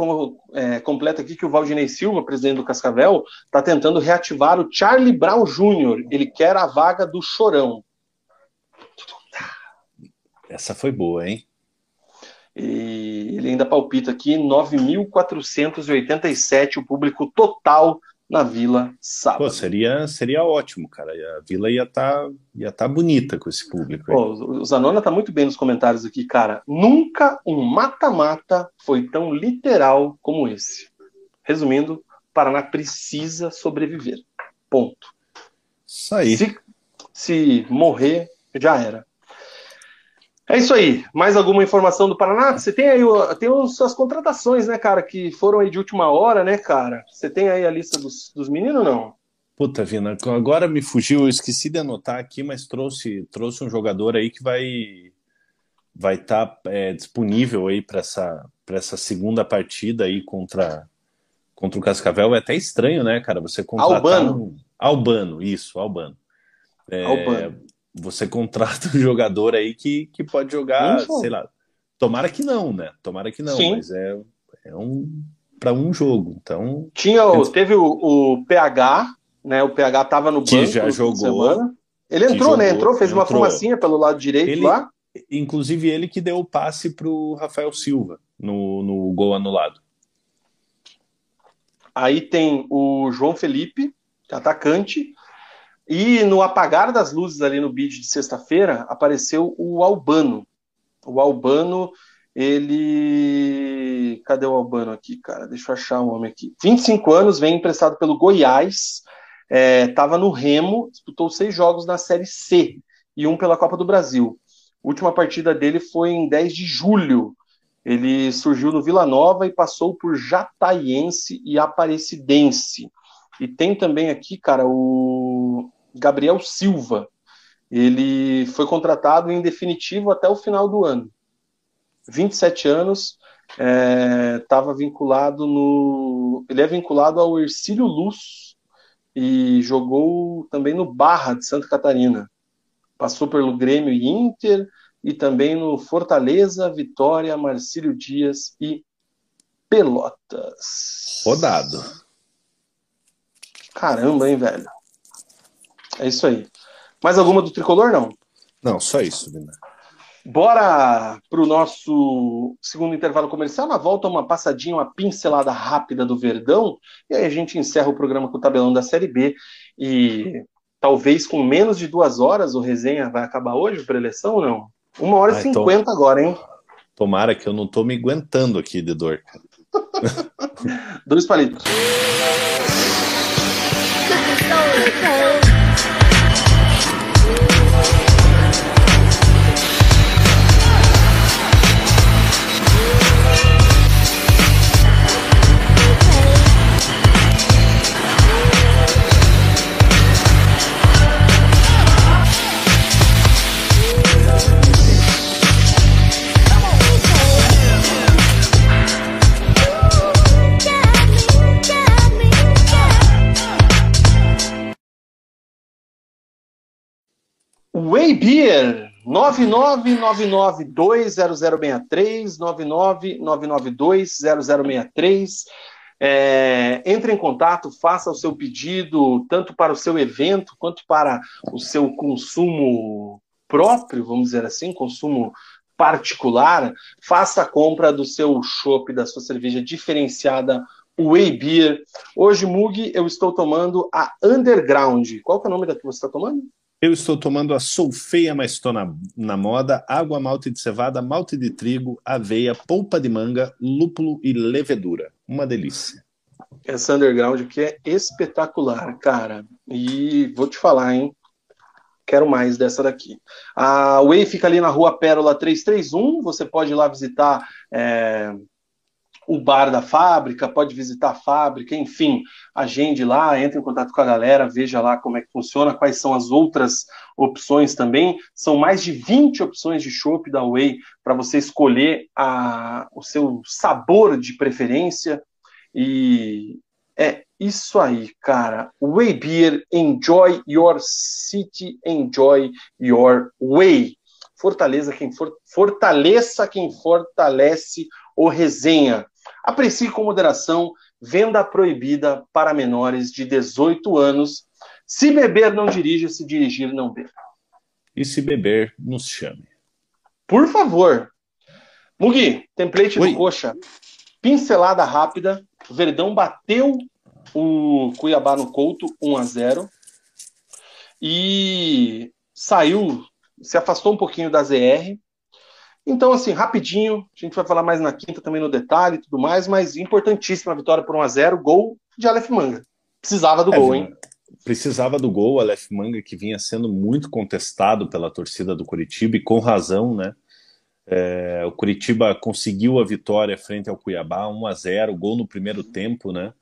é, completa aqui que o Valdinei Silva, presidente do Cascavel, está tentando reativar o Charlie Brown Jr. Ele quer a vaga do Chorão. Essa foi boa, hein? E ele ainda palpita aqui 9.487 o público total na Vila sábado. Pô, seria, seria ótimo, cara. A Vila ia estar tá, ia tá bonita com esse público. Pô, o Zanona tá muito bem nos comentários aqui, cara. Nunca um mata-mata foi tão literal como esse. Resumindo, Paraná precisa sobreviver. Ponto. Isso aí. Se, se morrer, já era. É isso aí. Mais alguma informação do Paraná? Você tem aí tem as contratações, né, cara, que foram aí de última hora, né, cara? Você tem aí a lista dos, dos meninos não? Puta, Vina, agora me fugiu, eu esqueci de anotar aqui, mas trouxe, trouxe um jogador aí que vai vai estar tá, é, disponível aí para essa, essa segunda partida aí contra, contra o Cascavel. É até estranho, né, cara? Você contratar Albano. Um... Albano, isso, Albano. É, Albano você contrata um jogador aí que, que pode jogar, sei lá. Tomara que não, né? Tomara que não, Sim. mas é, é um para um jogo. Então tinha o, teve o, o, PH, né? O PH tava no banco já jogou. Ele entrou, jogou, né? Entrou, fez entrou. uma fumacinha pelo lado direito ele, lá. Inclusive ele que deu o passe pro Rafael Silva no, no gol anulado. Aí tem o João Felipe, atacante, e no apagar das luzes ali no vídeo de sexta-feira, apareceu o Albano. O Albano, ele. Cadê o Albano aqui, cara? Deixa eu achar o homem aqui. 25 anos, vem emprestado pelo Goiás, estava é, no Remo, disputou seis jogos na Série C e um pela Copa do Brasil. Última partida dele foi em 10 de julho. Ele surgiu no Vila Nova e passou por Jataiense e Aparecidense. E tem também aqui, cara, o Gabriel Silva. Ele foi contratado em definitivo até o final do ano. 27 anos, estava é, vinculado no. Ele é vinculado ao Ercílio Luz e jogou também no Barra de Santa Catarina. Passou pelo Grêmio e Inter e também no Fortaleza, Vitória, Marcílio Dias e Pelotas. Rodado. Caramba, hein, velho? É isso aí. Mais alguma do tricolor, não? Não, só isso, Vina. Bora para o nosso segundo intervalo comercial. Na volta, uma passadinha, uma pincelada rápida do Verdão. E aí a gente encerra o programa com o tabelão da Série B. E talvez com menos de duas horas o resenha vai acabar hoje para eleição ou não? Uma hora e cinquenta agora, hein? Tomara que eu não tô me aguentando aqui de dor. Dois palitos. Way Beer, 999920063, 999920063. É, entre em contato, faça o seu pedido, tanto para o seu evento quanto para o seu consumo próprio, vamos dizer assim, consumo particular. Faça a compra do seu chopp, da sua cerveja diferenciada Way Beer. Hoje, Mug, eu estou tomando a Underground. Qual é o nome da que você está tomando? Eu estou tomando a Sou Feia, mas estou na, na moda, água, malte de cevada, malte de trigo, aveia, polpa de manga, lúpulo e levedura. Uma delícia. Essa underground que é espetacular, cara. E vou te falar, hein? Quero mais dessa daqui. A Way fica ali na rua Pérola 331. Você pode ir lá visitar é, o bar da fábrica, pode visitar a fábrica, enfim, agende lá, entre em contato com a galera, veja lá como é que funciona, quais são as outras opções também. São mais de 20 opções de chopp da Way para você escolher a, o seu sabor de preferência. E é isso aí, cara. Way Beer, enjoy your city, enjoy your way. Fortaleza quem for, fortaleça quem fortalece o resenha. Aprecie com moderação, venda proibida para menores de 18 anos. Se beber, não dirija, se dirigir, não beba. E se beber, nos chame. Por favor. Mugi, template Oi. do Coxa. Pincelada rápida. Verdão bateu o Cuiabá no Couto 1 a 0 e saiu, se afastou um pouquinho da ZR. Então, assim, rapidinho, a gente vai falar mais na quinta também no detalhe e tudo mais, mas importantíssima a vitória por 1 a 0 gol de Aleph Manga. Precisava do é, gol, hein? Precisava do gol, Aleph Manga, que vinha sendo muito contestado pela torcida do Curitiba, e com razão, né? É, o Curitiba conseguiu a vitória frente ao Cuiabá, 1 a 0 gol no primeiro tempo, né?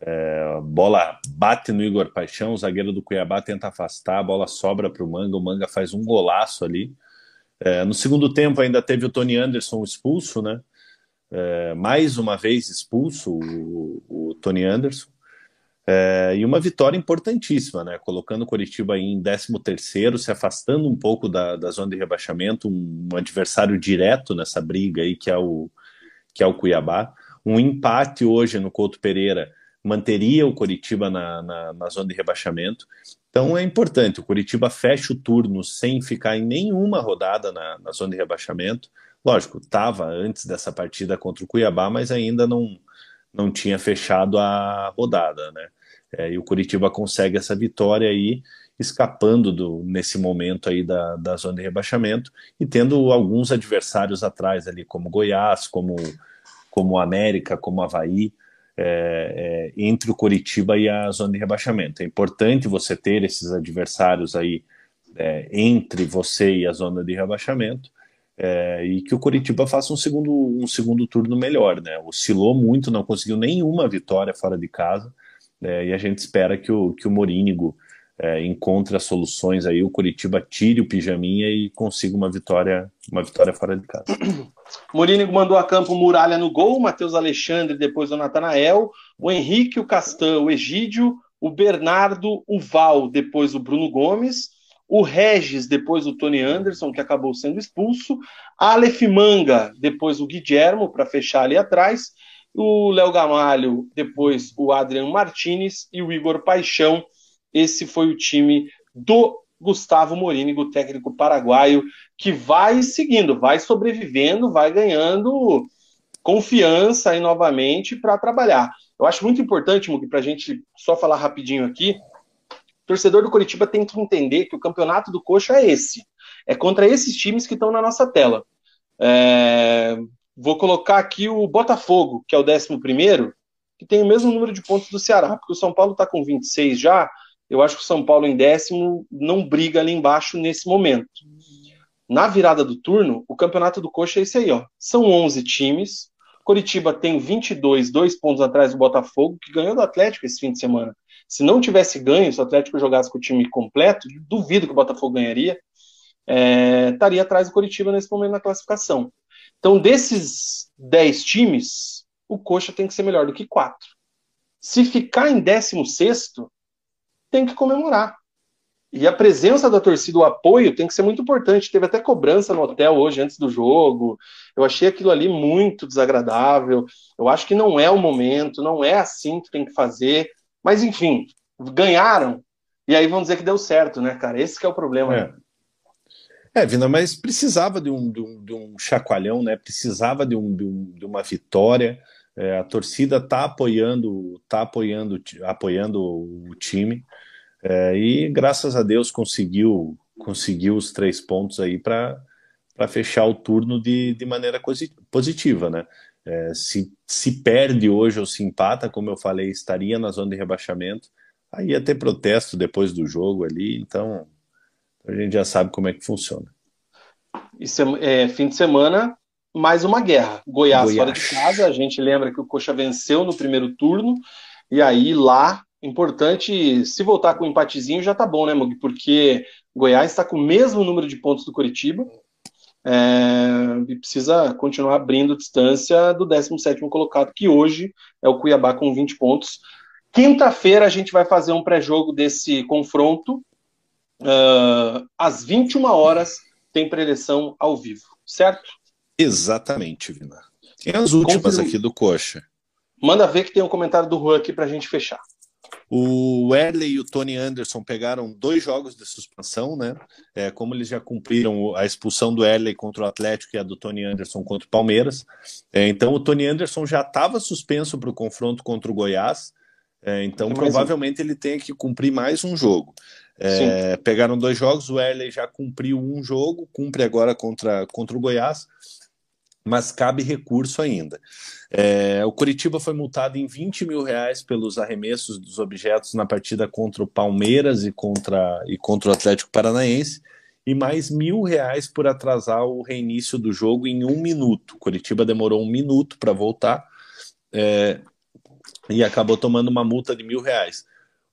É, bola bate no Igor Paixão, o zagueiro do Cuiabá tenta afastar, a bola sobra para o Manga, o Manga faz um golaço ali. É, no segundo tempo ainda teve o Tony Anderson expulso, né? É, mais uma vez expulso o, o Tony Anderson. É, e uma vitória importantíssima, né? Colocando o Coritiba em 13 terceiro, se afastando um pouco da, da zona de rebaixamento, um, um adversário direto nessa briga aí que é o, que é o Cuiabá. Um empate hoje no Couto Pereira manteria o Coritiba na, na, na, zona de rebaixamento. Então é importante, o Coritiba fecha o turno sem ficar em nenhuma rodada na, na zona de rebaixamento. Lógico, estava antes dessa partida contra o Cuiabá, mas ainda não, não tinha fechado a rodada, né? É, e o Curitiba consegue essa vitória aí, escapando do, nesse momento aí da, da zona de rebaixamento e tendo alguns adversários atrás ali, como Goiás, como, como América, como Havaí, é, é, entre o Curitiba e a zona de rebaixamento. É importante você ter esses adversários aí é, entre você e a zona de rebaixamento é, e que o Curitiba faça um segundo, um segundo turno melhor. Né? Oscilou muito, não conseguiu nenhuma vitória fora de casa é, e a gente espera que o, que o Morínigo é, encontre as soluções aí, o Curitiba tire o pijaminha e consiga uma vitória, uma vitória fora de casa. Mourinho mandou a campo Muralha no gol, Matheus Alexandre, depois o Natanael, o Henrique, o Castan, o Egídio, o Bernardo, o Val, depois o Bruno Gomes, o Regis, depois o Tony Anderson, que acabou sendo expulso, Aleph Manga, depois o Guilhermo, para fechar ali atrás, o Léo Gamalho, depois o Adriano Martinez e o Igor Paixão. Esse foi o time do Gustavo Morínigo, técnico paraguaio, que vai seguindo, vai sobrevivendo, vai ganhando confiança aí novamente para trabalhar. Eu acho muito importante, Mugi, para a gente só falar rapidinho aqui. O torcedor do Curitiba tem que entender que o campeonato do Coxa é esse. É contra esses times que estão na nossa tela. É... Vou colocar aqui o Botafogo, que é o 11, que tem o mesmo número de pontos do Ceará, porque o São Paulo está com 26 já. Eu acho que o São Paulo em décimo não briga ali embaixo nesse momento. Na virada do turno, o campeonato do Coxa é esse aí, ó. São 11 times. Coritiba tem 22, dois pontos atrás do Botafogo, que ganhou do Atlético esse fim de semana. Se não tivesse ganho, se o Atlético jogasse com o time completo, duvido que o Botafogo ganharia. É, estaria atrás do Coritiba nesse momento na classificação. Então, desses 10 times, o Coxa tem que ser melhor do que 4. Se ficar em 16, tem que comemorar. E a presença da torcida, o apoio, tem que ser muito importante. Teve até cobrança no hotel hoje, antes do jogo. Eu achei aquilo ali muito desagradável. Eu acho que não é o momento, não é assim que tem que fazer. Mas, enfim, ganharam. E aí vão dizer que deu certo, né, cara? Esse que é o problema. É. É, Vina, mas precisava de um, de um, de um chacoalhão, né? Precisava de, um, de, um, de uma vitória. É, a torcida está apoiando, tá apoiando, apoiando o time. É, e graças a Deus conseguiu conseguiu os três pontos aí para fechar o turno de, de maneira positiva, né? É, se, se perde hoje ou se empata, como eu falei, estaria na zona de rebaixamento. Aí ia ter protesto depois do jogo ali, então a gente já sabe como é que funciona. É, é fim de semana, mais uma guerra. Goiás, Goiás fora de casa, a gente lembra que o Coxa venceu no primeiro turno, e aí lá importante, se voltar com um empatezinho já tá bom, né, Mug? Porque Goiás está com o mesmo número de pontos do Curitiba é, e precisa continuar abrindo distância do 17 colocado, que hoje é o Cuiabá com 20 pontos. Quinta-feira a gente vai fazer um pré-jogo desse confronto uh, às 21 horas tem preleção ao vivo, certo? Exatamente, Vina. Tem as últimas aqui do Coxa. Manda ver que tem um comentário do Juan aqui para a gente fechar. O Erley e o Tony Anderson pegaram dois jogos de suspensão, né? É, como eles já cumpriram a expulsão do Erley contra o Atlético e a do Tony Anderson contra o Palmeiras. É, então o Tony Anderson já estava suspenso para o confronto contra o Goiás. É, então provavelmente um. ele tem que cumprir mais um jogo. É, pegaram dois jogos, o Erley já cumpriu um jogo, cumpre agora contra, contra o Goiás mas cabe recurso ainda. É, o Curitiba foi multado em 20 mil reais pelos arremessos dos objetos na partida contra o Palmeiras e contra, e contra o Atlético Paranaense, e mais mil reais por atrasar o reinício do jogo em um minuto. O Curitiba demorou um minuto para voltar é, e acabou tomando uma multa de mil reais.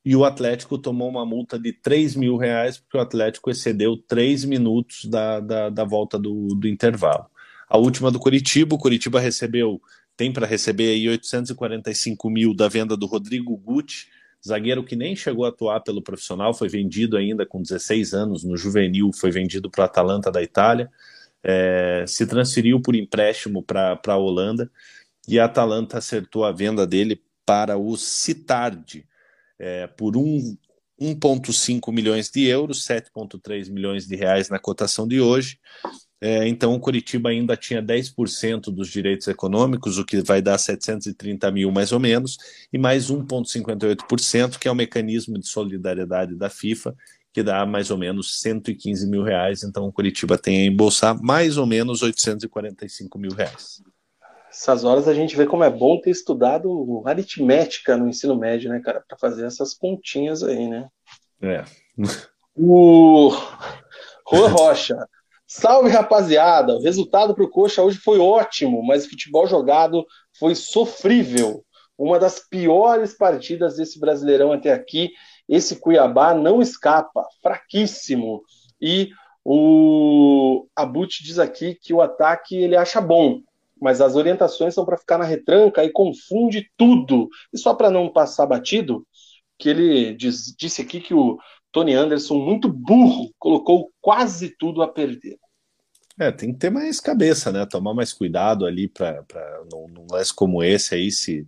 E o Atlético tomou uma multa de 3 mil reais porque o Atlético excedeu três minutos da, da, da volta do, do intervalo. A última do Curitiba, o Curitiba recebeu, tem para receber aí 845 mil da venda do Rodrigo Guti, zagueiro que nem chegou a atuar pelo profissional, foi vendido ainda com 16 anos no juvenil, foi vendido para o Atalanta da Itália, é, se transferiu por empréstimo para a Holanda e a Atalanta acertou a venda dele para o Citardi é, por um, 1,5 milhões de euros, 7,3 milhões de reais na cotação de hoje. É, então, o Curitiba ainda tinha 10% dos direitos econômicos, o que vai dar 730 mil mais ou menos, e mais 1,58%, que é o mecanismo de solidariedade da FIFA, que dá mais ou menos 115 mil reais. Então, o Curitiba tem a embolsar mais ou menos 845 mil reais. Essas horas a gente vê como é bom ter estudado aritmética no ensino médio, né, cara, para fazer essas continhas aí, né? É. O Rua Rocha. Salve, rapaziada! O resultado para o Coxa hoje foi ótimo, mas o futebol jogado foi sofrível. Uma das piores partidas desse Brasileirão até aqui. Esse Cuiabá não escapa, fraquíssimo. E o Abut diz aqui que o ataque ele acha bom, mas as orientações são para ficar na retranca e confunde tudo. E só para não passar batido, que ele diz, disse aqui que o Tony Anderson, muito burro, colocou quase tudo a perder. É, tem que ter mais cabeça, né? Tomar mais cuidado ali para num, lance como esse aí, se,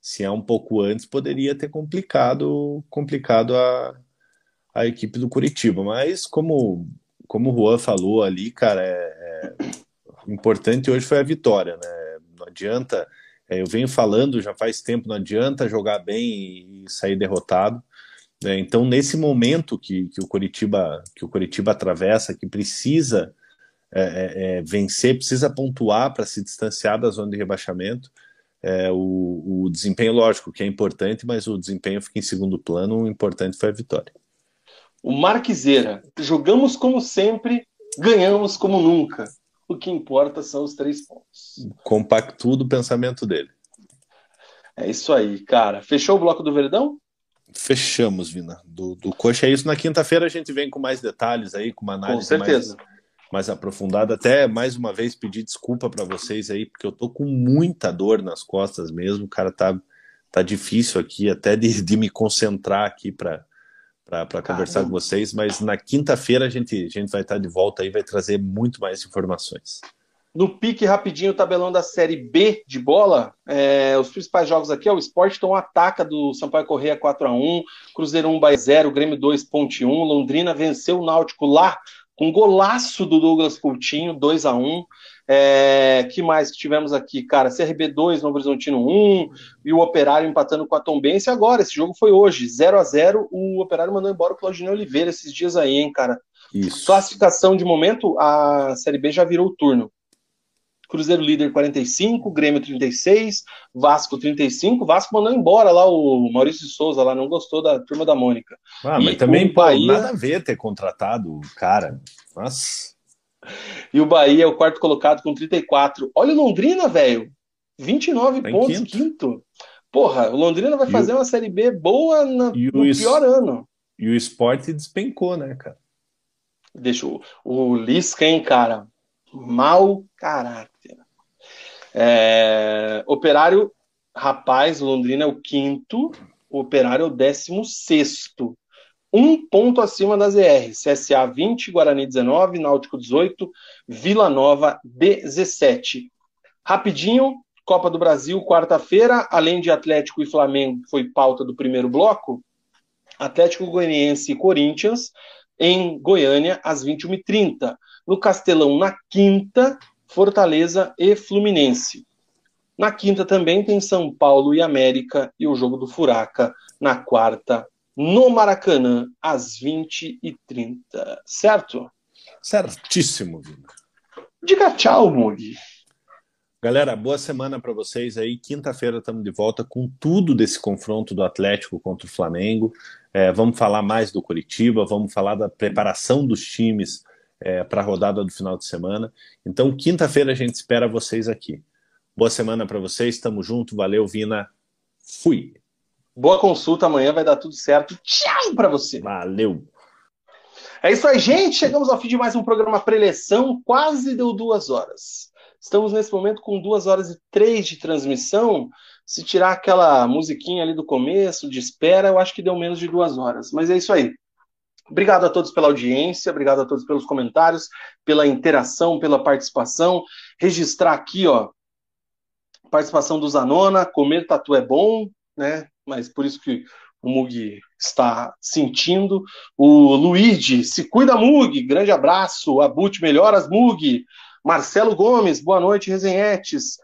se é um pouco antes, poderia ter complicado complicado a, a equipe do Curitiba. Mas como, como o Juan falou ali, cara, é, é importante hoje foi a vitória, né? Não adianta, é, eu venho falando já faz tempo, não adianta jogar bem e sair derrotado. É, então, nesse momento que, que, o Curitiba, que o Curitiba atravessa, que precisa é, é, é vencer, precisa pontuar para se distanciar da zona de rebaixamento, é, o, o, desempenho, lógico, que é importante, mas o desempenho fica em segundo plano, o importante foi a vitória. O Marquiseira, jogamos como sempre, ganhamos como nunca. O que importa são os três pontos. Compacto do pensamento dele. É isso aí, cara. Fechou o bloco do Verdão? Fechamos, Vina. Do, do Coxa é isso. Na quinta-feira a gente vem com mais detalhes aí, com uma análise com certeza. mais, mais aprofundada. Até mais uma vez pedir desculpa para vocês aí, porque eu tô com muita dor nas costas mesmo. Cara, tá, tá difícil aqui até de, de me concentrar aqui para para conversar com vocês, mas na quinta-feira a gente, a gente vai estar de volta aí, vai trazer muito mais informações. No pique rapidinho, o tabelão da Série B de bola, é, os principais jogos aqui é o Sport então ataca do Sampaio Correia 4x1, Cruzeiro 1 by 0, Grêmio 2 ponte 1, Londrina venceu o Náutico lá com golaço do Douglas Coutinho, 2 a 1 é, que mais que tivemos aqui, cara? CRB 2, Novo Horizontino 1, e o Operário empatando com a Tombense agora. Esse jogo foi hoje, 0 a 0 O Operário mandou embora o Claudinei Oliveira esses dias aí, hein, cara? Isso. Classificação de momento, a Série B já virou o turno. Cruzeiro líder 45, Grêmio 36, Vasco 35. Vasco mandou embora lá o Maurício de Souza, lá não gostou da turma da Mônica. Ah, e mas também, pô, Bahia... nada a ver ter contratado o cara. Nossa. E o Bahia é o quarto colocado com 34. Olha o Londrina, velho. 29 tá pontos, quinto. quinto. Porra, o Londrina vai e fazer o... uma Série B boa na, no es... pior ano. E o esporte despencou, né, cara? Deixa o, o Lisca, hein, cara? Mau caráter. É, operário, rapaz, Londrina é o quinto, o Operário é o décimo sexto. um ponto acima da ZR. CSA 20, Guarani 19, Náutico 18, Vila Nova 17. Rapidinho, Copa do Brasil, quarta-feira, além de Atlético e Flamengo, que foi pauta do primeiro bloco, Atlético Goianiense e Corinthians, em Goiânia, às 21h30. No Castelão, na quinta, Fortaleza e Fluminense. Na quinta também tem São Paulo e América e o jogo do Furaca na quarta, no Maracanã, às 20h30. Certo? Certíssimo, Vina. Diga tchau, Mug. Galera, boa semana para vocês aí. Quinta-feira estamos de volta com tudo desse confronto do Atlético contra o Flamengo. É, vamos falar mais do Curitiba, vamos falar da preparação dos times é, para a rodada do final de semana. Então, quinta-feira a gente espera vocês aqui. Boa semana para vocês, tamo junto, valeu, Vina. Fui. Boa consulta, amanhã vai dar tudo certo. Tchau para você. Valeu. É isso aí, gente. Chegamos ao fim de mais um programa preleção. Quase deu duas horas. Estamos nesse momento com duas horas e três de transmissão. Se tirar aquela musiquinha ali do começo, de espera, eu acho que deu menos de duas horas. Mas é isso aí. Obrigado a todos pela audiência, obrigado a todos pelos comentários, pela interação, pela participação. Registrar aqui, ó, participação do Zanona, comer tatu é bom, né? Mas por isso que o Mug está sentindo. O Luigi, se cuida, Mug, grande abraço. Abut, melhoras, Mug. Marcelo Gomes, boa noite, resenhetes.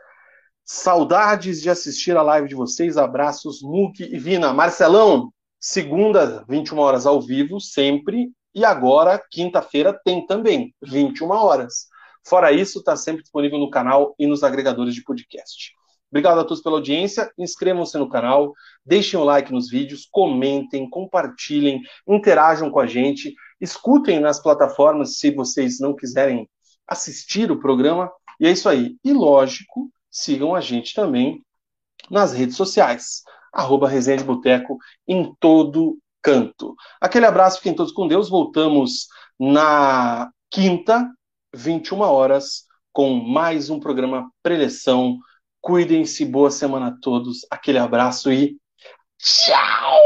Saudades de assistir a live de vocês. Abraços, Mug e Vina. Marcelão, segunda, 21 horas ao vivo, sempre. E agora, quinta-feira, tem também, 21 horas. Fora isso, está sempre disponível no canal e nos agregadores de podcast. Obrigado a todos pela audiência. Inscrevam-se no canal, deixem o like nos vídeos, comentem, compartilhem, interajam com a gente, escutem nas plataformas se vocês não quiserem assistir o programa. E é isso aí. E lógico, sigam a gente também nas redes sociais. Arroba Resenha de Boteco em todo canto. Aquele abraço, fiquem todos com Deus. Voltamos na quinta, 21 horas, com mais um programa Preleção. Cuidem-se, boa semana a todos. Aquele abraço e tchau!